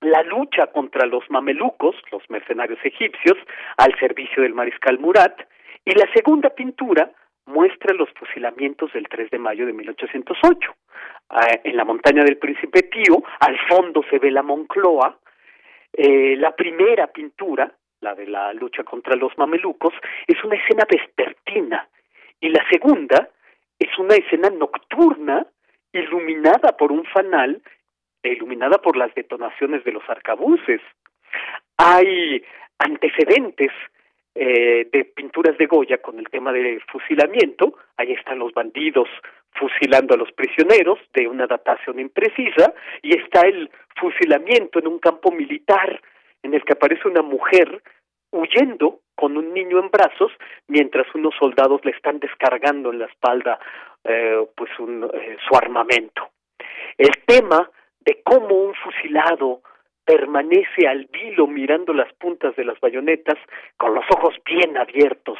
la lucha contra los mamelucos, los mercenarios egipcios, al servicio del mariscal Murat, y la segunda pintura muestra los fusilamientos del 3 de mayo de 1808. en la montaña del Príncipe Tío, al fondo se ve la Moncloa, eh, la primera pintura, la de la lucha contra los mamelucos, es una escena vespertina y la segunda es una escena nocturna iluminada por un fanal e iluminada por las detonaciones de los arcabuces. Hay antecedentes eh, de pinturas de Goya con el tema del fusilamiento, ahí están los bandidos fusilando a los prisioneros de una datación imprecisa, y está el fusilamiento en un campo militar en el que aparece una mujer huyendo con un niño en brazos mientras unos soldados le están descargando en la espalda eh, pues un, eh, su armamento. El tema de cómo un fusilado permanece al vilo mirando las puntas de las bayonetas con los ojos bien abiertos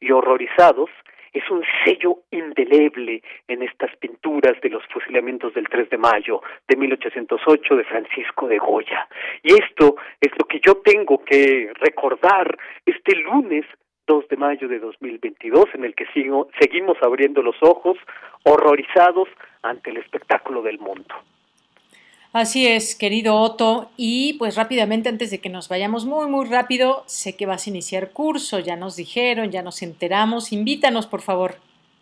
y horrorizados es un sello indeleble en estas pinturas de los fusilamientos del 3 de mayo de 1808 de Francisco de Goya. Y esto es lo que yo tengo que recordar este lunes 2 de mayo de 2022, en el que sigo, seguimos abriendo los ojos, horrorizados ante el espectáculo del mundo. Así es, querido Otto. Y pues rápidamente, antes de que nos vayamos muy, muy rápido, sé que vas a iniciar curso, ya nos dijeron, ya nos enteramos. Invítanos, por favor.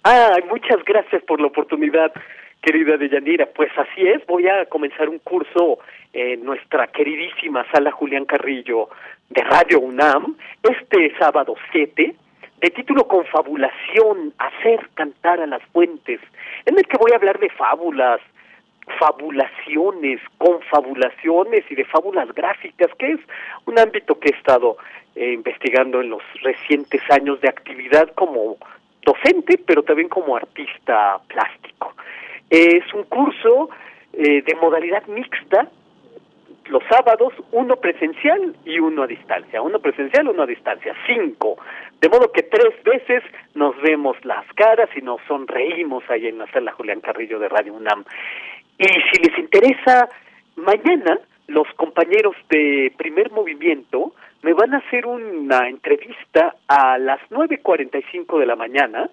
Ah, muchas gracias por la oportunidad, querida Deyanira. Pues así es, voy a comenzar un curso en nuestra queridísima sala Julián Carrillo de Radio UNAM este sábado 7 de título Confabulación, hacer cantar a las fuentes, en el que voy a hablar de fábulas, fabulaciones, confabulaciones y de fábulas gráficas, que es un ámbito que he estado eh, investigando en los recientes años de actividad como docente, pero también como artista plástico. Es un curso eh, de modalidad mixta, los sábados, uno presencial y uno a distancia, uno presencial, uno a distancia, cinco. De modo que tres veces nos vemos las caras y nos sonreímos ahí en la sala Julián Carrillo de Radio UNAM. Y si les interesa, mañana los compañeros de primer movimiento me van a hacer una entrevista a las 9.45 de la mañana.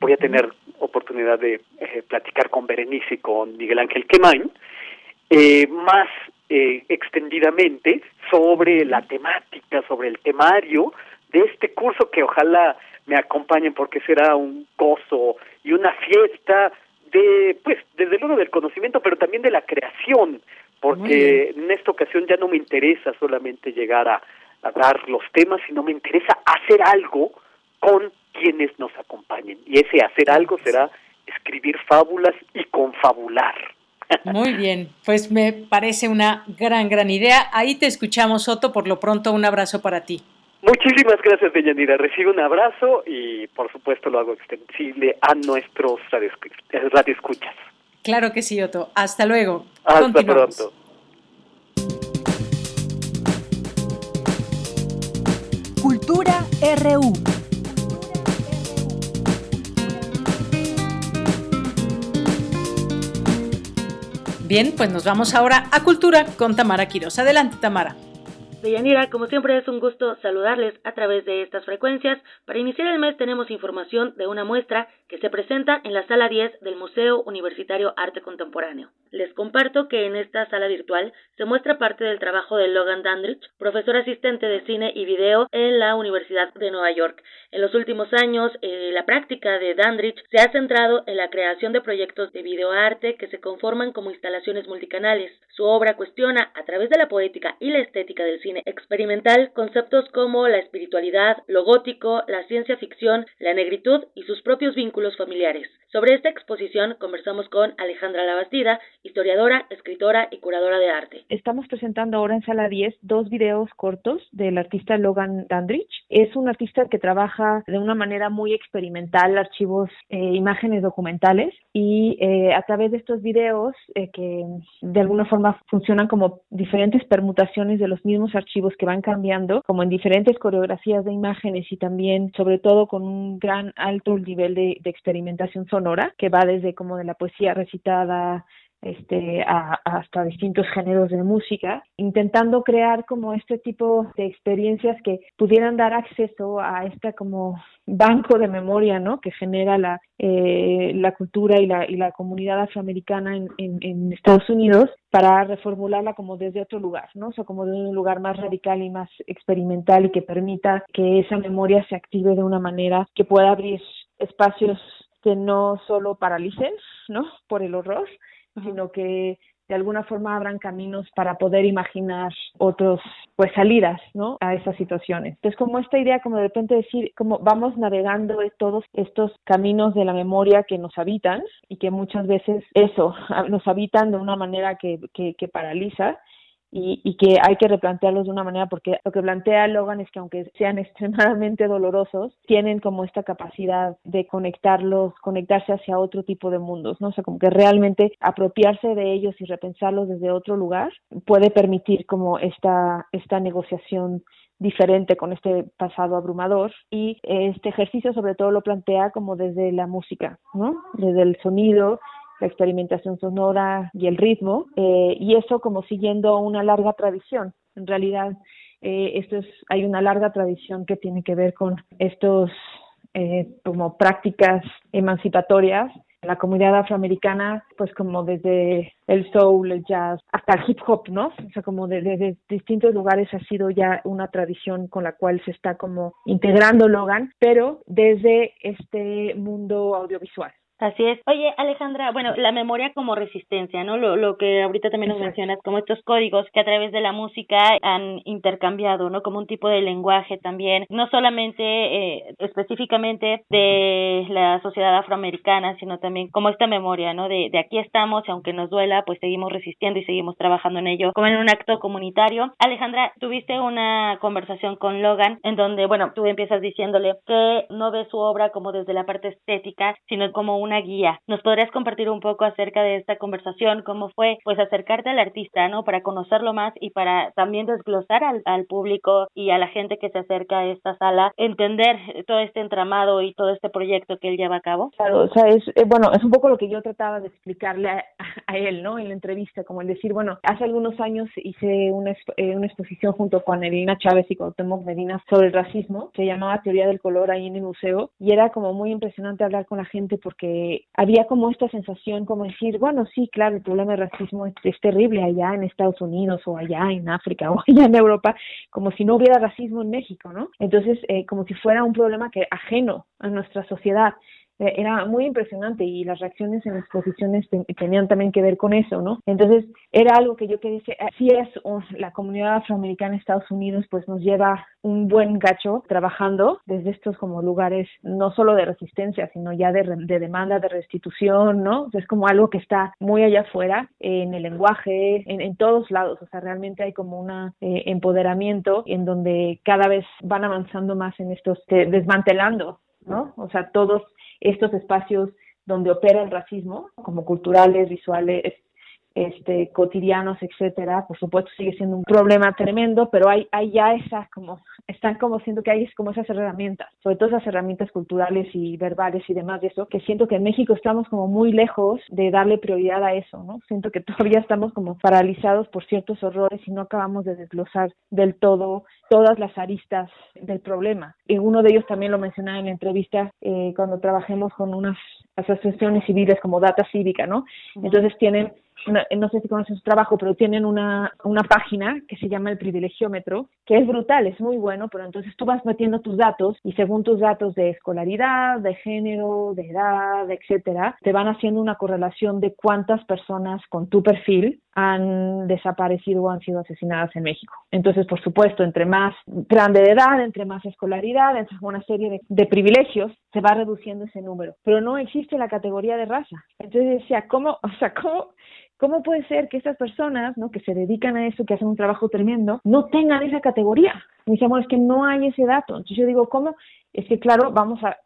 Voy a tener oportunidad de eh, platicar con Berenice y con Miguel Ángel Quemain, eh, más eh, extendidamente sobre la temática, sobre el temario de este curso que ojalá me acompañen porque será un gozo y una fiesta de, pues, desde luego del conocimiento, pero también de la creación, porque en esta ocasión ya no me interesa solamente llegar a, dar los temas, sino me interesa hacer algo con quienes nos acompañen. Y ese hacer algo será escribir fábulas y confabular. Muy bien, pues me parece una gran, gran idea. Ahí te escuchamos, Otto. Por lo pronto, un abrazo para ti. Muchísimas gracias, Deyanira. Recibe un abrazo y, por supuesto, lo hago extensible a nuestros radioescuchas. Claro que sí, Otto. Hasta luego. Hasta pronto. Cultura RU. Bien, pues nos vamos ahora a Cultura con Tamara Quiroz. Adelante, Tamara. Deyanira, como siempre es un gusto saludarles a través de estas frecuencias. Para iniciar el mes tenemos información de una muestra que se presenta en la sala 10 del Museo Universitario Arte Contemporáneo. Les comparto que en esta sala virtual se muestra parte del trabajo de Logan Dandridge, profesor asistente de cine y video en la Universidad de Nueva York. En los últimos años, eh, la práctica de Dandridge se ha centrado en la creación de proyectos de videoarte que se conforman como instalaciones multicanales. Su obra cuestiona, a través de la poética y la estética del cine experimental, conceptos como la espiritualidad, lo gótico, la ciencia ficción, la negritud y sus propios vínculos familiares. Sobre esta exposición conversamos con Alejandra Labastida, historiadora, escritora y curadora de arte. Estamos presentando ahora en Sala 10 dos videos cortos del artista Logan Dandridge. Es un artista que trabaja de una manera muy experimental archivos, eh, imágenes documentales y eh, a través de estos videos eh, que de alguna forma funcionan como diferentes permutaciones de los mismos archivos que van cambiando, como en diferentes coreografías de imágenes y también sobre todo con un gran alto nivel de, de experimentación sonora que va desde como de la poesía recitada este, hasta distintos géneros de música, intentando crear como este tipo de experiencias que pudieran dar acceso a esta como banco de memoria, ¿no? Que genera la, eh, la cultura y la, y la comunidad afroamericana en, en, Estados Unidos para reformularla como desde otro lugar, ¿no? O sea, como de un lugar más radical y más experimental y que permita que esa memoria se active de una manera que pueda abrir espacios que no solo paralicen, ¿no? Por el horror, sino que de alguna forma abran caminos para poder imaginar otros pues salidas no a esas situaciones. Entonces como esta idea como de repente decir como vamos navegando todos estos caminos de la memoria que nos habitan y que muchas veces eso nos habitan de una manera que, que, que paraliza y, y, que hay que replantearlos de una manera porque lo que plantea Logan es que aunque sean (laughs) extremadamente dolorosos, tienen como esta capacidad de conectarlos, conectarse hacia otro tipo de mundos, ¿no? O sea, como que realmente apropiarse de ellos y repensarlos desde otro lugar puede permitir como esta, esta negociación diferente con este pasado abrumador y este ejercicio sobre todo lo plantea como desde la música, ¿no? Desde el sonido, la experimentación sonora y el ritmo, eh, y eso como siguiendo una larga tradición. En realidad, eh, esto es, hay una larga tradición que tiene que ver con estos eh, como prácticas emancipatorias la comunidad afroamericana, pues como desde el soul, el jazz, hasta el hip hop, ¿no? O sea, como desde distintos lugares ha sido ya una tradición con la cual se está como integrando Logan, pero desde este mundo audiovisual. Así es. Oye, Alejandra, bueno, la memoria como resistencia, ¿no? Lo, lo que ahorita también nos mencionas, como estos códigos que a través de la música han intercambiado, ¿no? Como un tipo de lenguaje también, no solamente eh, específicamente de la sociedad afroamericana, sino también como esta memoria, ¿no? De, de aquí estamos y aunque nos duela, pues seguimos resistiendo y seguimos trabajando en ello, como en un acto comunitario. Alejandra, tuviste una conversación con Logan en donde, bueno, tú empiezas diciéndole que no ves su obra como desde la parte estética, sino como un una guía. ¿Nos podrías compartir un poco acerca de esta conversación? ¿Cómo fue pues acercarte al artista, ¿no? Para conocerlo más y para también desglosar al, al público y a la gente que se acerca a esta sala, entender todo este entramado y todo este proyecto que él lleva a cabo. Claro, o sea, es, eh, bueno, es un poco lo que yo trataba de explicarle a, él, ¿no? En la entrevista, como el decir, bueno, hace algunos años hice una, eh, una exposición junto con Elina Chávez y con Temo Medina sobre el racismo, se llamaba Teoría del Color ahí en el museo, y era como muy impresionante hablar con la gente porque había como esta sensación como decir, bueno, sí, claro, el problema de racismo es, terrible allá en Estados Unidos o allá en África (laughs) o allá en Europa, como si no hubiera racismo en México, ¿no? Entonces, eh, como si fuera un problema que ajeno a nuestra sociedad. Eh, era muy impresionante y las reacciones en exposiciones tenían también que ver con eso, ¿no? Entonces era algo que yo quería decir, si es la comunidad afroamericana en Estados Unidos, pues nos lleva un buen gacho trabajando desde estos como lugares no solo de resistencia, sino ya de, demanda, de restitución, ¿no? es como algo que está muy allá afuera, en el lenguaje, en, todos lados, o sea, realmente hay como un eh, empoderamiento en donde cada vez van avanzando más en estos, desmantelando ¿no? O sea, todos estos espacios donde opera el racismo, como culturales, visuales, este, cotidianos, etcétera, por supuesto sigue siendo un problema tremendo, pero hay, hay ya esas como, están como siendo que hay como esas herramientas, sobre todo esas herramientas culturales y verbales y demás de eso, que siento que en México estamos como muy lejos de darle prioridad a eso, ¿no? Siento que todavía estamos como paralizados por ciertos horrores y no acabamos de desglosar del todo todas las aristas del problema. Y uno de ellos también lo mencionaba en la entrevista eh, cuando trabajemos con unas asociaciones civiles como Data Cívica, ¿no? Entonces tienen no sé si conoces su trabajo, pero tienen una, una página que se llama el privilegiómetro, que es brutal, es muy bueno, pero entonces tú vas metiendo tus datos y según tus datos de escolaridad, de género, de edad, etcétera, te van haciendo una correlación de cuántas personas con tu perfil han desaparecido o han sido asesinadas en México. Entonces, por supuesto, entre más grande de edad, entre más escolaridad, entre una serie de, privilegios, se va reduciendo ese número. Pero no existe la categoría de raza. Entonces decía, ¿cómo, (laughs) o sea, cómo, ¿Cómo puede ser que estas personas, ¿no? que se dedican a eso, que hacen un trabajo tremendo, no tengan esa categoría? Me dice, es que no hay ese dato. Entonces yo digo, ¿cómo? Es que claro, vamos a,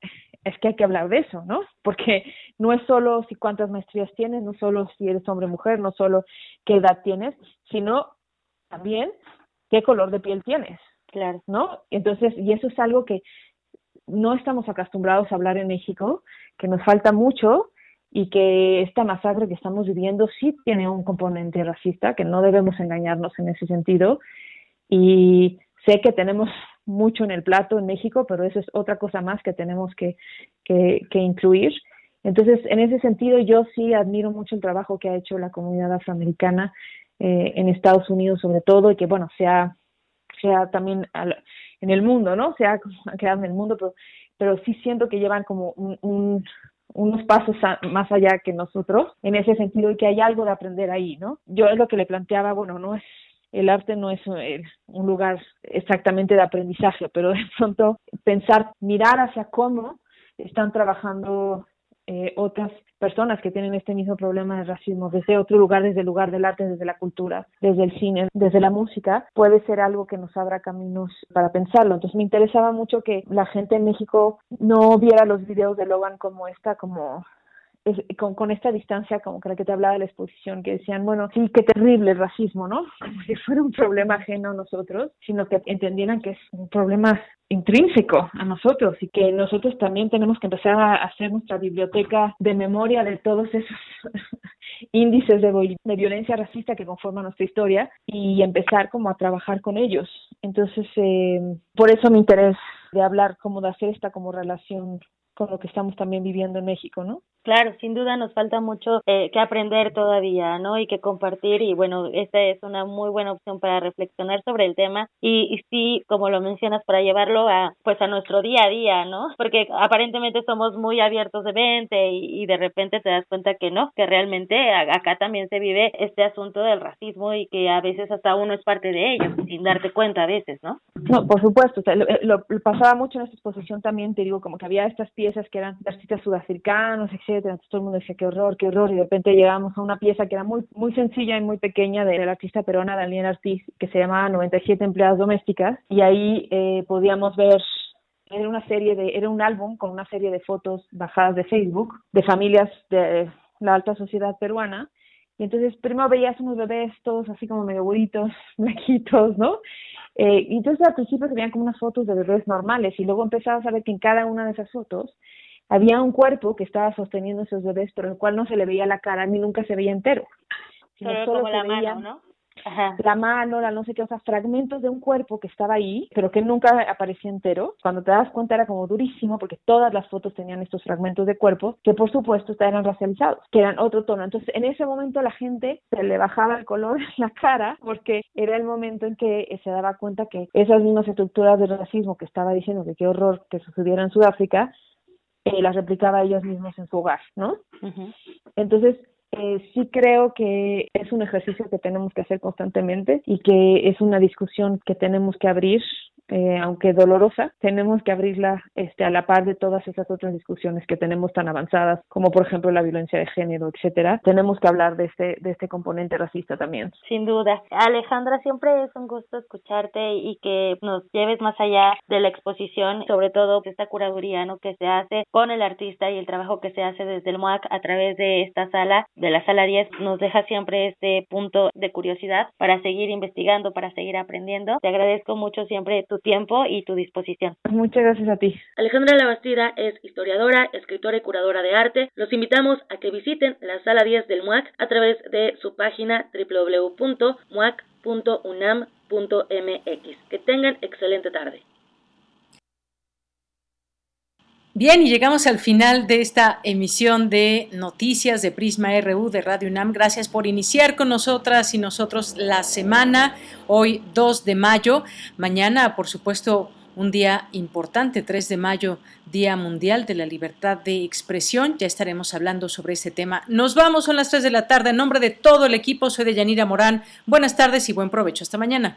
es que hay que hablar de eso, ¿no? Porque no es solo si cuántas maestrías tienes, no solo si eres hombre o mujer, no solo qué edad tienes, sino también qué color de piel tienes. Claro. ¿No? Entonces, y eso es algo que no estamos acostumbrados a hablar en México, que nos falta mucho y que esta masacre que estamos viviendo sí tiene un componente racista, que no debemos engañarnos en ese sentido. Y sé que tenemos mucho en el plato en México, pero eso es otra cosa más que tenemos que, que, incluir. Entonces, en ese sentido, yo sí admiro mucho el trabajo que ha hecho la comunidad afroamericana eh, en Estados Unidos, sobre todo, y que, bueno, sea, sea también en el mundo, ¿no? Se ha (laughs) creado en el mundo, pero, pero sí siento que llevan como un, unos pasos más allá que nosotros en ese sentido y que hay algo de aprender ahí, ¿no? Yo es lo que le planteaba, bueno, no es el arte no es eh, un lugar exactamente de aprendizaje, pero de pronto pensar, mirar hacia cómo están trabajando eh, otras personas que tienen este mismo problema de racismo desde otro lugar, desde el lugar del arte, desde la cultura, desde el cine, desde la música, puede ser algo que nos abra caminos para pensarlo. Entonces me interesaba mucho que la gente en México no viera los videos de Logan como esta, como con, con, esta distancia como que la que te hablaba de la exposición, que decían, bueno, sí, qué terrible el racismo, ¿no? (laughs) Como si fuera un problema ajeno a nosotros, sino que entendieran que es un problema intrínseco a nosotros y que nosotros también tenemos que empezar a hacer nuestra biblioteca de memoria de todos esos (laughs) índices de, de violencia racista que conforman nuestra historia y empezar como a trabajar con ellos. Entonces, eh, por eso mi interés de hablar, como de hacer esta como relación con lo que estamos también viviendo en México, ¿no? Claro, sin duda nos falta mucho eh, que aprender todavía, ¿no? Y que compartir y bueno, esta es una muy buena opción para reflexionar sobre el tema y, sí, como lo mencionas, para llevarlo a pues a nuestro día a día, ¿no? Porque aparentemente somos muy abiertos de mente y, de repente te das cuenta que no, que realmente acá también se vive este asunto del racismo y que a veces hasta uno es parte de ello, sin darte cuenta a veces, ¿no? No, por supuesto, lo, pasaba mucho en esta exposición también, te digo, como que había estas piezas que eran artistas sudafricanos, etc todo el mundo decía qué horror, qué horror, y de repente llegamos a una pieza que era muy, muy sencilla y muy pequeña de la artista peruana Daniela Ortiz, que se llamaba 97 empleadas domésticas, y ahí eh, podíamos ver era una serie de, era un álbum con una serie de fotos bajadas de Facebook de familias de la alta sociedad peruana. Y entonces primero veías unos bebés todos así como medio bonitos, (laughs) blanquitos, ¿no? Eh, y entonces al principio se veían como unas fotos de bebés normales y luego empezabas a ver que en cada una de esas fotos había un cuerpo que estaba sosteniendo esos bebés, pero el cual no se le veía la cara ni nunca se veía entero. Sino solo como la mano, ¿no? la mano, la no sé qué, o sea, fragmentos de un cuerpo que estaba ahí, pero que nunca aparecía entero. Cuando te das cuenta era como durísimo porque todas las fotos tenían estos fragmentos de cuerpo que por supuesto eran racializados, que eran otro tono. Entonces en ese momento la gente se le bajaba el color en la cara porque era el momento en que se daba cuenta que esas mismas estructuras de racismo que estaba diciendo que qué horror que sucediera en Sudáfrica, eh, las replicaba ellos mismos en su hogar, ¿no? Entonces, eh, sí creo que es un ejercicio que tenemos que hacer constantemente y que es una discusión que tenemos que abrir eh, aunque dolorosa, tenemos que abrirla este, a la par de todas esas otras discusiones que tenemos tan avanzadas, como por ejemplo la violencia de género, etcétera. Tenemos que hablar de este, de este componente racista también. Sin duda. Alejandra, siempre es un gusto escucharte y que nos lleves más allá de la exposición, sobre todo esta curaduría ¿no? que se hace con el artista y el trabajo que se hace desde el MOAC a través de esta sala, de la sala 10, nos deja siempre este punto de curiosidad para seguir investigando, para seguir aprendiendo. Te agradezco mucho siempre tu tiempo y tu disposición. Muchas gracias a ti. Alejandra Labastida es historiadora, escritora y curadora de arte. Los invitamos a que visiten la sala 10 del MUAC a través de su página www.muac.unam.mx. Que tengan excelente tarde. Bien, y llegamos al final de esta emisión de noticias de Prisma RU de Radio UNAM. Gracias por iniciar con nosotras y nosotros la semana, hoy 2 de mayo. Mañana, por supuesto, un día importante, 3 de mayo, Día Mundial de la Libertad de Expresión. Ya estaremos hablando sobre ese tema. Nos vamos, son las 3 de la tarde. En nombre de todo el equipo, soy de Yanira Morán. Buenas tardes y buen provecho. Hasta mañana.